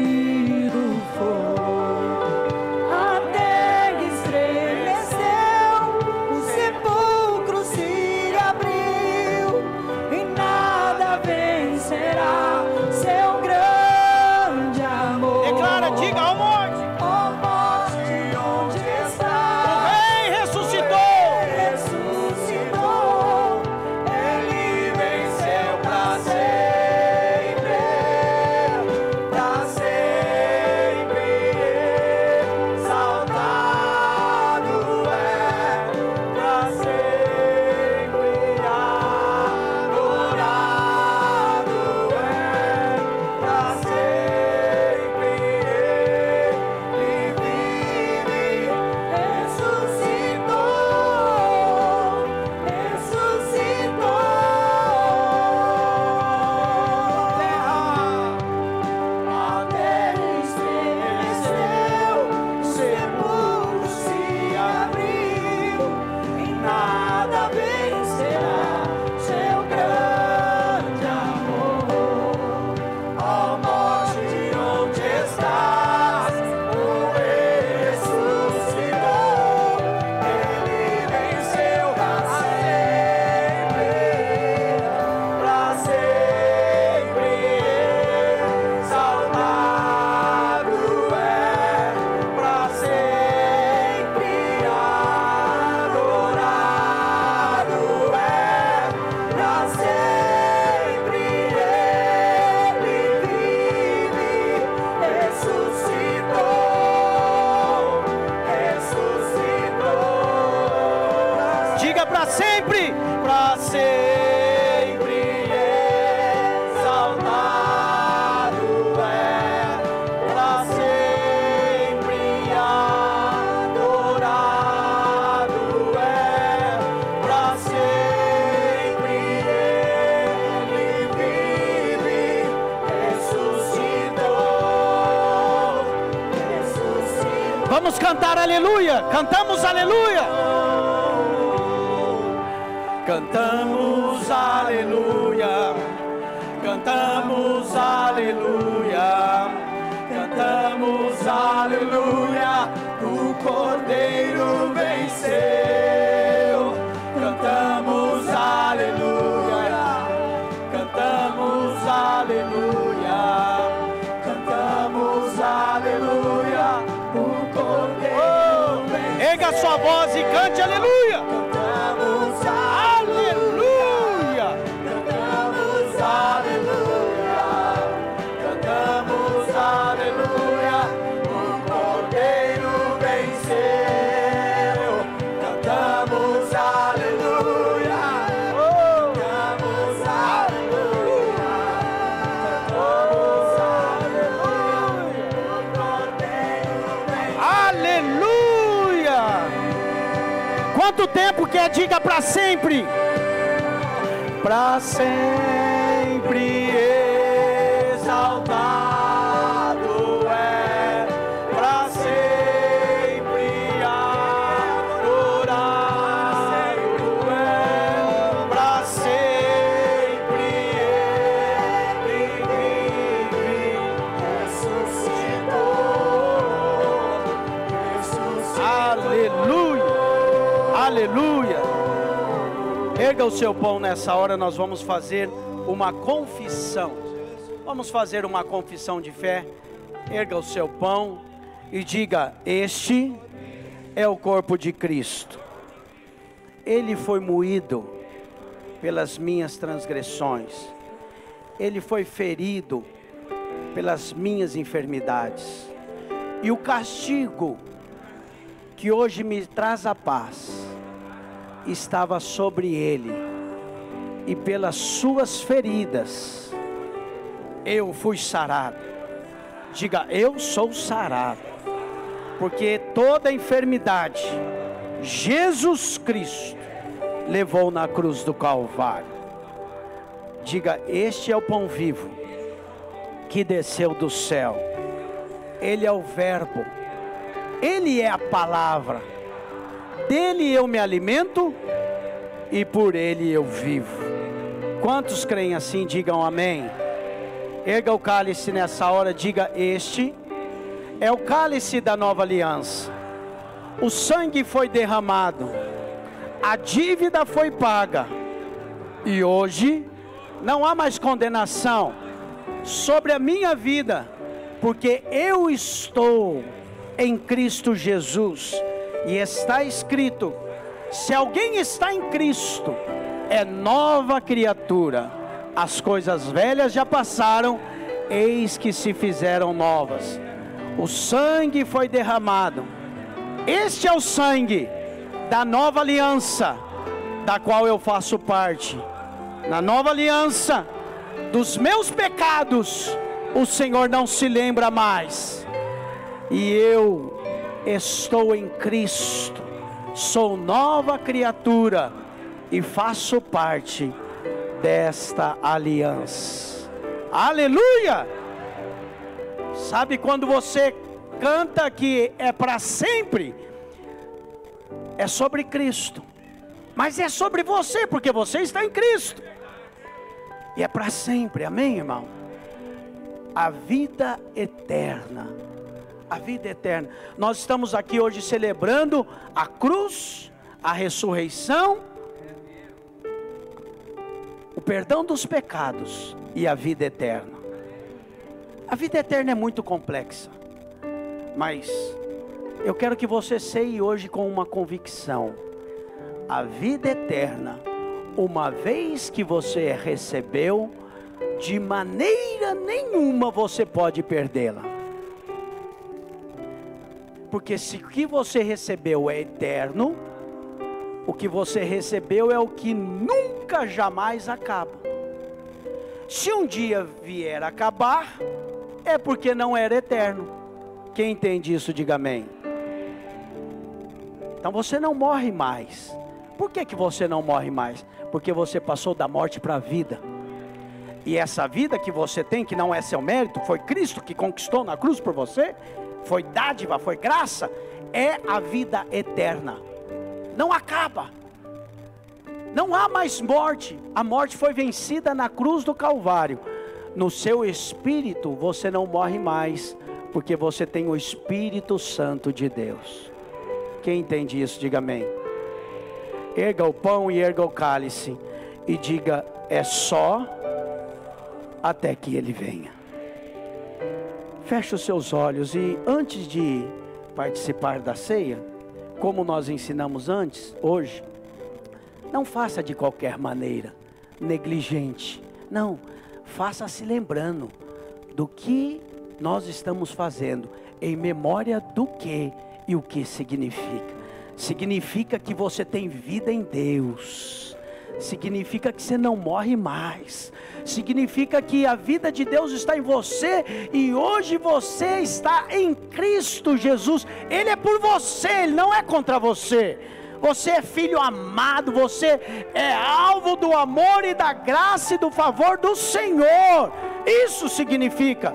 Aleluia. Cantamos Tempo quer? Diga para sempre. para sempre Erga o seu pão nessa hora, nós vamos fazer uma confissão. Vamos fazer uma confissão de fé. Erga o seu pão e diga: Este é o corpo de Cristo. Ele foi moído pelas minhas transgressões. Ele foi ferido pelas minhas enfermidades. E o castigo que hoje me traz a paz estava sobre ele, e pelas suas feridas eu fui sarado. Diga, eu sou sarado, porque toda enfermidade Jesus Cristo levou na cruz do Calvário. Diga, este é o pão vivo que desceu do céu, ele é o Verbo, ele é a palavra dele eu me alimento e por ele eu vivo. Quantos creem assim, digam amém. Erga o cálice nessa hora, diga: Este é o cálice da nova aliança. O sangue foi derramado, a dívida foi paga, e hoje não há mais condenação sobre a minha vida, porque eu estou em Cristo Jesus e está escrito: se alguém está em Cristo, é nova criatura. As coisas velhas já passaram, eis que se fizeram novas. O sangue foi derramado. Este é o sangue da nova aliança, da qual eu faço parte. Na nova aliança, dos meus pecados, o Senhor não se lembra mais. E eu estou em Cristo, sou nova criatura e faço parte desta aliança. Aleluia! Sabe quando você canta que é para sempre? É sobre Cristo. Mas é sobre você, porque você está em Cristo. E é para sempre, amém, irmão? A vida eterna a vida eterna. Nós estamos aqui hoje celebrando a cruz, a ressurreição, o perdão dos pecados e a vida eterna. A vida eterna é muito complexa, mas eu quero que você seja hoje com uma convicção: a vida eterna, uma vez que você recebeu, de maneira nenhuma você pode perdê-la. Porque se o que você recebeu é eterno, o que você recebeu é o que nunca jamais acaba. Se um dia vier a acabar, é porque não era eterno. Quem entende isso, diga amém. Então você não morre mais. Por que, que você não morre mais? Porque você passou da morte para a vida. E essa vida que você tem, que não é seu mérito, foi Cristo que conquistou na cruz por você, foi dádiva, foi graça, é a vida eterna. Não acaba. Não há mais morte. A morte foi vencida na cruz do Calvário. No seu espírito você não morre mais, porque você tem o Espírito Santo de Deus. Quem entende isso, diga amém. Erga o pão e erga o cálice e diga: é só até que ele venha. Feche os seus olhos e antes de participar da ceia, como nós ensinamos antes, hoje, não faça de qualquer maneira, negligente. Não, faça se lembrando do que nós estamos fazendo, em memória do que e o que significa. Significa que você tem vida em Deus significa que você não morre mais, significa que a vida de Deus está em você e hoje você está em Cristo Jesus, Ele é por você, Ele não é contra você. Você é filho amado, você é alvo do amor e da graça e do favor do Senhor. Isso significa.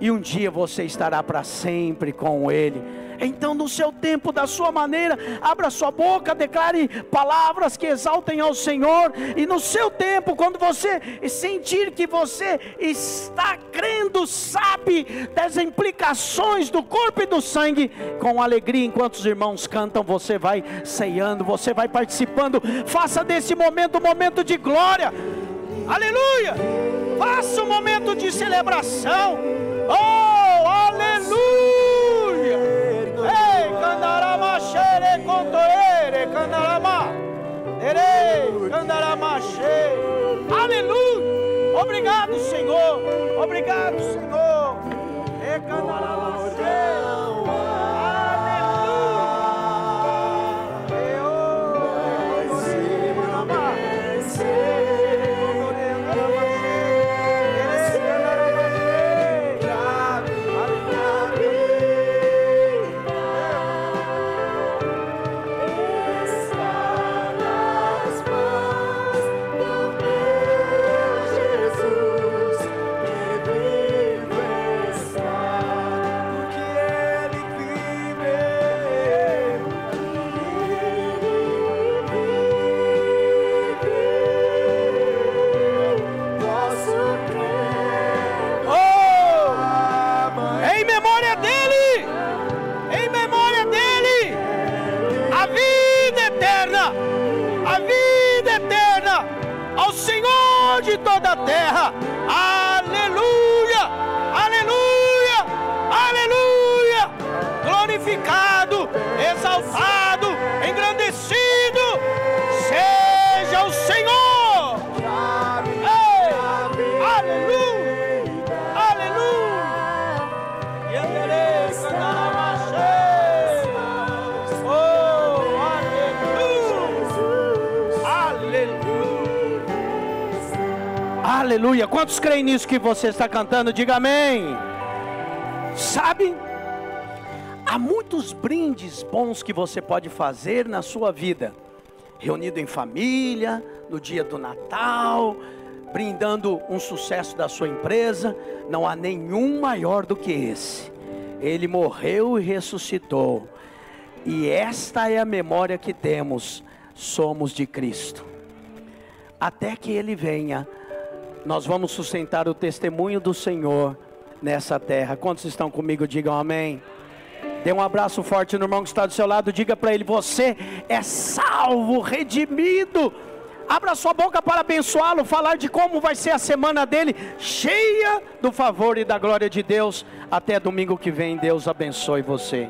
E um dia você estará para sempre com Ele então, no seu tempo, da sua maneira, abra sua boca, declare palavras que exaltem ao Senhor. E no seu tempo, quando você sentir que você está crendo, sabe das implicações do corpo e do sangue, com alegria, enquanto os irmãos cantam, você vai ceando, você vai participando. Faça desse momento um momento de glória. Aleluia! Faça um momento de celebração. Oh, aleluia! Xere contoere, candarama. Erei, candarama xere. Aleluia. Obrigado, Senhor. Obrigado, Senhor. E candarama Aleluia. Quantos creem nisso que você está cantando? Diga amém. Sabe? Há muitos brindes bons que você pode fazer na sua vida. Reunido em família, no dia do Natal, brindando um sucesso da sua empresa. Não há nenhum maior do que esse. Ele morreu e ressuscitou. E esta é a memória que temos. Somos de Cristo. Até que ele venha nós vamos sustentar o testemunho do Senhor nessa terra. Quantos estão comigo? Digam amém. Dê um abraço forte no irmão que está do seu lado. Diga para ele: Você é salvo, redimido. Abra sua boca para abençoá-lo, falar de como vai ser a semana dele, cheia do favor e da glória de Deus. Até domingo que vem, Deus abençoe você.